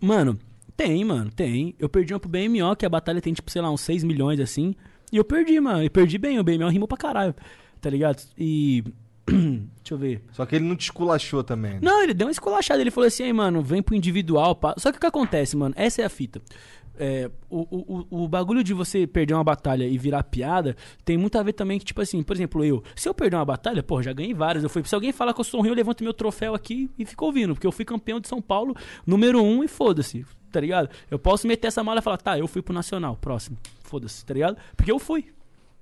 Mano, tem, mano, tem. Eu perdi uma pro BMO, que a batalha tem, tipo, sei lá, uns 6 milhões, assim. E eu perdi, mano. E perdi bem, o BMO rimou pra caralho, tá ligado? E... [clears throat] Deixa eu ver. Só que ele não te esculachou também. né? Não, ele deu uma esculachada. Ele falou assim, aí, mano, vem pro individual. Pá. Só que o que acontece, mano? Essa é a fita. É, o, o, o- bagulho de você perder uma batalha e virar piada tem muito a ver também que, tipo assim, por exemplo, eu, se eu perder uma batalha, pô, já ganhei várias. Eu fui, se alguém falar que eu sou ruim, eu levanto meu troféu aqui e fico ouvindo, porque eu fui campeão de São Paulo, número um, e foda-se, tá ligado? Eu posso meter essa mala e falar, tá, eu fui pro Nacional, próximo, foda-se, tá ligado? Porque eu fui,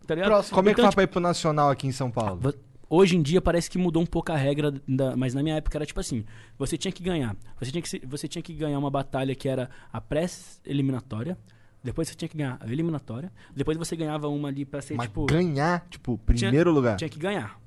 tá ligado? Próximo. Como é que Então, faz pra ir pro Nacional aqui em São Paulo? Vo- Hoje em dia parece que mudou um pouco a regra, da- mas na minha época era tipo assim: você tinha que ganhar. Você tinha que, você tinha que ganhar uma batalha que era a pré-eliminatória. Depois você tinha que ganhar a eliminatória. Depois você ganhava uma ali pra ser Mas tipo. ganhar, tipo, tinha- primeiro lugar. Tinha que ganhar.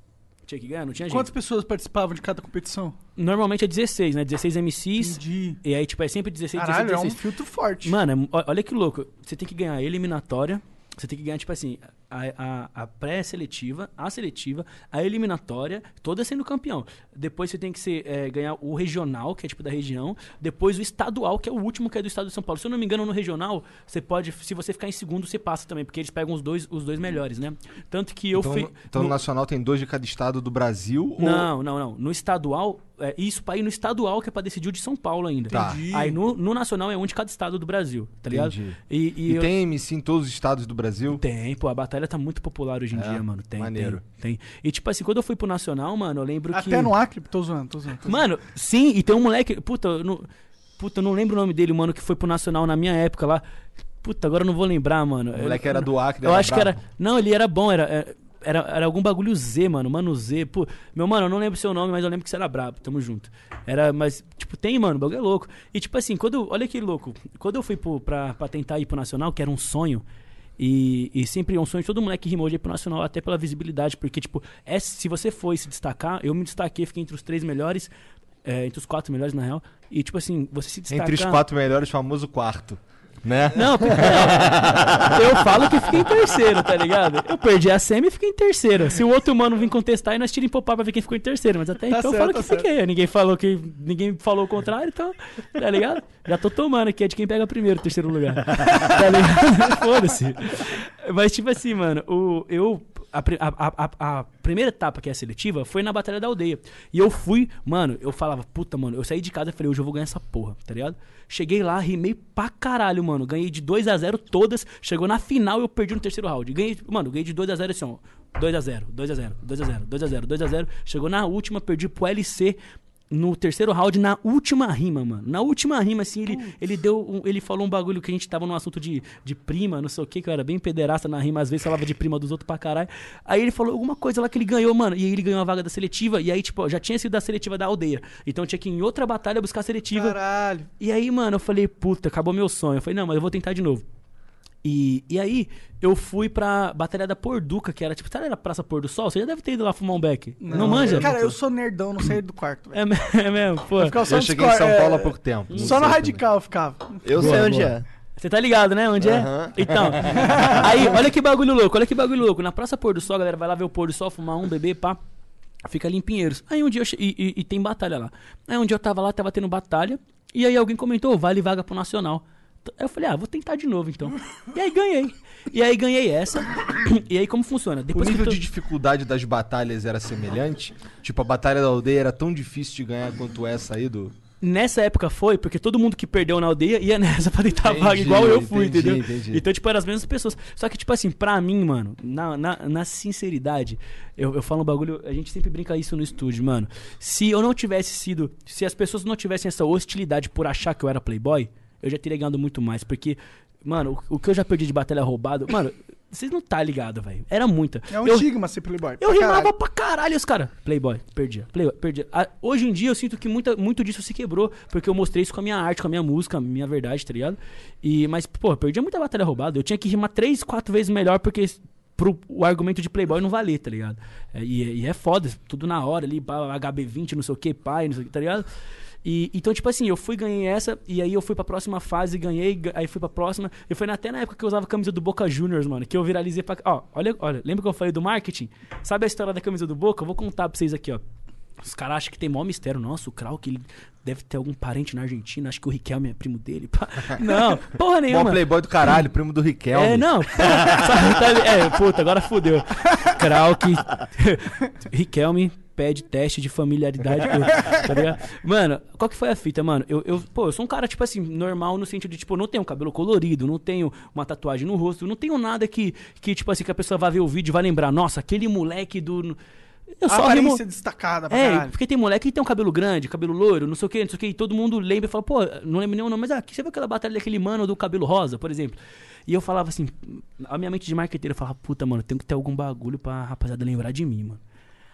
Tinha que ganhar, não tinha Quantas jeito. pessoas participavam de cada competição? Normalmente é 16, né? 16 MCs. Entendi. E aí, tipo, é sempre 16, Caralho, 16, é um 16. filtro forte. Mano, é- olha que louco. Você tem que ganhar eliminatória. Você tem que ganhar, tipo assim, a, a- a pré-seletiva, a seletiva, a eliminatória, toda sendo campeão. Depois você tem que ser, é, ganhar o regional, que é tipo da região. Depois o estadual, que é o último, que é do estado de São Paulo. Se eu não me engano, no regional, você pode, se você ficar em segundo, você passa também, porque eles pegam os dois, os dois melhores, né? Tanto que eu então, fui. no- então no Nacional tem dois de cada estado do Brasil? ou- Não, não, não. No estadual, é, isso pra ir no estadual, que é pra decidir o de São Paulo ainda. Tá. Entendi. Aí no, no nacional é um de cada estado do Brasil, tá ligado? Entendi. E, e E eu- tem MC em todos os estados do Brasil? Tem, pô, a batalha tá muito popular hoje em É, dia, mano. Tem, maneiro. tem, tem. E tipo assim, quando eu fui pro Nacional, mano, eu lembro que... Até no Acre, tô zoando, tô zoando. tô zoando. Mano, sim, e tem um moleque. Puta, eu não, puta, eu não lembro o nome dele, mano, que foi pro Nacional na minha época lá. Puta, agora eu não vou lembrar, mano. O moleque era do Acre, Eu era acho que era. Não, ele era bom, era. é, Era, era algum bagulho Z, mano. Mano Z. Pô, meu mano, eu não lembro seu nome, mas eu lembro que você era brabo. Tamo junto. Era, mas, tipo, tem, mano, o bagulho é louco. E, tipo assim, quando. Olha que louco. Quando eu fui pro, pra, pra tentar ir pro Nacional, que era um sonho. E, e sempre é um sonho de todo moleque que rimou de ir pro Nacional, até pela visibilidade. Porque, tipo, é, se você foi se destacar, eu me destaquei, fiquei entre os três melhores. é, entre os quatro melhores, na real. E, tipo assim, você se destacar. Entre os quatro melhores, famoso quarto. Né? Não, porque- não, eu falo que fiquei em terceiro, tá ligado? Eu perdi a semi e fiquei em terceiro. Se o outro mano vir contestar, aí nós tiramos popar pra ver quem ficou em terceiro. Mas até Tá então eu certo, falo tá que fiquei. Ninguém falou que. Ninguém falou o contrário, então. Tá ligado? Já tô tomando aqui, é de quem pega primeiro, terceiro lugar. [laughs] Tá ligado? Foda-se. Mas, tipo assim, mano, o, eu. A, a, a, a- primeira etapa, que é a seletiva, foi na Batalha da Aldeia. E eu fui, mano, eu falava, puta, mano, eu saí de casa e falei, hoje eu vou ganhar essa porra, tá ligado? Cheguei lá, rimei pra caralho, mano. Ganhei de 2 a 0 todas. Chegou na final, eu perdi no terceiro round. Ganhei, mano, ganhei de 2 a 0 assim, ó. 2 a 0 2 a 0 2 a 0 2 a 0 2 a 0 Chegou na última, perdi pro LC no terceiro round, na última rima, mano. Na última rima, assim, ele, ele deu. um- ele falou um bagulho que a gente tava num assunto de, de prima, não sei o que, que eu era bem pederasta na rima, às vezes falava de prima dos outros pra caralho. Aí ele falou alguma coisa lá que ele ganhou, mano. E aí ele ganhou a vaga da seletiva. E aí, tipo, já tinha sido da seletiva da aldeia. Então eu tinha que ir em outra batalha buscar a seletiva. Caralho. E aí, mano, eu falei, puta, acabou meu sonho. Eu falei, não, mas eu vou tentar de novo. E, e aí, eu fui pra Batalha da Porduca, que era tipo, sabe na Praça Pôr do Sol? Você já deve ter ido lá fumar um beck. Não, manja? Cara, eu sou nerdão, não saí do quarto. É, [laughs] é mesmo, pô. Eu só Eu cheguei em São Paulo é, há pouco tempo. não Só no radical eu ficava. Eu Boa, sei onde boa. é. Você tá ligado, né? Onde Aham. é? Então, [laughs] aí, olha que bagulho louco, olha que bagulho louco. Na Praça Pôr do Sol, a galera vai lá ver o pôr do sol, fumar um, beber, pá. Fica ali em Pinheiros. Aí um dia eu che... e, e- e tem batalha lá. Aí um dia eu tava lá, tava tendo batalha. E aí alguém comentou, vale vaga pro Nacional. Aí eu falei, ah, vou tentar de novo então. E aí ganhei. E aí ganhei essa. E aí como funciona? O Depois que nível tu- de dificuldade das batalhas era semelhante? Tipo, a batalha da aldeia era tão difícil de ganhar quanto essa aí do. Nessa época foi, porque todo mundo que perdeu na aldeia ia nessa [laughs] pra tentar Entendi, vaga, igual eu fui, entendi, entendeu? entendi. Então, tipo, eram as mesmas pessoas. Só que, tipo assim, pra mim, mano, na, na, na sinceridade, eu, eu falo um bagulho, a gente sempre brinca isso no estúdio, mano. Se eu não tivesse sido, se as pessoas não tivessem essa hostilidade por achar que eu era playboy, eu já teria ganhado muito mais, porque, mano, o, o que eu já perdi de batalha roubado, mano, vocês não tá ligado, velho. Era muita. É um eu, estigma ser playboy. eu pra rimava caralho. pra caralho os caras. Playboy, perdia. Playboy, perdia. Ah, hoje em dia eu sinto que muita, muito disso se quebrou, porque eu mostrei isso com a minha arte, com a minha música, a minha verdade, tá ligado? E, mas, pô, eu perdia muita batalha roubada. Eu tinha que rimar três, quatro vezes melhor, porque pro, o argumento de Playboy não valer, tá ligado? É, e, é- e é foda, tudo na hora ali, pá, HB20, não sei o que, pai, não sei o que, tá ligado? E, então, tipo assim, eu fui, ganhei essa, e aí eu fui pra próxima fase, ganhei, ga- aí fui pra próxima. E foi até na época que eu usava a camisa do Boca Juniors, mano, que eu viralizei pra. Ó, olha, olha, lembra que eu falei do marketing? Sabe a história da camisa do Boca? Eu vou contar pra vocês aqui, ó. Os caras acham que tem maior mistério. Nossa, o Krauk, ele deve ter algum parente na Argentina. Acho que o Riquelme é primo dele. [laughs] Não, porra nenhuma. playboy do caralho, primo do Riquelme. É, não. [laughs] Sabe, tá é, puta, agora fudeu. Krauk. [laughs] Riquelme pede teste de familiaridade. [laughs] tá ligado? Mano, qual que foi a fita, mano? Eu, eu, pô, eu sou um cara, tipo assim, normal no sentido de, tipo, não tenho cabelo colorido, não tenho uma tatuagem no rosto, não tenho nada que, que tipo assim, que a pessoa vai ver o vídeo e vai lembrar, nossa, aquele moleque do. Eu A só aparência rimo... destacada pra É, caralho. porque tem moleque que tem um cabelo grande, cabelo loiro, não sei o que, não sei o que, e todo mundo lembra e fala, pô, não lembro nenhum nome, mas aqui você viu aquela batalha daquele mano do cabelo rosa, por exemplo. E eu falava assim, a minha mente de marqueteiro falava, puta, mano, tem que ter algum bagulho pra rapaziada lembrar de mim, mano.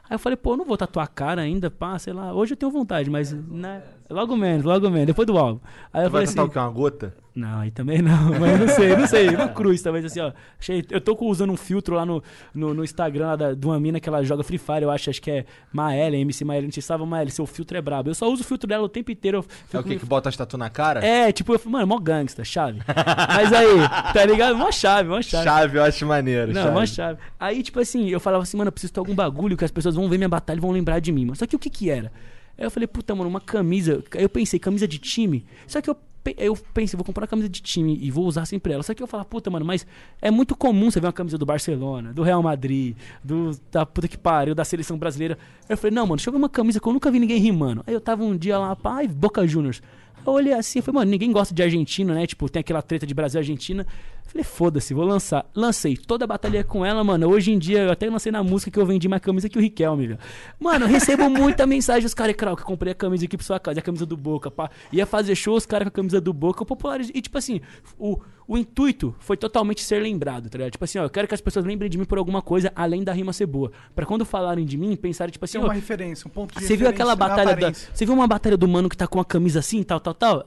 Aí eu falei, pô, eu não vou tatuar a cara ainda, pá, sei lá. Hoje eu tenho vontade, mas né, logo menos, logo menos, depois do álbum. Aí eu Tu vai falei tatuar assim, o quê? Uma gota? Não, aí também não, [laughs] mas eu não sei, não sei. Uma [laughs] cruz, talvez assim, ó. Achei, eu tô usando um filtro lá no, no, no Instagram lá da, de uma mina que ela joga Free Fire, eu acho, acho que é Maelle, MC Maelle, não sei se sabe, Maelle, seu filtro é brabo. Eu só uso o filtro dela o tempo inteiro. É o que que bota as tatu na cara? É, tipo, eu, mano, mó gangsta, chave. Mas aí, tá ligado? Mó chave, mó chave. Chave, eu acho maneiro. Não, chave. uma chave. Aí, tipo assim, eu falava assim, mano, eu preciso ter algum bagulho que as pessoas vão ver minha batalha e vão lembrar de mim, mano. Só que o que que era? Aí eu falei, puta, mano, uma camisa. Aí eu pensei, camisa de time. Só que eu, eu pensei, vou comprar uma camisa de time e vou usar sempre ela. Só que eu falava, puta, mano, mas é muito comum você ver uma camisa do Barcelona, do Real Madrid, do da puta que pariu, da seleção brasileira. Eu falei, não, mano, deixa eu ver uma camisa que eu nunca vi ninguém rimando. Aí eu tava um dia lá, pai, Boca Juniors. Eu olhei assim, falei, mano, ninguém gosta de argentino, né? Tipo, tem aquela treta de Brasil Argentina. Falei, foda-se, vou lançar. Lancei toda a batalha com ela, mano. Hoje em dia, eu até lancei na música que eu vendi mais camisa que o Riquelme, velho. Mano, eu recebo muita [laughs] mensagem dos caras, Krau, que eu comprei a camisa aqui pra sua casa, a camisa do Boca, pá. Ia fazer show, os caras com a camisa do Boca, eu popularizei. E, tipo assim, o, o intuito foi totalmente ser lembrado, tá ligado? Tipo assim, ó, eu quero que as pessoas lembrem de mim por alguma coisa além da rima ser boa. Pra quando falarem de mim, pensarem, tipo assim, Tem ó, uma referência, um ponto de você viu aquela batalha da. Você viu uma batalha do mano que tá com uma camisa assim, tal, tal, tal?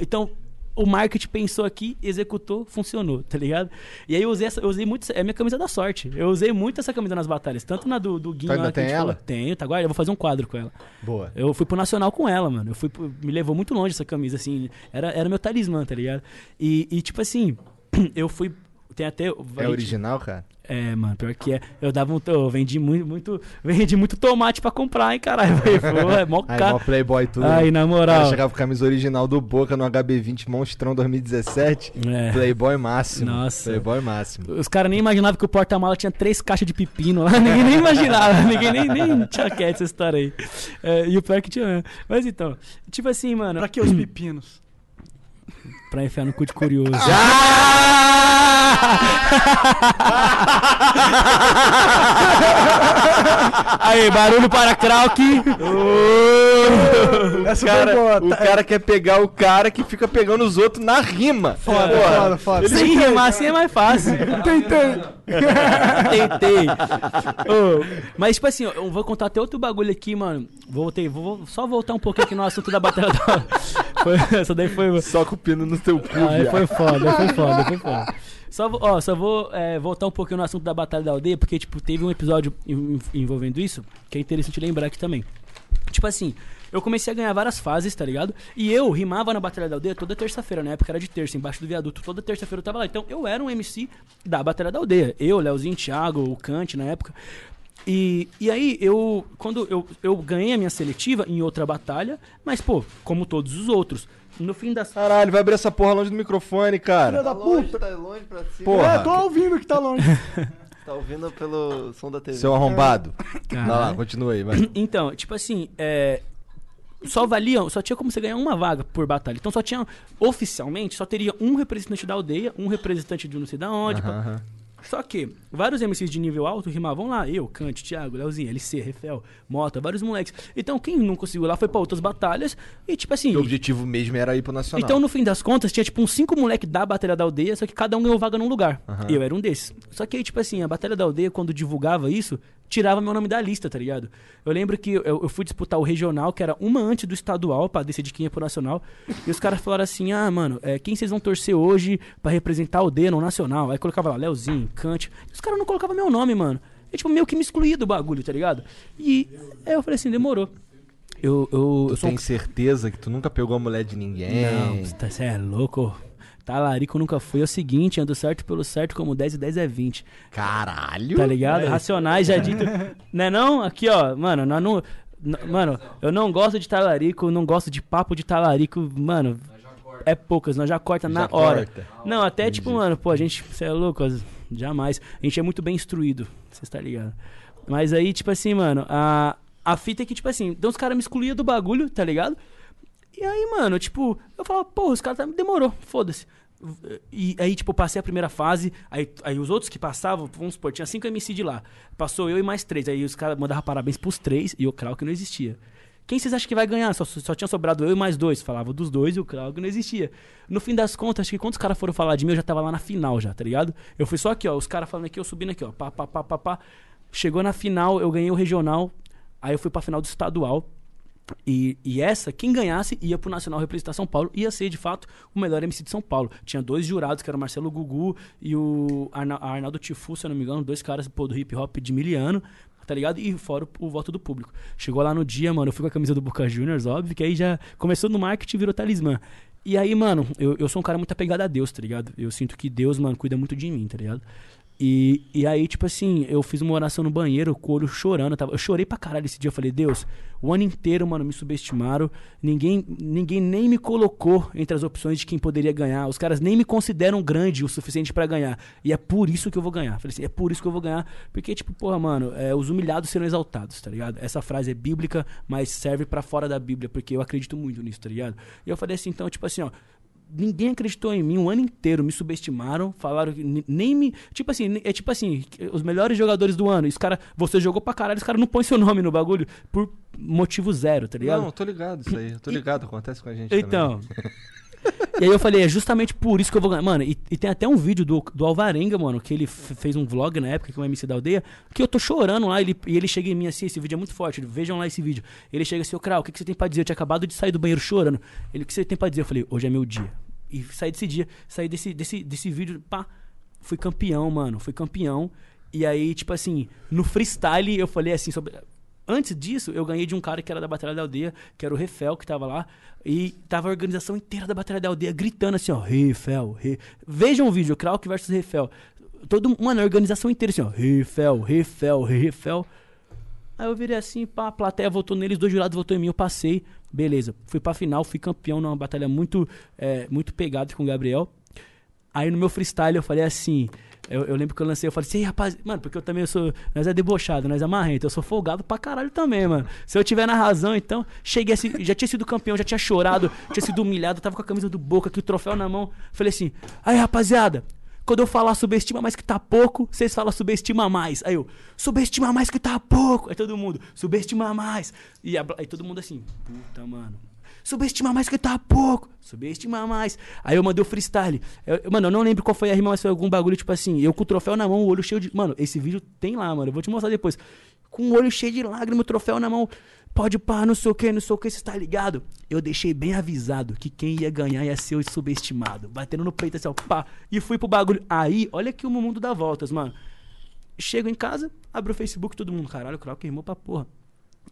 Então, o marketing pensou aqui, executou, funcionou, tá ligado? E aí eu usei essa, eu usei muito, é minha camisa da sorte. Eu usei muito essa camisa nas batalhas, tanto na do, do Guinho ainda lá que a tem gente ela? falou. Tenho, tá guarda, eu vou fazer um quadro com ela. Boa. Eu fui pro Nacional com ela, mano. Eu fui me levou muito longe essa camisa, assim. Era, era meu talismã, tá ligado? E, e, tipo assim, [clears throat] eu fui. Tem até. É original, cara? É, mano, pior que é. Eu dava um. Eu vendi muito, muito. Vendi muito tomate pra comprar, hein, caralho. [laughs] É mó Aí, mó Playboy tudo. Aí, na moral. cara chegava com a camisa original do Boca no HB20 Monstrão 2017. É. Playboy máximo. Nossa. Playboy máximo. Os caras nem imaginavam que o porta-mala tinha três caixas de pepino lá. [laughs] Ninguém nem imaginava. [laughs] ninguém nem, nem tinha quieto essa história aí. É, e o pior que tinha. mesmo. Mas então, tipo assim, mano. Pra que os pepinos? Pra enfiar no cu de curioso. Aí, barulho para Krauk. Essa o cara, o Tá- cara quer pegar o cara que fica pegando os outros na rima. Foda, Porra. foda, foda. Sem rimar assim é mais fácil. Tentei. Tentei. Ô, mas, tipo assim, eu vou contar até outro bagulho aqui, mano. Voltei, vou vou só voltar um pouquinho aqui no assunto da batalha da. [laughs] Foi, essa daí foi. Só com o pino no teu cu, Aí foi foda, foi foda, foi [laughs] foda. Só, vou- ó, só vou é, voltar um pouquinho no assunto da Batalha da Aldeia, porque, tipo, teve um episódio en- envolvendo isso, que é interessante lembrar aqui também. Tipo assim, eu comecei a ganhar várias fases, tá ligado? E eu rimava na Batalha da Aldeia toda terça-feira, na época era de terça, embaixo do viaduto, toda terça-feira eu tava lá. Então eu era um MC da Batalha da Aldeia. Eu, Leozinho, Thiago, o Kant na época. E, e aí, eu. Quando eu, eu ganhei a minha seletiva em outra batalha, mas, pô, como todos os outros. No fim das. Caralho, vai abrir essa porra longe do microfone, cara. Filha da puta. Tá longe pra cima. Porra. É, tô ouvindo que tá longe. [laughs] Tá ouvindo pelo som da TV. Seu arrombado. Vai lá, continua aí, vai. [clears throat] Então, tipo assim, é, só valiam, só tinha como você ganhar uma vaga por batalha. Então só tinha, oficialmente, só teria um representante da aldeia, um representante de não sei da onde. pá. Aham, aham. Só que vários MCs de nível alto rimavam lá. Eu, Kant, Thiago, Leozinho, LC, Refel, Mota, vários moleques. Então quem não conseguiu lá foi pra outras batalhas. E tipo assim. O objetivo mesmo era ir pro Nacional. Então, no fim das contas, tinha tipo uns cinco moleques da Batalha da Aldeia, só que cada um ganhou vaga num lugar. E eu era um desses. Só que aí, tipo assim, a Batalha da Aldeia, quando divulgava isso, tirava meu nome da lista, tá ligado? Eu lembro que eu, eu fui disputar o regional, que era uma antes do estadual, pra decidir quem ia pro nacional. E os caras falaram assim: ah, mano, é, quem vocês vão torcer hoje pra representar a aldeia no nacional? Aí colocava lá Leozinho, Kant. E os caras não colocavam meu nome, mano. E, tipo, meio que me excluía do bagulho, tá ligado? E aí eu falei assim: demorou. Eu, eu, eu Tu sou um tem certeza que tu nunca pegou a mulher de ninguém? não, você é louco. Talarico nunca foi. É o seguinte, ando certo pelo certo, como 10 e 10 é 20. Caralho! Tá ligado? É. Racionais já dito. né não? Aqui, ó, mano, nós não. Mano, eu não gosto de talarico, não gosto de papo de talarico, mano. É poucas, nós já corta na Já hora. corta. Não, até tipo, mano, pô, a gente, você é louco, jamais. A gente é muito bem instruído, você está ligado? Mas aí, tipo assim, mano, a, a fita é que, tipo assim, então os caras me excluíam do bagulho, tá ligado? E aí, mano, tipo, eu falava, pô, os caras tá, demorou, foda-se. E aí, tipo, passei a primeira fase, aí, aí os outros que passavam, vamos supor, tinha cinco MC de lá. Passou eu e mais três. Aí os caras mandavam parabéns pros três e o Krauk não existia. Quem vocês acham que vai ganhar? Só, só tinha sobrado eu e mais dois. Falava dos dois e o Krauk não existia. No fim das contas, acho que quando os caras foram falar de mim, eu já tava lá na final já, tá ligado? Eu fui só aqui, ó, os caras falando aqui, eu subindo aqui, ó, pá, pá, pá, pá, pá. Chegou na final, eu ganhei o regional, aí eu fui pra final do estadual. E, e essa, quem ganhasse, ia pro Nacional representar São Paulo, ia ser de fato o melhor MC de São Paulo. Tinha dois jurados, que eram o Marcelo Gugu e o Arna, Arnaldo Tifu, se eu não me engano, dois caras pô, do hip hop de miliano, tá ligado? E fora o, o voto do público. Chegou lá no dia, mano, eu fui com a camisa do Boca Juniors, óbvio, que aí já começou no marketing virou talismã. E aí, mano, eu, eu sou um cara muito apegado a Deus, tá ligado? Eu sinto que Deus, mano, cuida muito de mim, tá ligado? E, e aí, tipo assim, eu fiz uma oração no banheiro, com o olho chorando. Eu, tava, eu chorei pra caralho esse dia. Eu falei, Deus, o ano inteiro, mano, me subestimaram. Ninguém, ninguém nem me colocou entre as opções de quem poderia ganhar. Os caras nem me consideram grande o suficiente pra ganhar. E é por isso que eu vou ganhar. Eu falei assim, é por isso que eu vou ganhar. Porque, tipo, porra, mano, é, os humilhados serão exaltados, tá ligado? Essa frase é bíblica, mas serve pra fora da Bíblia, porque eu acredito muito nisso, tá ligado? E eu falei assim, então, tipo assim, ó ninguém acreditou em mim um ano inteiro, me subestimaram, falaram que nem me. Tipo assim, é tipo assim, os melhores jogadores do ano. E os cara, você jogou pra caralho, os caras não põem seu [laughs] nome no bagulho por motivo zero, tá ligado? Não, tô ligado isso aí. Tô ligado, acontece com a gente Então. [laughs] E aí eu falei, é justamente por isso que eu vou ganhar. Mano, e, e tem até um vídeo do, do Alvarenga, mano, que ele fez um vlog na época, que é um MC da aldeia, que eu tô chorando lá, ele, e ele chega em mim assim, esse vídeo é muito forte, vejam lá esse vídeo. Ele chega assim, ô Krau, o que, que você tem pra dizer? Eu tinha acabado de sair do banheiro chorando. Ele, o que você tem pra dizer? Eu falei, hoje é meu dia. E saí desse dia, saí desse, desse, desse vídeo, pá, fui campeão, mano, fui campeão. E aí, tipo assim, no freestyle eu falei assim sobre. Antes disso, eu ganhei de um cara que era da Batalha da Aldeia, que era o Refel, que tava lá. E tava a organização inteira da Batalha da Aldeia gritando assim, ó, Refel, Re... Vejam o vídeo, Krauk versus Refel. Todo, mano, a organização inteira assim, ó, Refel, Refel, Refel. Aí eu virei assim, pá, a plateia votou neles, dois jurados votou em mim, eu passei. Beleza, fui pra final, fui campeão numa batalha muito, é, muito pegada com o Gabriel. Aí no meu freestyle eu falei assim. Eu, eu lembro que eu lancei, eu falei assim, "Ei, rapaz, mano, porque eu também sou. Nós é debochado, nós é marrento, eu sou folgado pra caralho também, mano. Se eu tiver na razão, então, cheguei assim, já tinha sido campeão, já tinha chorado, tinha sido humilhado, tava com a camisa do boca aqui, o troféu na mão. Falei assim, aí rapaziada, quando eu falar subestima mais que tá pouco, vocês falam subestima mais. Aí eu, subestima mais que tá pouco. Aí todo mundo, subestima mais. E aí todo mundo assim, puta, mano. Subestima mais que tá pouco. Subestima mais. Aí eu mandei o freestyle. Eu- mano, eu não lembro qual foi a rima, mas foi algum bagulho, tipo assim, eu com o troféu na mão, o olho cheio de. Mano, esse vídeo tem lá, mano. Eu vou te mostrar depois. Com o olho cheio de lágrimas, o troféu na mão. Pode pá, não sei o que, não sei o que, você tá ligado? Eu deixei bem avisado que quem ia ganhar ia ser o subestimado. Batendo no peito assim, ó, pá. E fui pro bagulho. Aí, olha que o mundo dá voltas, mano. Chego em casa, abro o Facebook, todo mundo, caralho, o Krauk rimou pra porra.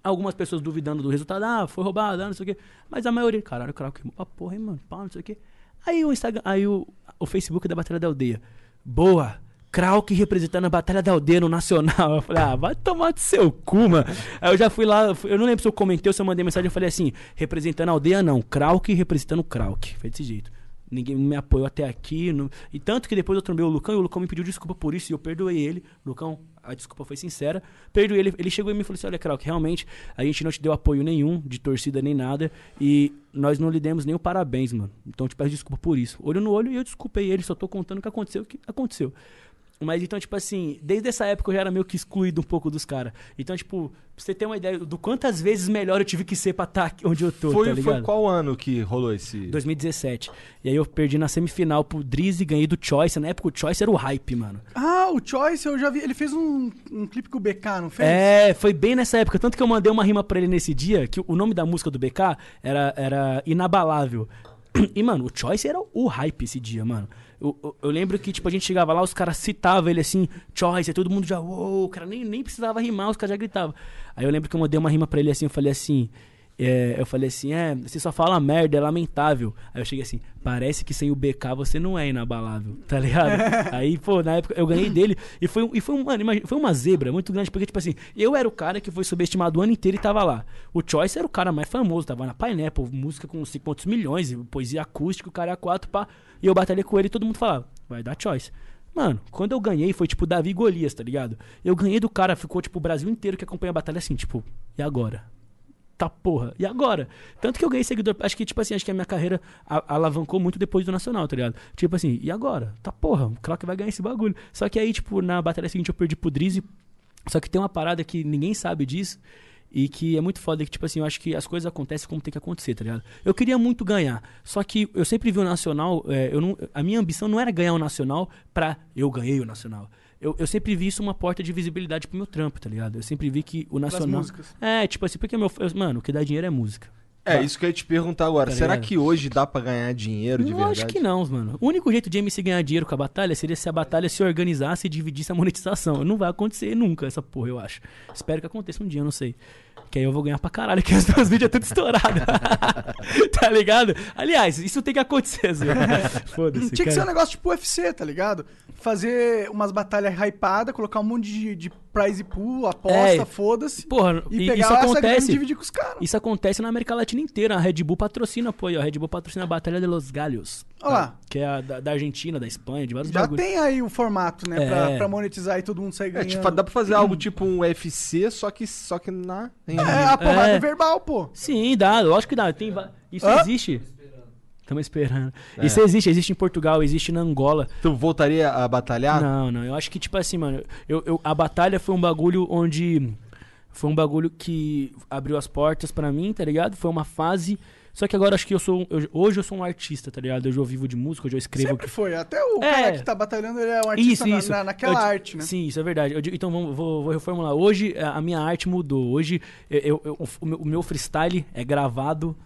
Algumas pessoas duvidando do resultado, ah, foi roubado, ah, não sei o quê. Mas a maioria, caralho, o Krauk rimou pra porra, hein, mano, pá, não sei o quê. Aí o Instagram, aí o, o Facebook da Batalha da Aldeia. Boa! Krauk representando a Batalha da Aldeia no Nacional. Eu falei, ah, vai tomar do seu cu, mano. Aí eu já fui lá, eu não lembro se eu comentei ou se eu mandei mensagem, eu falei assim, representando a aldeia não, Krauk representando Krauk. Foi desse jeito. Ninguém me apoiou até aqui. não- E tanto que depois eu trombei o Lucão e o Lucão me pediu desculpa por isso e eu perdoei ele. Lucão, a desculpa foi sincera. Perdoei ele. Ele chegou e falou assim: Olha, Krauk, realmente a gente não te deu apoio nenhum, de torcida nem nada. E nós não lhe demos nem o parabéns, mano. Então te peço desculpa por isso. Olho no olho e eu desculpei ele. Só tô contando o que aconteceu, o que aconteceu. Mas então, tipo assim, desde essa época eu já era meio que excluído um pouco dos caras. Então, tipo, pra você ter uma ideia do quantas vezes melhor eu tive que ser pra estar onde eu tô, Foi, tá ligado? foi qual ano que rolou esse. 2017. E aí eu perdi na semifinal pro Drizzy e ganhei do Choice. Na época o Choice era o hype, mano. Ah, o Choice, eu já vi. Ele fez um, um clipe com o BK, não fez? É, foi bem nessa época. Tanto que eu mandei uma rima pra ele nesse dia, que o nome da música do BK era, era Inabalável. [clears throat] E, mano, o Choice era o hype esse dia, mano. Eu, eu, eu lembro que, tipo, a gente chegava lá, os caras citavam ele assim, Choice, aí todo mundo já, uou, o cara nem, nem precisava rimar, os caras já gritavam. Aí eu lembro que eu mandei uma rima pra ele assim, eu falei assim, é, eu falei assim, é, você só fala merda, é lamentável. Aí eu cheguei assim, parece que sem o BK você não é inabalável, [laughs] tá ligado? [laughs] Aí, pô, na época eu ganhei dele e foi, um- e foi, um, mano, imagina, foi uma zebra muito grande, porque, tipo assim, eu era o cara que foi subestimado o ano inteiro e tava lá. O Choice era o cara mais famoso, tava na Pineapple, música com não sei quantos milhões, poesia acústica, o cara é quatro, pá. E eu batalhei com ele e todo mundo falava, vai dar Choice. Mano, quando eu ganhei foi tipo Davi Golias, tá ligado? Eu ganhei do cara, ficou tipo o Brasil inteiro que acompanha a batalha assim, tipo, e agora? Tá porra, e agora? Tanto que eu ganhei seguidor, acho que tipo assim, acho que a minha carreira alavancou muito depois do Nacional, tá ligado? Tipo assim, e agora? Tá porra, claro que vai ganhar esse bagulho. Só que aí, tipo, na batalha seguinte eu perdi pro Drizzy, só que tem uma parada que ninguém sabe disso. E que é muito foda que, tipo assim, eu acho que as coisas acontecem como tem que acontecer, tá ligado? Eu queria muito ganhar. Só que eu sempre vi o Nacional. é, eu não, a minha ambição não era ganhar o Nacional pra eu ganhei o Nacional. Eu, eu sempre vi isso uma porta de visibilidade pro meu trampo, tá ligado? Eu sempre vi que o Nacional. músicas. É, tipo assim, porque meu. eu- mano, o que dá dinheiro é música. É, isso que eu ia te perguntar agora. Tá Será ligado? que hoje dá pra ganhar dinheiro de Eu verdade? acho que não, mano. O único jeito de MC ganhar dinheiro com a batalha seria se a batalha se organizasse e dividisse a monetização. Não vai acontecer nunca essa porra, eu acho. Espero que aconteça um dia, eu não sei. Que aí eu vou ganhar pra caralho, que os meus vídeos é tudo estourado. [laughs] tá ligado? Aliás, isso tem que acontecer, Zé. [laughs] Foda-se. Tinha que ser um cara. negócio tipo UFC, tá ligado? Fazer umas batalhas hypadas, colocar um monte de, de prize pool, aposta, É, foda-se. Porra, E e pegar isso grana e acontece. dividir com os caras. Isso acontece na América Latina inteira. A Red Bull patrocina, pô. A Red Bull patrocina a Batalha de los Gallos. Olha lá. Que é a da, da Argentina, da Espanha, de vários Já bagulhos. tem aí o formato, né? Pra, É. pra monetizar e todo mundo sair É, ganhando. tipo, dá pra fazer algo tipo um UFC, só que, só que na. em- É, a porrada É. verbal, pô. Sim, dá, lógico que dá. Tem, isso Hã? existe. Estamos esperando. É. Isso existe, existe em Portugal, existe na Angola. Tu voltaria a batalhar? Não, não. Eu acho que, tipo assim, mano, eu, eu- a batalha foi um bagulho onde. Foi um bagulho que abriu as portas pra mim, tá ligado? Foi uma fase. Só que agora acho que eu sou. eu- hoje eu sou um artista, tá ligado? Hoje eu vivo de música, hoje eu escrevo. Sempre foi. Até o É. cara que tá batalhando, ele é um artista Isso, na- isso. na- naquela Eu arte, né? Sim, isso é verdade. Eu então vamos- vou, vou reformular. Hoje a a minha arte mudou. Hoje eu, eu- o, meu, freestyle é gravado,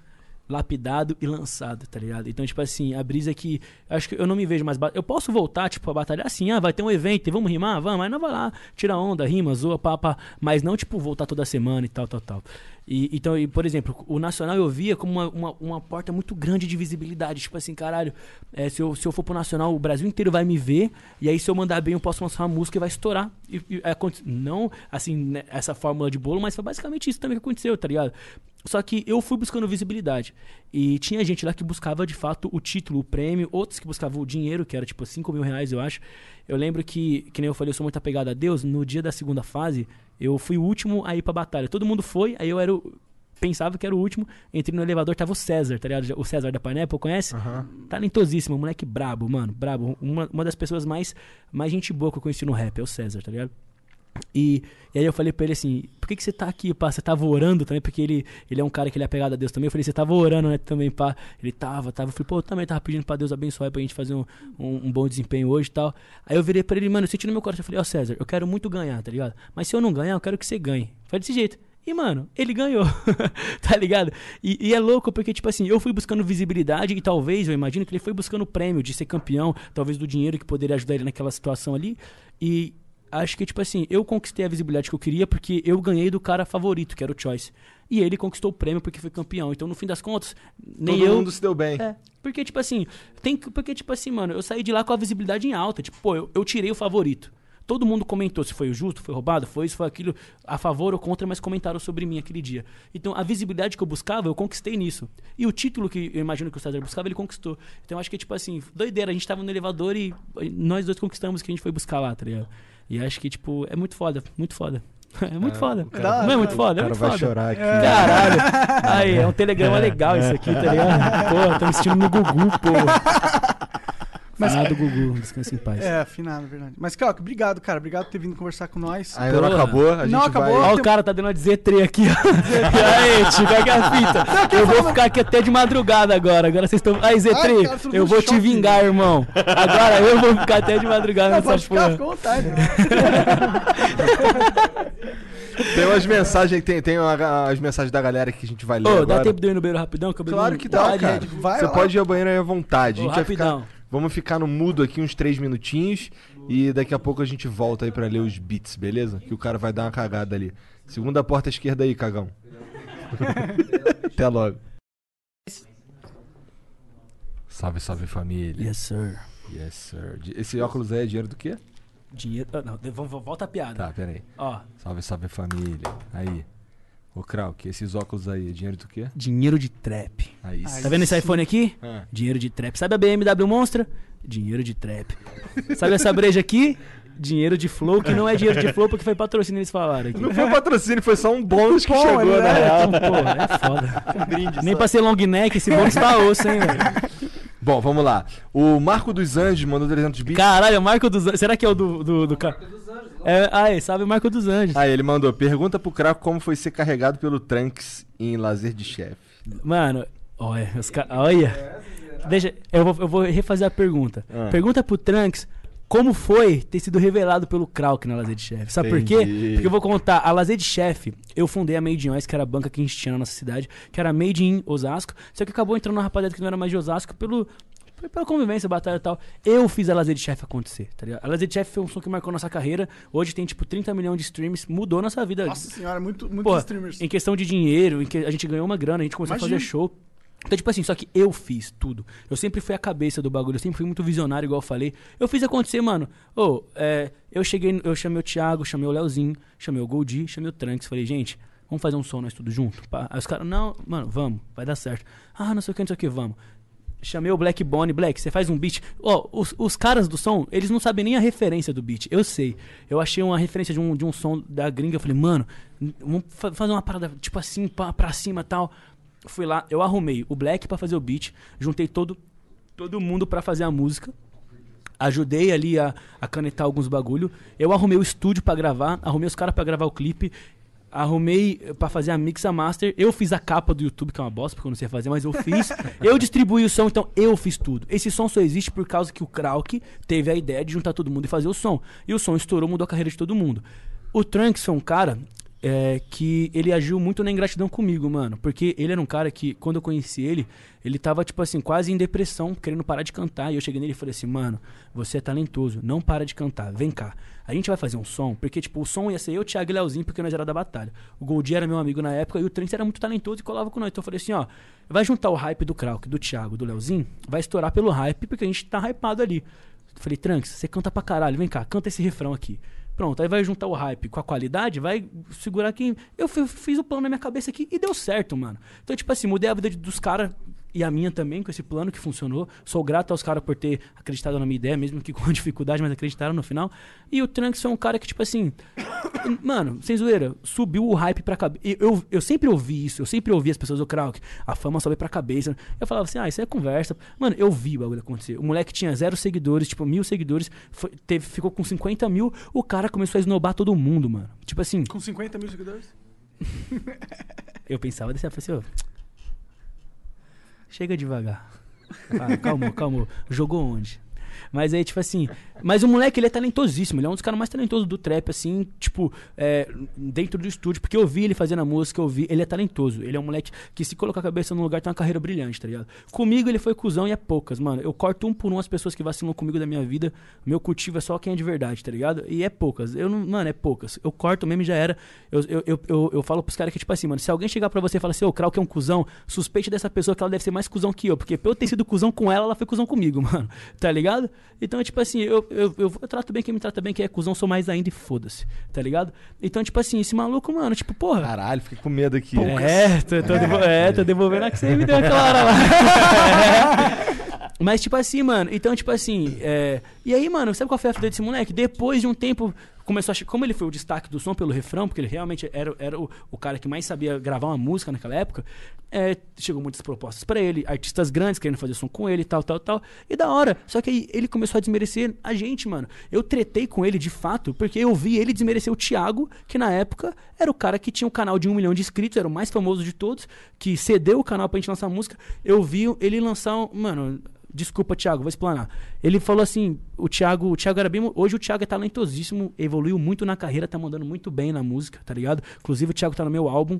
lapidado e lançado, tá ligado? Então, tipo assim, a brisa é que. Acho que eu não me vejo mais. Eu posso voltar, tipo, a batalhar assim, ah, vai ter um evento e vamos rimar? Vamos, mas não vai lá, tira onda, rima, zoa, papa. Mas não, tipo, voltar toda semana e tal, tal, tal. E, então, e, por exemplo, o Nacional eu via como uma, uma, uma porta muito grande de visibilidade. Tipo assim, caralho, é, se, eu, se eu for pro Nacional, o Brasil inteiro vai me ver. E aí, se eu mandar bem, eu posso lançar uma música e vai estourar. E, e aconte- não, assim, né, essa fórmula de bolo, mas foi basicamente isso também que aconteceu, tá ligado? Só que eu fui buscando visibilidade. E tinha gente lá que buscava, de fato, o título, o prêmio. Outros que buscavam o dinheiro, que era tipo 5 mil reais, eu acho. Eu lembro que, que nem eu falei, eu sou muito apegado a Deus. No dia da segunda fase, eu fui o último a ir pra batalha. Todo mundo foi, aí eu era o... Pensava que era o último. Entrei no elevador, tava o César, tá ligado? O César da Pineapple, conhece? Talentosíssimo, moleque brabo, mano, brabo. Uma, uma das pessoas mais, mais gente boa que eu conheci no rap, é o César, tá ligado? E, e aí eu falei pra ele assim, por que, que você tá aqui, pá? Você tava orando também? Porque ele, ele é um cara que ele é apegado a Deus também. Eu falei, você tava orando, né, também, pá? Ele tava, tava. Eu falei, pô, eu também tava pedindo pra Deus abençoar pra gente fazer um, um, um bom desempenho hoje e tal. Aí eu virei pra ele, mano, eu senti no meu coração, eu falei, ó César, eu quero muito ganhar, tá ligado? Mas se eu não ganhar, eu quero que você ganhe. Foi desse jeito. E, mano, ele ganhou, [laughs] tá ligado? E, e é louco porque, tipo assim, eu fui buscando visibilidade e talvez, eu imagino que ele foi buscando o prêmio de ser campeão, talvez do dinheiro que poderia ajudar ele naquela situação ali. E acho que, tipo assim, eu conquistei a visibilidade que eu queria porque eu ganhei do cara favorito, que era o Choice. E ele conquistou o prêmio porque foi campeão. Então, no fim das contas, nem Todo eu. mundo se deu bem. É. Porque, tipo assim, tem que- porque, tipo assim, mano, eu saí de lá com a visibilidade em alta. Tipo, pô, eu, eu tirei o favorito. Todo mundo comentou se foi o justo, foi roubado, foi isso, foi aquilo, a favor ou contra, mas comentaram sobre mim aquele dia. Então, a visibilidade que eu buscava, eu conquistei nisso. E o título que eu imagino que o César buscava, ele conquistou. Então, eu acho que, tipo assim, doideira, a gente tava no elevador e e nós dois conquistamos o que a gente foi buscar lá, tá ligado? E acho que, tipo, é muito foda, muito foda. [laughs] É muito foda. cara- não é muito foda? É o cara muito vai foda. chorar aqui. Caralho. Aí, é um telegrama legal isso aqui, tá ligado? [laughs] Pô, tô me sentindo no Gugu, pô. [laughs] Mas- Mas... do Gugu, descansa em paz. É, afinado, é verdade. Mas, Calco, obrigado, cara. Obrigado por ter vindo conversar com nós. Ainda não acabou, a gente Não acabou. vai... Ó, o cara tá dando uma de Z3 aqui, ó. [laughs] E aí, tio, pega a fita. Eu vou ficar aqui até de madrugada agora. Agora vocês estão. Aí, Ai, Z3, cara, tudo eu vou te vingar, irmão. Agora eu vou ficar até de madrugada Não, pode nessa ficar, porra. fica à vontade. [laughs] Tem umas mensagens, tem, tem uma- as mensagens da galera que a gente vai ler Ô, agora. dá tempo de eu ir no banheiro rapidão? Que eu Claro que dá, Pode, cara. Vai Você lá. pode ir ao banheiro aí à vontade. Vai rapidão. ficar, vamos ficar no mudo aqui uns três minutinhos e daqui a pouco a gente volta aí pra ler os beats, beleza? Que o cara vai dar uma cagada ali. Segunda porta esquerda aí, cagão. [laughs] Até logo. Salve, salve família. Yes, sir. Yes, sir. Esse óculos aí é dinheiro do quê? Dinheiro. ah, Não, volta a piada. Tá, pera aí. Ó, Salve, salve família. Aí. Ô, Krauk, esses óculos aí é dinheiro do quê? dinheiro de trap. Aí Tá vendo esse iPhone aqui? Ah. Dinheiro de trap. Sabe a BMW Monstra? Dinheiro de trap. Sabe essa breja aqui? Dinheiro de flow, que não é dinheiro de flow porque foi patrocínio eles falaram aqui. Não foi patrocínio, foi só um bônus que chegou, ele na é- real. Então, pô, é foda. [laughs] Nem pra ser long neck, esse bônus tá osso, hein, velho. Bom, vamos lá. O Marco dos Anjos mandou 300 bits. Caralho, é o Marco dos Anjos. Será que é o do. do, do ca- É, ah, é, sabe o Marco dos Anjos. Aí ele mandou, pergunta pro Craco como foi ser carregado pelo Trunks em Lazer de Chefe. Mano, olha, os ca- olha. Deixa, eu vou, eu vou refazer a pergunta. Ah. Pergunta pro Trunks como foi ter sido revelado pelo Krauk na Lazer de Chefe. Sabe por quê? Entendi. Porque eu vou contar. A Lazer de Chefe, eu fundei a Made in Oz, que era a banca que a gente tinha na nossa cidade, que era Made in Osasco. Só que acabou entrando uma rapaziada que não era mais de Osasco pelo. Pela convivência, batalha e tal. Eu fiz a Lazer de Chef acontecer, tá ligado? A Lazer de Chef foi um som que marcou nossa carreira. Hoje tem, tipo, 30 milhões de streams. Mudou nossa vida. Nossa senhora, muito, muitos Pô, streamers. em questão de dinheiro, em que a gente ganhou uma grana, a gente começou a Imagina. fazer show. Então, tipo assim, só que eu fiz tudo. Eu sempre fui a cabeça do bagulho, eu sempre fui muito visionário, igual eu falei. Eu fiz acontecer, mano. Ô, é, eu cheguei, eu chamei o Thiago, chamei o Leozinho, chamei o Goldi, chamei o Trunks. Falei, gente, vamos fazer um som nós tudo junto? Pá. Aí os caras, não, mano, vamos, vai dar certo. Ah, não sei o que, não sei o que, vamos. Chamei o Black Bonnie, Black, você faz um beat. Ó, os, os caras do som, eles não sabem nem a referência do beat. Eu sei. Eu achei uma referência de um, de um som da gringa. Eu falei, mano, vamos fa- fazer uma parada tipo assim, pra, pra cima tal. Fui lá, eu arrumei o Black pra fazer o beat. Juntei todo, todo mundo pra fazer a música. Ajudei ali a, a canetar alguns bagulho. Eu arrumei o estúdio pra gravar, arrumei os caras pra gravar o clipe. Arrumei pra fazer a mix a master. Eu fiz a capa do YouTube, que é uma bosta, porque eu não sei fazer, mas eu fiz. [laughs] eu distribuí o som, então eu fiz tudo. Esse som só existe por causa que o Krauk teve a ideia de juntar todo mundo e fazer o som. E o som estourou, mudou a carreira de todo mundo. O Trunks foi um cara é, que ele agiu muito na ingratidão comigo, mano. Porque ele era um cara que, quando eu conheci ele, ele tava, tipo assim, quase em depressão, querendo parar de cantar. E eu cheguei nele e falei assim, mano, você é talentoso, não para de cantar, vem cá. A gente vai fazer um som, porque, tipo, o som ia ser eu, Thiago e Leozinho, porque nós era da batalha. O Goldie era meu amigo na época e o Trent era muito talentoso e colava com nós. Então eu falei assim, ó, vai juntar o hype do Krauk, do Thiago, do Leozinho, vai estourar pelo hype, porque a gente tá hypado ali. Eu falei, Trunks, você canta pra caralho, vem cá, canta esse refrão aqui. Pronto, aí vai juntar o hype com a qualidade, vai segurar quem. Eu fi- fiz o plano na minha cabeça aqui e deu certo, mano. Então, tipo assim, mudei a vida dos caras e a minha também com esse plano que funcionou. Sou grato aos caras por ter acreditado na minha ideia, mesmo que [laughs] com dificuldade, mas acreditaram no final. E o Trunks foi um cara que, tipo assim. [coughs] Mano, sem zoeira, subiu o hype pra cabeça. Eu, eu sempre ouvi isso, eu sempre ouvi as pessoas do Krauk. A fama sobe pra cabeça. Eu falava assim, ah, isso é conversa. Mano, eu vi o bagulho acontecer. O moleque tinha zero seguidores, tipo, mil seguidores, foi- teve, ficou com 50 mil. O cara começou a esnobar todo mundo, mano. Tipo assim, Com 50 mil seguidores? [laughs] eu pensava desse, eu falei assim, ó. Chega devagar. Calma, calma. Jogou onde? Mas aí, tipo assim. Mas o moleque, ele é talentosíssimo. Ele é um dos caras mais talentosos do trap, assim, tipo, é, dentro do estúdio. Porque eu vi ele fazendo a música, eu vi. Ele é talentoso. Ele é um moleque que, se colocar a cabeça no lugar, tem uma carreira brilhante, tá ligado? Comigo, ele foi cuzão e é poucas, mano. Eu corto um por um as pessoas que vacilam comigo da minha vida. Meu cultivo é só quem é de verdade, tá ligado? E é poucas. Eu não, mano, é poucas. Eu corto mesmo e já era. Eu, eu, eu, eu, eu falo pros caras que, tipo assim, mano, se alguém chegar pra você e falar assim, ô, Krauk é um cuzão, suspeite dessa pessoa que ela deve ser mais cuzão que eu. Porque pra eu ter sido cuzão com ela, ela foi cuzão comigo, [laughs] mano. Tá ligado? Então, tipo assim, eu, eu, eu, eu trato bem quem me trata bem, quem é cuzão, sou mais ainda e foda-se. Tá ligado? Então, tipo assim, esse maluco, mano, tipo, porra. Caralho, fiquei com medo aqui. É, tô, tô, devo- é, tô devolvendo a que você me deu aquela hora lá. [laughs] Mas, tipo assim, mano, então, tipo assim, é... E aí, mano, sabe qual foi a fita desse moleque? Depois de um tempo, começou a... che- Como ele foi o destaque do som pelo refrão, porque ele realmente era, era o, o cara que mais sabia gravar uma música naquela época, é, chegou muitas propostas pra ele, artistas grandes querendo fazer som com ele, tal, tal, tal. E da hora. Só que aí ele começou a desmerecer a gente, mano. Eu tretei com ele de fato, porque eu vi ele desmerecer o Thiago, que na época era o cara que tinha um canal de um milhão de inscritos, era o mais famoso de todos, que cedeu o canal pra gente lançar música. Eu vi ele lançar um. Mano. Desculpa, Thiago, vou explanar. Ele falou assim: o Thiago, o Thiago era bem. Hoje o Thiago é talentosíssimo, evoluiu muito na carreira, tá mandando muito bem na música, tá ligado? Inclusive o Thiago tá no meu álbum.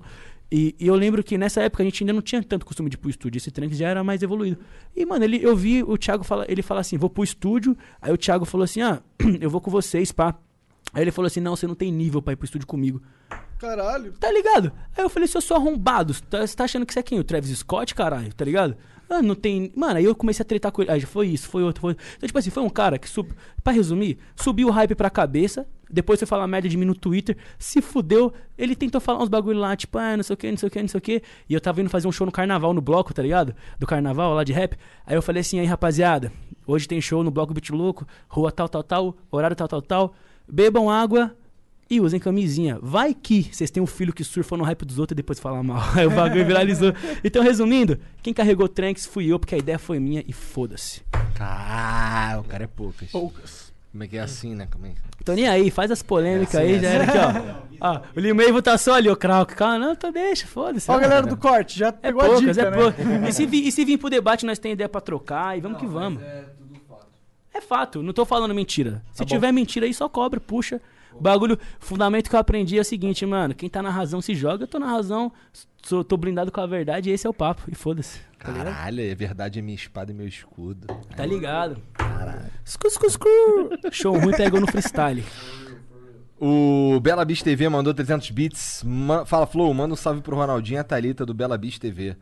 E, e eu lembro que nessa época a gente ainda não tinha tanto costume de ir pro estúdio. Esse Trunks já era mais evoluído. E, mano, ele, eu vi o Thiago fala, ele fala assim: vou pro estúdio. Aí o Thiago falou assim: ah, [clears throat] eu vou com vocês, pá. Aí ele falou assim: não, você não tem nível pra ir pro estúdio comigo. Caralho. Tá ligado? Aí eu falei, se eu sou arrombado, você tá, tá achando que você é quem? O Travis Scott, caralho, tá ligado? Ah, não tem. Mano, aí eu comecei a tretar com ele. Aí foi isso, foi outro, foi. Então, tipo assim, foi um cara que, sub... pra resumir, subiu o hype pra cabeça. Depois foi falar merda de mim no Twitter. Se fudeu. Ele tentou falar uns bagulho lá, tipo, ah, não sei o que, não sei o que, não sei o que. E eu tava indo fazer um show no carnaval, no bloco, tá ligado? Do carnaval lá de rap. Aí eu falei assim, aí rapaziada, hoje tem show no bloco Beat Louco, rua tal, tal, tal, horário tal, tal, tal. Bebam água, e usem camisinha. Vai que vocês têm um filho que surfa no hype dos outros e depois fala mal. [laughs] Aí o bagulho viralizou. Então, resumindo, quem carregou o Tranks fui eu, porque a ideia foi minha e foda-se. Caralho, o cara é poucas. Poucas. Como é que é assim, né? Como é que... Tô nem aí, faz as polêmicas É assim, aí, é já era assim. aqui, ó. ó o Limeivo tá só ali, o Krauk. Calma, não, então deixa, foda-se. Ó, galera do corte, já É pegou a poucas, dica, é né? poucas. E se, vir, e se vir pro debate, nós tem ideia pra trocar e vamos que vamos. É fato, não tô falando mentira. Se Tá bom. tiver mentira aí, só cobra, puxa. Bagulho, fundamento que eu aprendi é o seguinte, mano. Quem tá na razão se joga, eu tô na razão, sou, tô blindado com a verdade e esse é o papo. E foda-se. Tá ligado? Caralho, é verdade, é minha espada e meu escudo. Tá ligado? Caralho. Scu, scu, scu. Show ruim pegou no freestyle. O Bela Beast TV mandou 300 bits. Ma- Fala, Flow, manda um salve pro Ronaldinho e a Thalita do Bela Beast TV.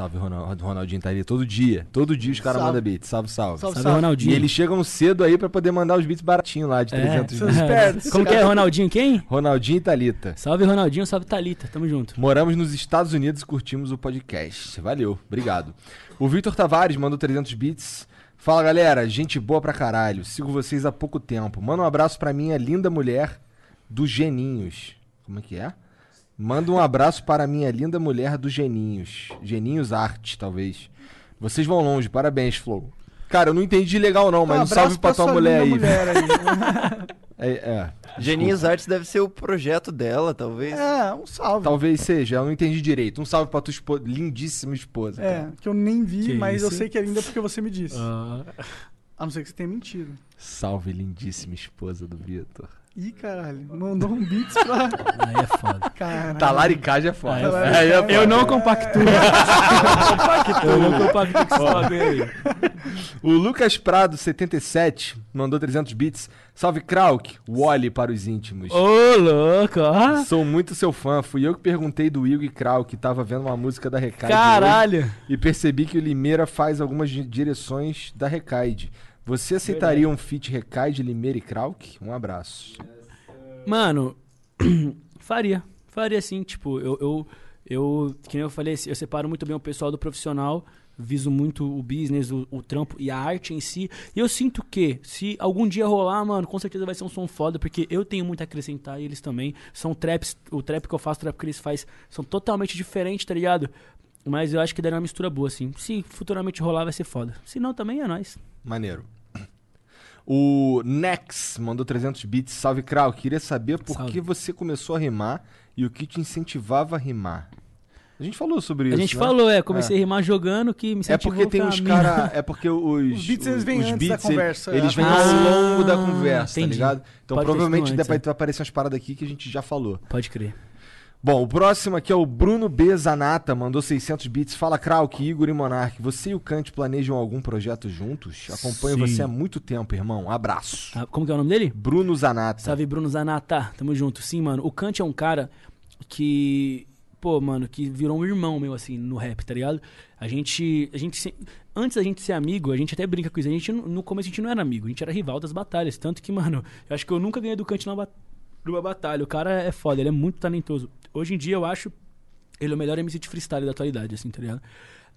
Salve, Ronald- Ronaldinho e Thalita. Todo dia. Todo dia os caras mandam beats. Salve, salve. Salve, Salve. Ronaldinho. E eles chegam cedo aí pra poder mandar os beats baratinhos lá, de 300 seus bits. espertos. Como que é, Ronaldinho quem? Ronaldinho e Thalita. Salve Ronaldinho, salve Thalita, tamo junto. Moramos nos Estados Unidos e curtimos o podcast. Valeu, obrigado. O Vitor Tavares mandou 300 bits. Fala galera, gente boa pra caralho. Sigo vocês há pouco tempo. Manda um abraço pra minha linda mulher do Geninhos. Como é que é? Manda um abraço para minha linda mulher do Geninhos. Geninhos Arte, talvez. Vocês vão longe, parabéns, Flow. Cara, eu não entendi legal não, mas um, abraço salve pra tua sua mulher aí. mulher aí. [laughs] É, é. Geninhos Arts deve ser o projeto dela, talvez. é, um salve. Talvez seja, eu não entendi direito. Um salve pra tua espo- lindíssima esposa. cara. É, que eu nem vi, Que mas eu isso? sei que é linda porque você me disse. Ah, A não ser que você tenha mentido. Salve, lindíssima esposa do Vitor. Ih, caralho. Mandou um beats pra. aí é foda. Caralho. Talaricagem é foda. Aí é foda. Aí é foda. [laughs] Eu não compactuo. Eu não compactuo com esse aí. O Lucas Prado, 77, mandou 300 bits. Salve, Krauk. Wally para os íntimos. Ô, louco, ó. Sou muito seu fã. Fui eu que perguntei do Igor e Krauk, que tava vendo uma música da Recaide. Caralho. hoje, E percebi que o Limeira faz algumas di- direções da Recaide. Você aceitaria um feat Recaide, Limeira e Krauk? Um abraço. Mano, [clears throat] faria. Faria sim. Tipo, eu, eu, eu, que nem eu falei, eu separo muito bem o pessoal do profissional. Viso muito o business, o, o trampo e a arte em si. E eu sinto que, se algum dia rolar, mano, com certeza vai ser um som foda, porque eu tenho muito a acrescentar e eles também. São traps, o trap que eu faço, o trap que eles fazem, são totalmente diferentes, tá ligado? Mas eu acho que daria uma mistura boa, assim. Se futuramente rolar, vai ser foda. Se não, também é nóis. Maneiro. O Nex mandou 300 bits. Salve, Krau. Queria saber por Salve. que você começou a rimar e o que te incentivava a rimar. A gente falou sobre A isso. gente né? falou, é, comecei a rimar jogando, que me É incentivou porque tem os mim. cara, [laughs] é porque os Os beats, eles vêm antes da beats, conversa, Eles é. vêm Ah, ao longo da conversa, entendi. tá ligado? Então Pode provavelmente antes, vai aparecer umas paradas aqui que a gente já falou. Pode crer. Bom, o próximo aqui é o Bruno B. Zanata, mandou 600 bits. Fala, Krauk, Igor e Monark. Você e o Kant planejam algum projeto juntos? Acompanho Sim. você há muito tempo, irmão. Abraço. Ah, como que é o nome dele? Bruno Zanata. Salve, Bruno Zanata. Tamo junto. Sim, mano. O Kant é um cara que. Pô, mano, que virou um irmão meu, assim, no rap, tá ligado? A gente. A gente se- Antes da gente ser amigo, a gente até brinca com isso. A gente, no começo, a gente não era amigo, a gente era rival das batalhas. Tanto que, mano, eu acho que eu nunca ganhei do Kant numa, ba- numa batalha. O cara é foda, ele é muito talentoso. Hoje em dia, eu acho ele é o melhor MC de freestyle da atualidade, assim, tá ligado?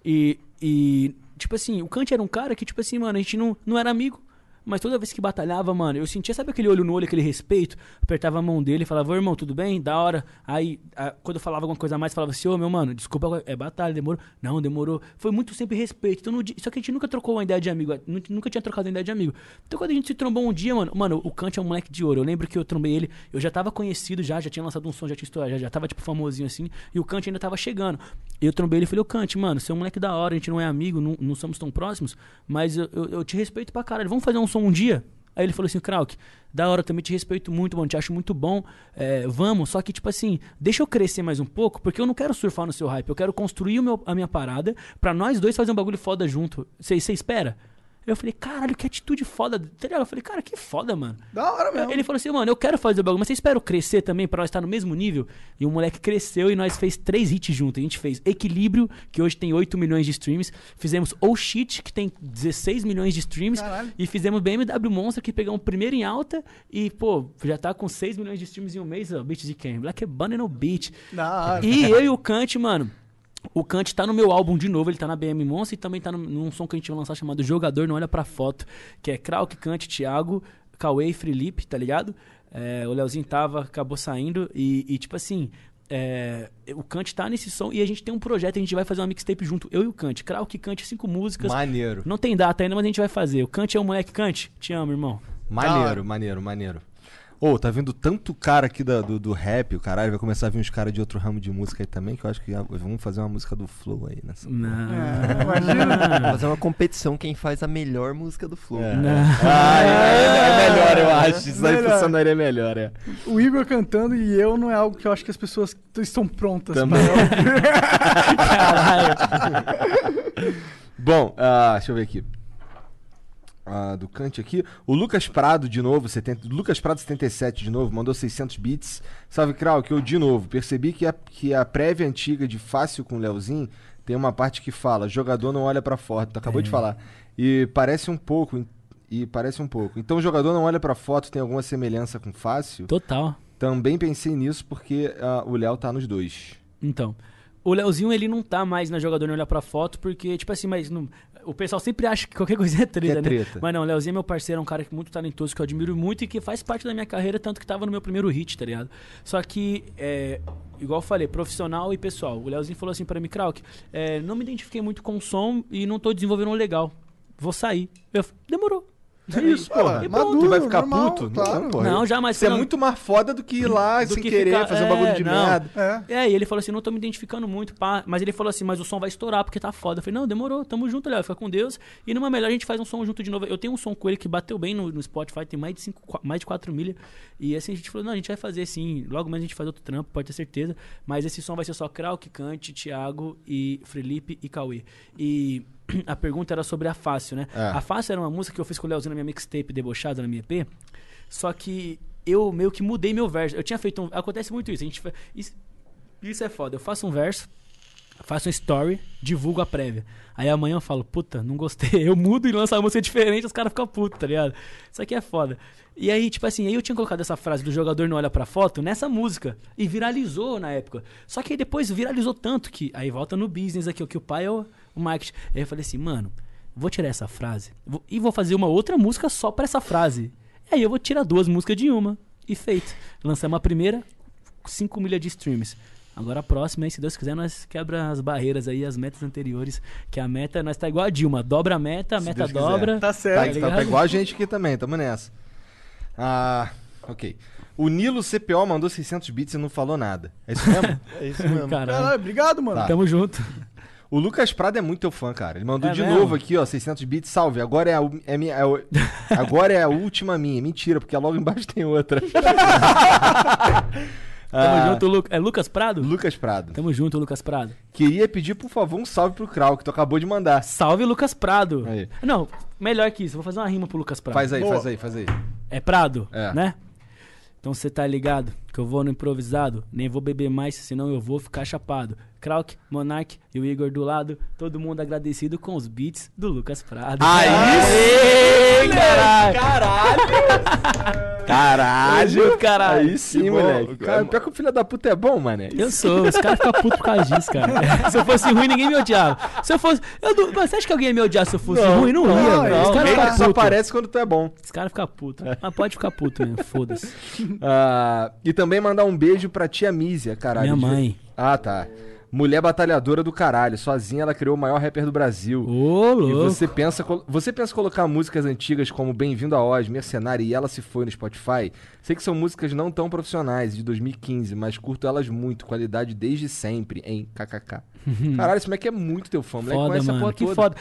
E, e tipo assim, o Kant era um cara que, tipo assim, mano, a gente não, não era amigo, mas toda vez que batalhava, mano, eu sentia, sabe aquele olho no olho, aquele respeito? Apertava a mão dele falava, ô irmão, tudo bem? Da hora. Aí, a- quando eu falava alguma coisa a mais, falava assim, ô meu mano, desculpa, é batalha, demorou? Não, demorou. Foi muito sempre respeito. Então, só que a gente nunca trocou uma ideia de amigo, nu- nunca tinha trocado uma ideia de amigo. Então, quando a gente se trombou um dia, mano, mano, o Kant é um moleque de ouro. Eu lembro que eu trombei ele, eu já tava conhecido já, já tinha lançado um som, já tinha estourado, já, já tava, tipo, famosinho assim, e o Kant ainda tava chegando. Eu trombei ele e falei, ô Kant, mano, você é um moleque da hora, a gente não é amigo, não, não somos tão próximos, mas eu, eu, eu te respeito pra caralho. Vamos fazer um som um dia? Aí ele falou assim, Krauk, da hora, também te respeito muito, mano, te acho muito bom, é, vamos, só que, tipo assim, deixa eu crescer mais um pouco, porque eu não quero surfar no seu hype, eu quero construir meu, a minha parada pra nós dois fazer um bagulho foda junto. Você espera? Eu falei, caralho, que atitude foda. Tá ligado? Eu falei, cara, que foda, mano. Da hora mesmo. Ele falou assim, mano, eu quero fazer o bagulho, mas você espera eu crescer também pra nós estar no mesmo nível? E o moleque cresceu e nós fez três hits juntos. A gente fez Equilíbrio, que hoje tem 8 milhões de streams. Fizemos Oh Shit, que tem 16 milhões de streams. Caralho. E fizemos BMW Monster, que pegamos primeiro em alta. E, pô, já tá com 6 milhões de streams em um mês. Ó, beat de quem? Black Bunny no beat. Da hora. E eu e o Kant, mano. O Kant tá no meu álbum de novo, ele tá na BM Monster e também tá no- num som que a gente vai lançar chamado Jogador Não Olha Pra Foto, que é Krauk, Kant, Thiago, Cauê e Felipe, tá ligado? É, o Leozinho tava, acabou saindo e, e, tipo assim, é, o Kant tá nesse som e a gente tem um projeto, a gente vai fazer uma mixtape junto, eu e o Kant. Krauk, Kant, cinco músicas. Maneiro. Não tem data ainda, mas a gente vai fazer. O Kant é o moleque Kant, te amo, irmão. Maneiro, maneiro, maneiro. Ô, tá vindo tanto cara aqui da- do, do rap, o caralho, vai começar a vir uns caras de outro ramo de música aí também, que eu acho que vamos fazer uma música do Flow aí nessa. Não. imagina. Fazer uma competição quem faz a melhor música do Flow. É. Não. Ah, é, é melhor, eu acho. Isso aí Melhor. funcionaria melhor, é. O Igor cantando e eu não é algo que eu acho que as pessoas estão prontas Também. [laughs] Bom, ah, deixa eu ver aqui. Ah, do Kant aqui. O Lucas Prado, de novo, 70, Lucas Prado 77, de novo, mandou 600 bits. Salve, Krau, que eu, de novo, percebi que a, que a prévia antiga de Fácil com o Leozinho tem uma parte que fala, jogador não olha pra foto. Acabou de falar. E parece um pouco, e parece um pouco. Então, o jogador não olha pra foto tem alguma semelhança com Fácil? Total. Também pensei nisso porque ah, o Léo tá nos dois. Então, o Leozinho, ele não tá mais na jogador não olhar pra foto, porque, tipo assim, mas não- o pessoal sempre acha que qualquer [laughs] coisa é treta, é né? treta. Mas não, o Leozinho é meu parceiro, é um cara que- muito talentoso, que eu admiro muito e que faz parte da minha carreira, tanto que tava no meu primeiro hit, tá ligado? Só que, é, igual eu falei, profissional e pessoal. O Leozinho falou assim pra mim, Krauk, é, não me identifiquei muito com o som e não tô desenvolvendo um legal. Vou sair. Eu, demorou. É isso. E Maduro, pronto. tu vai ficar normal, puto? claro. Não, porra. Não, jamais. Você é não. muito mais foda do que ir lá do sem que querer ficar- fazer um bagulho é, de não. merda. É. É, e ele falou assim, não tô me identificando muito, pá. Mas ele falou assim, mas o som vai estourar porque tá foda. Eu falei, não, demorou, tamo junto, Léo, fica com Deus. E numa melhor a gente faz um som junto de novo. Eu tenho um som com ele que bateu bem no, no Spotify, tem mais de, cinco, mais de 4 milha. E assim a gente falou, não, a gente vai fazer sim, logo mais a gente faz outro trampo, pode ter certeza. Mas esse som vai ser só Krauk, Kant, Thiago e Felipe e Cauê. E [clears throat] a pergunta era sobre a Fácil, né? É. A Fácil era uma música que eu fiz com o Leozinho na minha mixtape debochada, na minha EP. Só que eu meio que mudei meu verso. Eu tinha feito um. Acontece muito isso. A gente, isso, isso é foda. Eu faço um verso, faço um story, divulgo a prévia. Aí amanhã eu falo, puta, não gostei. [laughs] Eu mudo e lanço uma música diferente, os caras ficam putos, tá ligado? Isso aqui é foda. E aí, tipo assim, aí eu tinha colocado essa frase do jogador não olha pra foto nessa música. E viralizou na época. Só que aí depois viralizou tanto que. Aí volta no business aqui, o que o pai é o, o marketing. Aí eu falei assim, mano, vou tirar essa frase vou- e vou fazer uma outra música só pra essa frase. Aí eu vou tirar duas músicas de uma. E feito. Lançamos a primeira, 5 milhas de streams. Agora a próxima, aí, se Deus quiser, nós quebra as barreiras aí, as metas anteriores. Que a meta, nós tá igual a Dilma. Dobra a meta, a Se meta Deus quiser. dobra. Tá Tá, certo. tá, ligado? tá igual a gente aqui também, tamo nessa. Ah, ok. O Nilo CPO mandou 600 bits e não falou nada. É isso mesmo? [laughs] É isso mesmo. Caralho. Caralho, obrigado, mano. Tá. Tamo junto. O Lucas Prado é muito teu fã, cara. Ele mandou É de mesmo? novo aqui, ó, 600 bits. Salve, agora é a, é minha, é o- [laughs] agora é a última minha. Mentira, porque logo embaixo tem outra. [laughs] Tamo Ah, junto, Lu... É Lucas Prado? Lucas Prado. Tamo junto, Lucas Prado. Queria pedir, por favor, um salve pro Krau, que tu acabou de mandar. Salve, Lucas Prado. Aí. Não, melhor que isso. Vou fazer uma rima pro Lucas Prado. Faz aí, Boa. faz aí, faz aí. É Prado, É. né? Então você tá ligado que eu vou no improvisado, nem vou beber mais, senão eu vou ficar chapado. Krauk, Monark e o Igor do lado, todo mundo agradecido com os beats do Lucas Prado. Aí caralho! Caralho! Caralho! caralho. Aí sim, moleque. Cara, pior que o filho da puta é bom, mané. Eu sou, os caras ficam putos por causa disso, cara. [laughs] se eu fosse ruim, ninguém me odiava. Se eu fosse. Eu, não- mas você acha que alguém ia me odiar se eu fosse ruim? Não, ia, não, velho. não. Os caras ficam só putos. aparece quando tu é bom. Os caras ficam putos. Mas pode ficar puto, né? Foda-se. [laughs] Ah, e também mandar um beijo pra tia Mísia, caralho. Minha mãe. Ah, tá. Mulher batalhadora do caralho. Sozinha ela criou o maior rapper do Brasil. Ô, E louco. você pensa, você pensa colocar músicas antigas como Bem-vindo a Oz, Mercenária e Ela Se Foi no Spotify? Sei que são músicas não tão profissionais, de 2015, mas curto elas muito, qualidade desde sempre, hein? KKK. [laughs] Caralho, esse moleque é muito teu fã, moleque Foda, conhece a mano. porra Que toda. foda.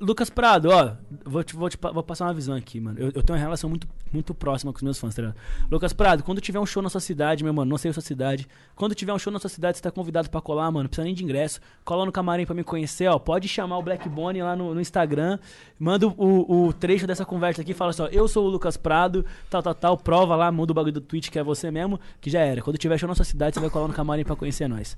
Lucas Prado, ó, vou, te, vou, te, vou passar uma visão aqui, mano. Eu, eu tenho uma relação muito, muito próxima com os meus fãs, tá ligado? Lucas Prado, quando tiver um show na sua cidade, meu mano, não sei a sua cidade. Quando tiver um show na sua cidade, você tá convidado pra colar, mano. Não precisa nem de ingresso. Cola no camarim pra me conhecer, ó. Pode chamar o Black Bonnie lá no, no Instagram. Manda o, o- trecho dessa conversa aqui. Fala assim, ó, eu sou o Lucas Prado, tal, tal, tal. Prova lá, muda o bagulho do Twitch que é você mesmo, que já era. Quando tiver show na sua cidade, você vai colar no camarim pra conhecer nós.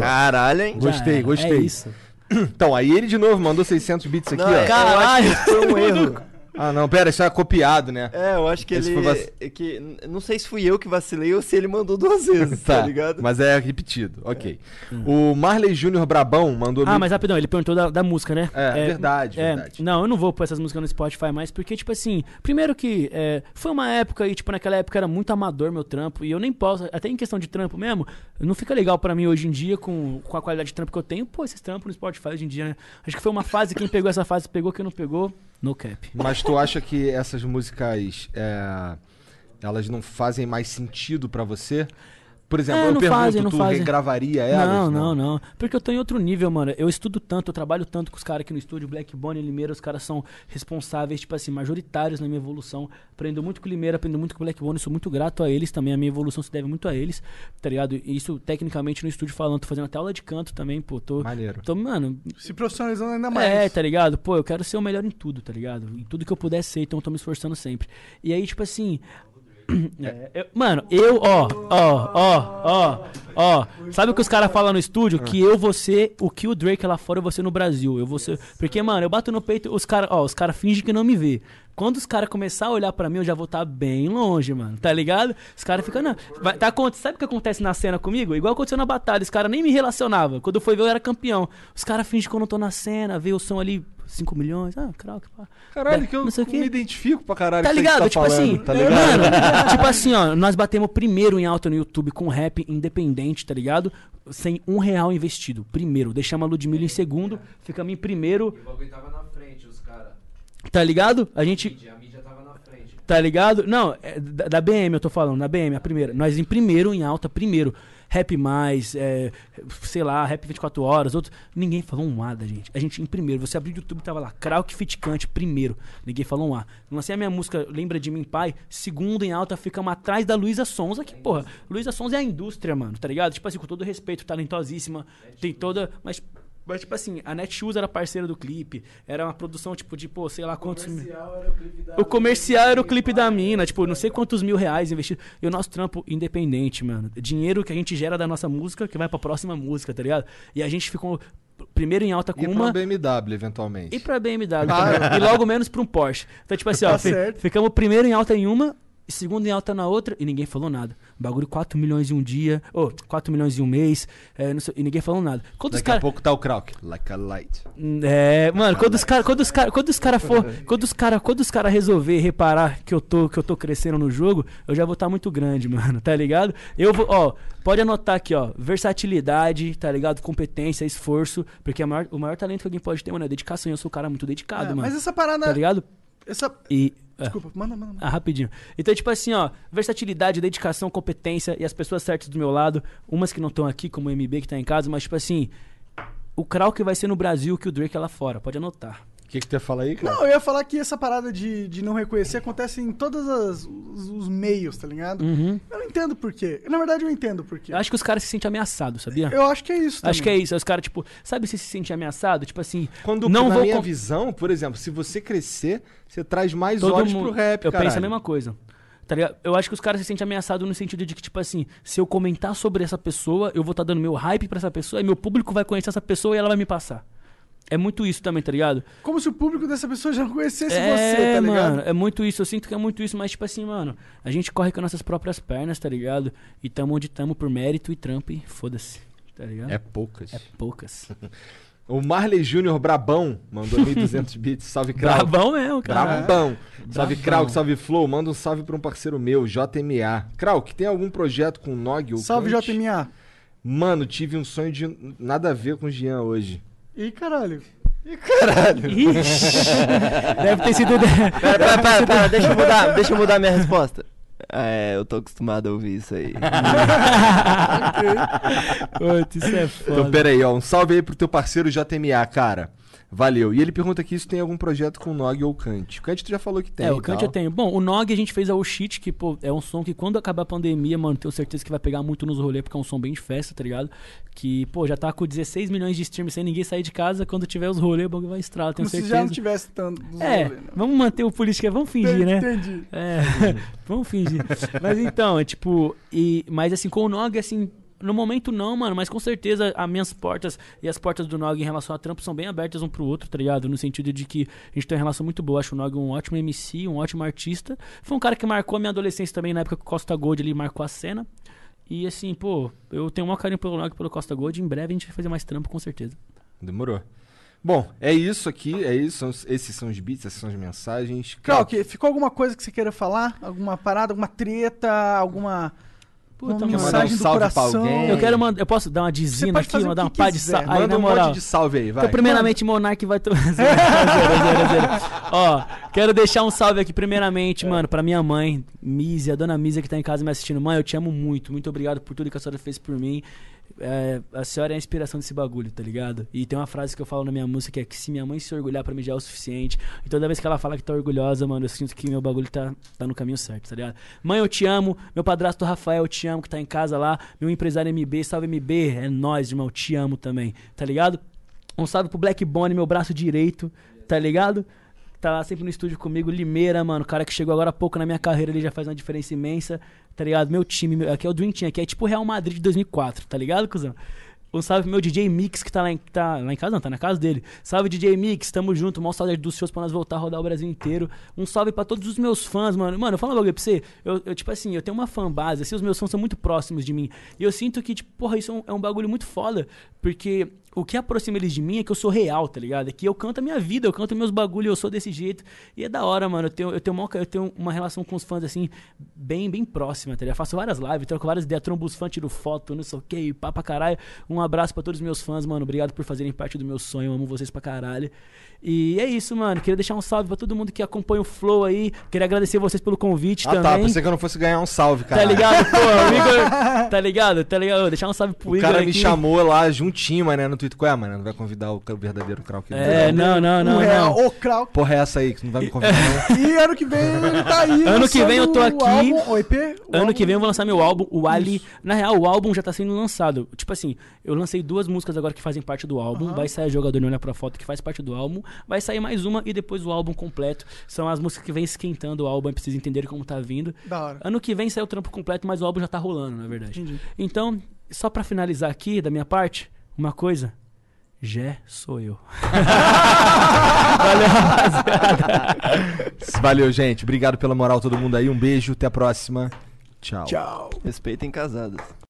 Caralho, hein? Gostei, era. gostei. É isso. Então, aí ele de novo mandou 600 bits aqui, Não, ó. é, que isso foi um [laughs] erro. Ah, não, pera, isso é copiado, né? É, eu acho que Esse ele. foi vac- é que, não sei se fui eu que vacilei ou se ele mandou duas [laughs] vezes, tá, ligado? Mas é repetido, ok. O Marley Júnior Brabão mandou. Ah, mil- mas rapidão, ele perguntou da, da música, né? É, verdade, é, verdade. Não, eu não vou pôr essas músicas no Spotify mais, porque, tipo assim, primeiro que é, foi uma época e, tipo, naquela época era muito amador meu trampo, e eu nem posso, até em questão de trampo mesmo, não fica legal pra mim hoje em dia, com, com a qualidade de trampo que eu tenho, pô, esses trampos no Spotify hoje em dia, né? Acho que foi uma fase, quem pegou essa fase pegou, quem não pegou, no cap. Mas tu acha que essas músicas. é, elas não fazem mais sentido pra você? Por exemplo, É, eu não pergunto, fazem, não tu fazem. regravaria elas? Não, não, não. Porque eu tô em outro nível, mano. Eu estudo tanto, eu trabalho tanto com os caras aqui no estúdio, Black Bonnie e Limeira, os caras são responsáveis, tipo assim, majoritários na minha evolução. Aprendo muito com o Limeira, aprendo muito com o Black Bonnie, sou muito grato a eles também. A minha evolução se deve muito a eles, tá ligado? E isso, tecnicamente, no estúdio falando, tô fazendo até aula de canto também, pô. Tô, Maneiro. Tô, mano, Se profissionalizando ainda mais. é, tá ligado? Pô, eu quero ser o melhor em tudo, tá ligado? Em tudo que eu puder ser, então eu tô me esforçando sempre. E aí, tipo assim. É, eu- mano, eu, ó, ó, ó, ó, ó. Sabe o que os caras falam no estúdio? Que eu vou ser o que o Drake lá fora eu vou ser no Brasil. Eu vou ser. Porque, mano, eu bato no peito, os caras, ó, os caras fingem que não me vê. Quando os caras começar a olhar pra mim, eu já vou estar bem longe, mano. Tá ligado? Os caras ficam, não. Vai, tá, sabe o que acontece na cena comigo? Igual aconteceu na batalha. Os caras nem me relacionavam. Quando eu fui ver, eu era campeão. Os caras fingem que eu não tô na cena, vê o som ali, 5 milhões. Ah, Krauk, pá. Caralho, que eu me identifico pra caralho Tá ligado? você tipo falando, assim, tá ligado? mano, tipo assim, ó, nós batemos primeiro em alta no YouTube com rap independente, tá ligado? Sem um real investido. Primeiro, deixamos a Ludmilla em segundo, ficamos em primeiro, O bagulho tava na. Tá ligado? A gente. A mídia tava na frente. Tá ligado? Não, é da, da BM eu tô falando, da BM, a primeira. Nós em primeiro, em alta, primeiro. Rap mais, é, sei lá, rap 24 horas, outros. Ninguém falou um A da gente. A gente em primeiro. Você abriu o YouTube tava lá, Krauk Fiticante, primeiro. Ninguém falou um A. Lancei a minha música Lembra de Mim, Pai. Segundo em alta, ficamos atrás da Luísa Sonza, que, porra, Luísa Sonza é a indústria, mano, tá ligado? Tipo assim, com todo respeito, talentosíssima. Tem toda. Mas. Mas, tipo assim, a Netshoes era parceira do clipe. Era uma produção, tipo, de, pô, sei lá quantos. O comercial era o clipe da mina, tipo, não sei quantos mil reais investidos. E o nosso trampo independente, mano. Dinheiro que a gente gera da nossa música, que vai pra próxima música, tá ligado? E a gente ficou primeiro em alta com E pra uma. uma BMW, eventualmente. E pra BMW Claro. também. E logo menos pra um Porsche. Então, tipo assim, ó, Tá fi- certo. ficamos primeiro em alta em uma, segundo em alta na outra, e ninguém falou nada. Bagulho 4 milhões em um dia, ou 4 milhões em um mês, é, não sei- e ninguém falou nada. Quando os Daqui a caras. pouco tá o Krauk. Like a light. É, mano, quando os caras, quando os caras, quando os cara for, [laughs] quando os cara, quando os cara resolver reparar que eu tô, que eu tô crescendo no jogo, eu já vou estar muito grande, [laughs] mano, tá ligado? Eu vou, ó, pode anotar aqui, ó, versatilidade, tá ligado? Competência, esforço, porque a maior- o maior talento que alguém pode ter, mano, é dedicação. e Eu sou um cara muito dedicado, É, mano. mas essa parada- Tá ligado? Essa... E é. Desculpa, manda, manda. manda. Ah, rapidinho. Então, tipo assim, ó, versatilidade, dedicação, competência e as pessoas certas do meu lado, umas que não estão aqui, como o MB que tá em casa, mas tipo assim, o Krauk vai ser no Brasil que o Drake é lá fora, pode anotar. O que, que tu ia falar aí, cara? Não, eu ia falar que essa parada de, de não reconhecer acontece em todos as- os, os meios, tá ligado? Uhum. Eu não entendo por quê. Na verdade, eu entendo por quê. Eu acho que os caras se sentem ameaçados, sabia? Eu acho que é isso Acho que é também. isso. Aí Os caras, tipo, sabe se se sente ameaçado? Tipo assim, Quando, não na vou minha com- visão, por exemplo, se você crescer, você traz mais Todo olhos mundo- pro rap, Eu caralho. penso a mesma coisa. Tá ligado? Eu acho que os caras se sentem ameaçados no sentido de que, tipo assim, se eu comentar sobre essa pessoa, eu vou estar dando meu hype pra essa pessoa e meu público vai conhecer essa pessoa e ela vai me passar. É muito isso também, tá ligado? Como se o público dessa pessoa já não conhecesse é, você, tá ligado? mano, é muito isso. Eu sinto que é muito isso, mas, tipo assim, mano, a gente corre com nossas próprias pernas, tá ligado? E tamo onde tamo por mérito e trampo e foda-se, tá ligado? É poucas. É poucas. [laughs] O Marley Júnior Brabão mandou [laughs] 1.200 bits. Salve, Krauk. Brabão mesmo, cara. Brabão. É. Salve. Krauk. Salve, Flow. Manda um salve pra um parceiro meu, JMA. Krauk, tem algum projeto com o Nog ou Salve, Kant? JMA. Mano, tive um sonho de nada a ver com o Jean hoje. Ih, caralho. Ih, caralho. Deve ter sido... Pera, pera, pera, pera, deixa eu mudar, deixa eu mudar minha resposta. É, eu tô acostumado a ouvir isso aí. [laughs] Putz, isso é foda. Então, pera aí, ó. Um salve aí pro teu parceiro JMA, cara. Valeu. E ele pergunta aqui se tem algum projeto com o Nog ou Kant. O Kant tu já falou que tem. É, o Kant tal. eu tenho. Bom, o Nog a gente fez a Shit, que, pô, é um som que quando acabar a pandemia, mano, tenho certeza que vai pegar muito nos rolês, porque é um som bem de festa, tá ligado? Que, pô, já tá com 16 milhões de streams sem ninguém sair de casa. Quando tiver os rolês, o bagulho vai estralar, tenho Como se certeza. já não tivesse tanto. É, rolê, né? vamos manter o política, vamos fingir, né? Entendi. É, [laughs] vamos fingir. Mas então, é tipo, e, mas assim, com o Nog, assim, no momento não, mano, mas com certeza as minhas portas e as portas do Nog em relação a trampo são bem abertas um pro outro, tá ligado? No sentido de que a gente tem uma relação muito boa. Acho o Nog um ótimo MC, um ótimo artista. Foi um cara que marcou a minha adolescência também, na época que o Costa Gold ele marcou a cena. E assim, pô, eu tenho o maior carinho pelo Nog e pelo Costa Gold. Em breve a gente vai fazer mais trampo, com certeza. Demorou. Bom, é isso aqui, é isso. esses são os beats, essas são as mensagens. Krauk, ficou alguma coisa que você queira falar? Alguma parada, alguma treta, alguma. Puta, Uma mano. mensagem do salve pra coração. alguém. Eu quero mandar. Eu posso dar uma dizina aqui, mandar uma pá de salve. Aí, Manda na um moral. monte de salve aí, vai. Então, primeiramente, Monark vai. [laughs] Ó, quero deixar um salve aqui, primeiramente, mano, pra minha mãe, Mísia, a dona Mísia que tá em casa me assistindo. Mãe, eu te amo muito. Muito obrigado por tudo que a senhora fez por mim. É, a senhora é a inspiração desse bagulho, tá ligado? E tem uma frase que eu falo na minha música que é que se minha mãe se orgulhar pra mim já é o suficiente. E toda vez que ela fala que tá orgulhosa, mano, eu sinto que meu bagulho tá, tá no caminho certo, tá ligado? Mãe, eu te amo. Meu padrasto Rafael, eu te amo, que tá em casa lá. Meu empresário MB, salve MB. É nóis, irmão, eu te amo também, tá ligado? Um salve pro Black Bonnie, meu braço direito, tá ligado? Tá lá sempre no estúdio comigo, Limeira, mano, cara que chegou agora há pouco na minha carreira, ele já faz uma diferença imensa, tá ligado? Meu time, meu- aqui é o Dream Team, aqui é tipo o Real Madrid de 2004, tá ligado, cuzão? Um salve pro meu DJ Mix, que tá lá, em, tá lá em casa, não, tá na casa dele. Salve DJ Mix, tamo junto, mal saudade dos shows pra nós voltar a rodar o Brasil inteiro. Um salve pra todos os meus fãs, mano. Mano, um bagulho pra você, eu, eu, tipo assim, eu tenho uma fã base, assim, os meus fãs são muito próximos de mim. E eu sinto que, tipo, porra, isso é um, é um bagulho muito foda, porque o que aproxima eles de mim é que eu sou real, tá ligado? É que eu canto a minha vida, eu canto meus bagulhos, eu sou desse jeito. E é da hora, mano. Eu tenho, eu tenho, uma, eu tenho uma relação com os fãs, assim, bem, bem próxima, tá ligado? Eu faço várias lives, troco várias ideias, trombo os fãs, tiro foto, não sei o que, pá pra caralho. Um abraço pra todos os meus fãs, mano. Obrigado por fazerem parte do meu sonho. Amo vocês pra caralho. E é isso, mano. Queria deixar um salve pra todo mundo que acompanha o Flow aí. Queria agradecer vocês pelo convite Ah, também. tá. Pensei que eu não fosse ganhar um salve, cara. Tá ligado, pô? O Igor, [laughs] tá ligado? Tá ligado? Deixar um salve pro O Igor cara me aqui. chamou lá juntinho, mano, no Twitter. Qual é, mano? Não vai convidar o, verdadeiro Krauk? É, não, não, não, o não. real, o Krauk. Porra é essa aí que você não vai me convidar, [laughs] não? E ano que vem ele tá aí. Ano que vem eu tô aqui. O álbum, o EP, o Ano álbum- que vem eu vou lançar meu álbum, o Ali. Na real, o álbum já tá sendo lançado. Tipo assim, eu lancei duas músicas agora que fazem parte do álbum. Aham. Vai sair Jogador Não Olha Pra Foto, que faz parte do álbum. Vai sair mais uma e depois o álbum completo. São as músicas que vem esquentando o álbum, aí pra vocês entenderem como tá vindo. Da hora. Ano que vem sai o trampo completo, mas o álbum já tá rolando, na verdade. Entendi. Então, só pra finalizar aqui, da minha parte, uma coisa. Jé sou eu. Valeu, rapaziada. Valeu, gente. Obrigado pela moral, todo mundo aí. Um beijo, até a próxima. Tchau. Tchau. Respeitem casadas.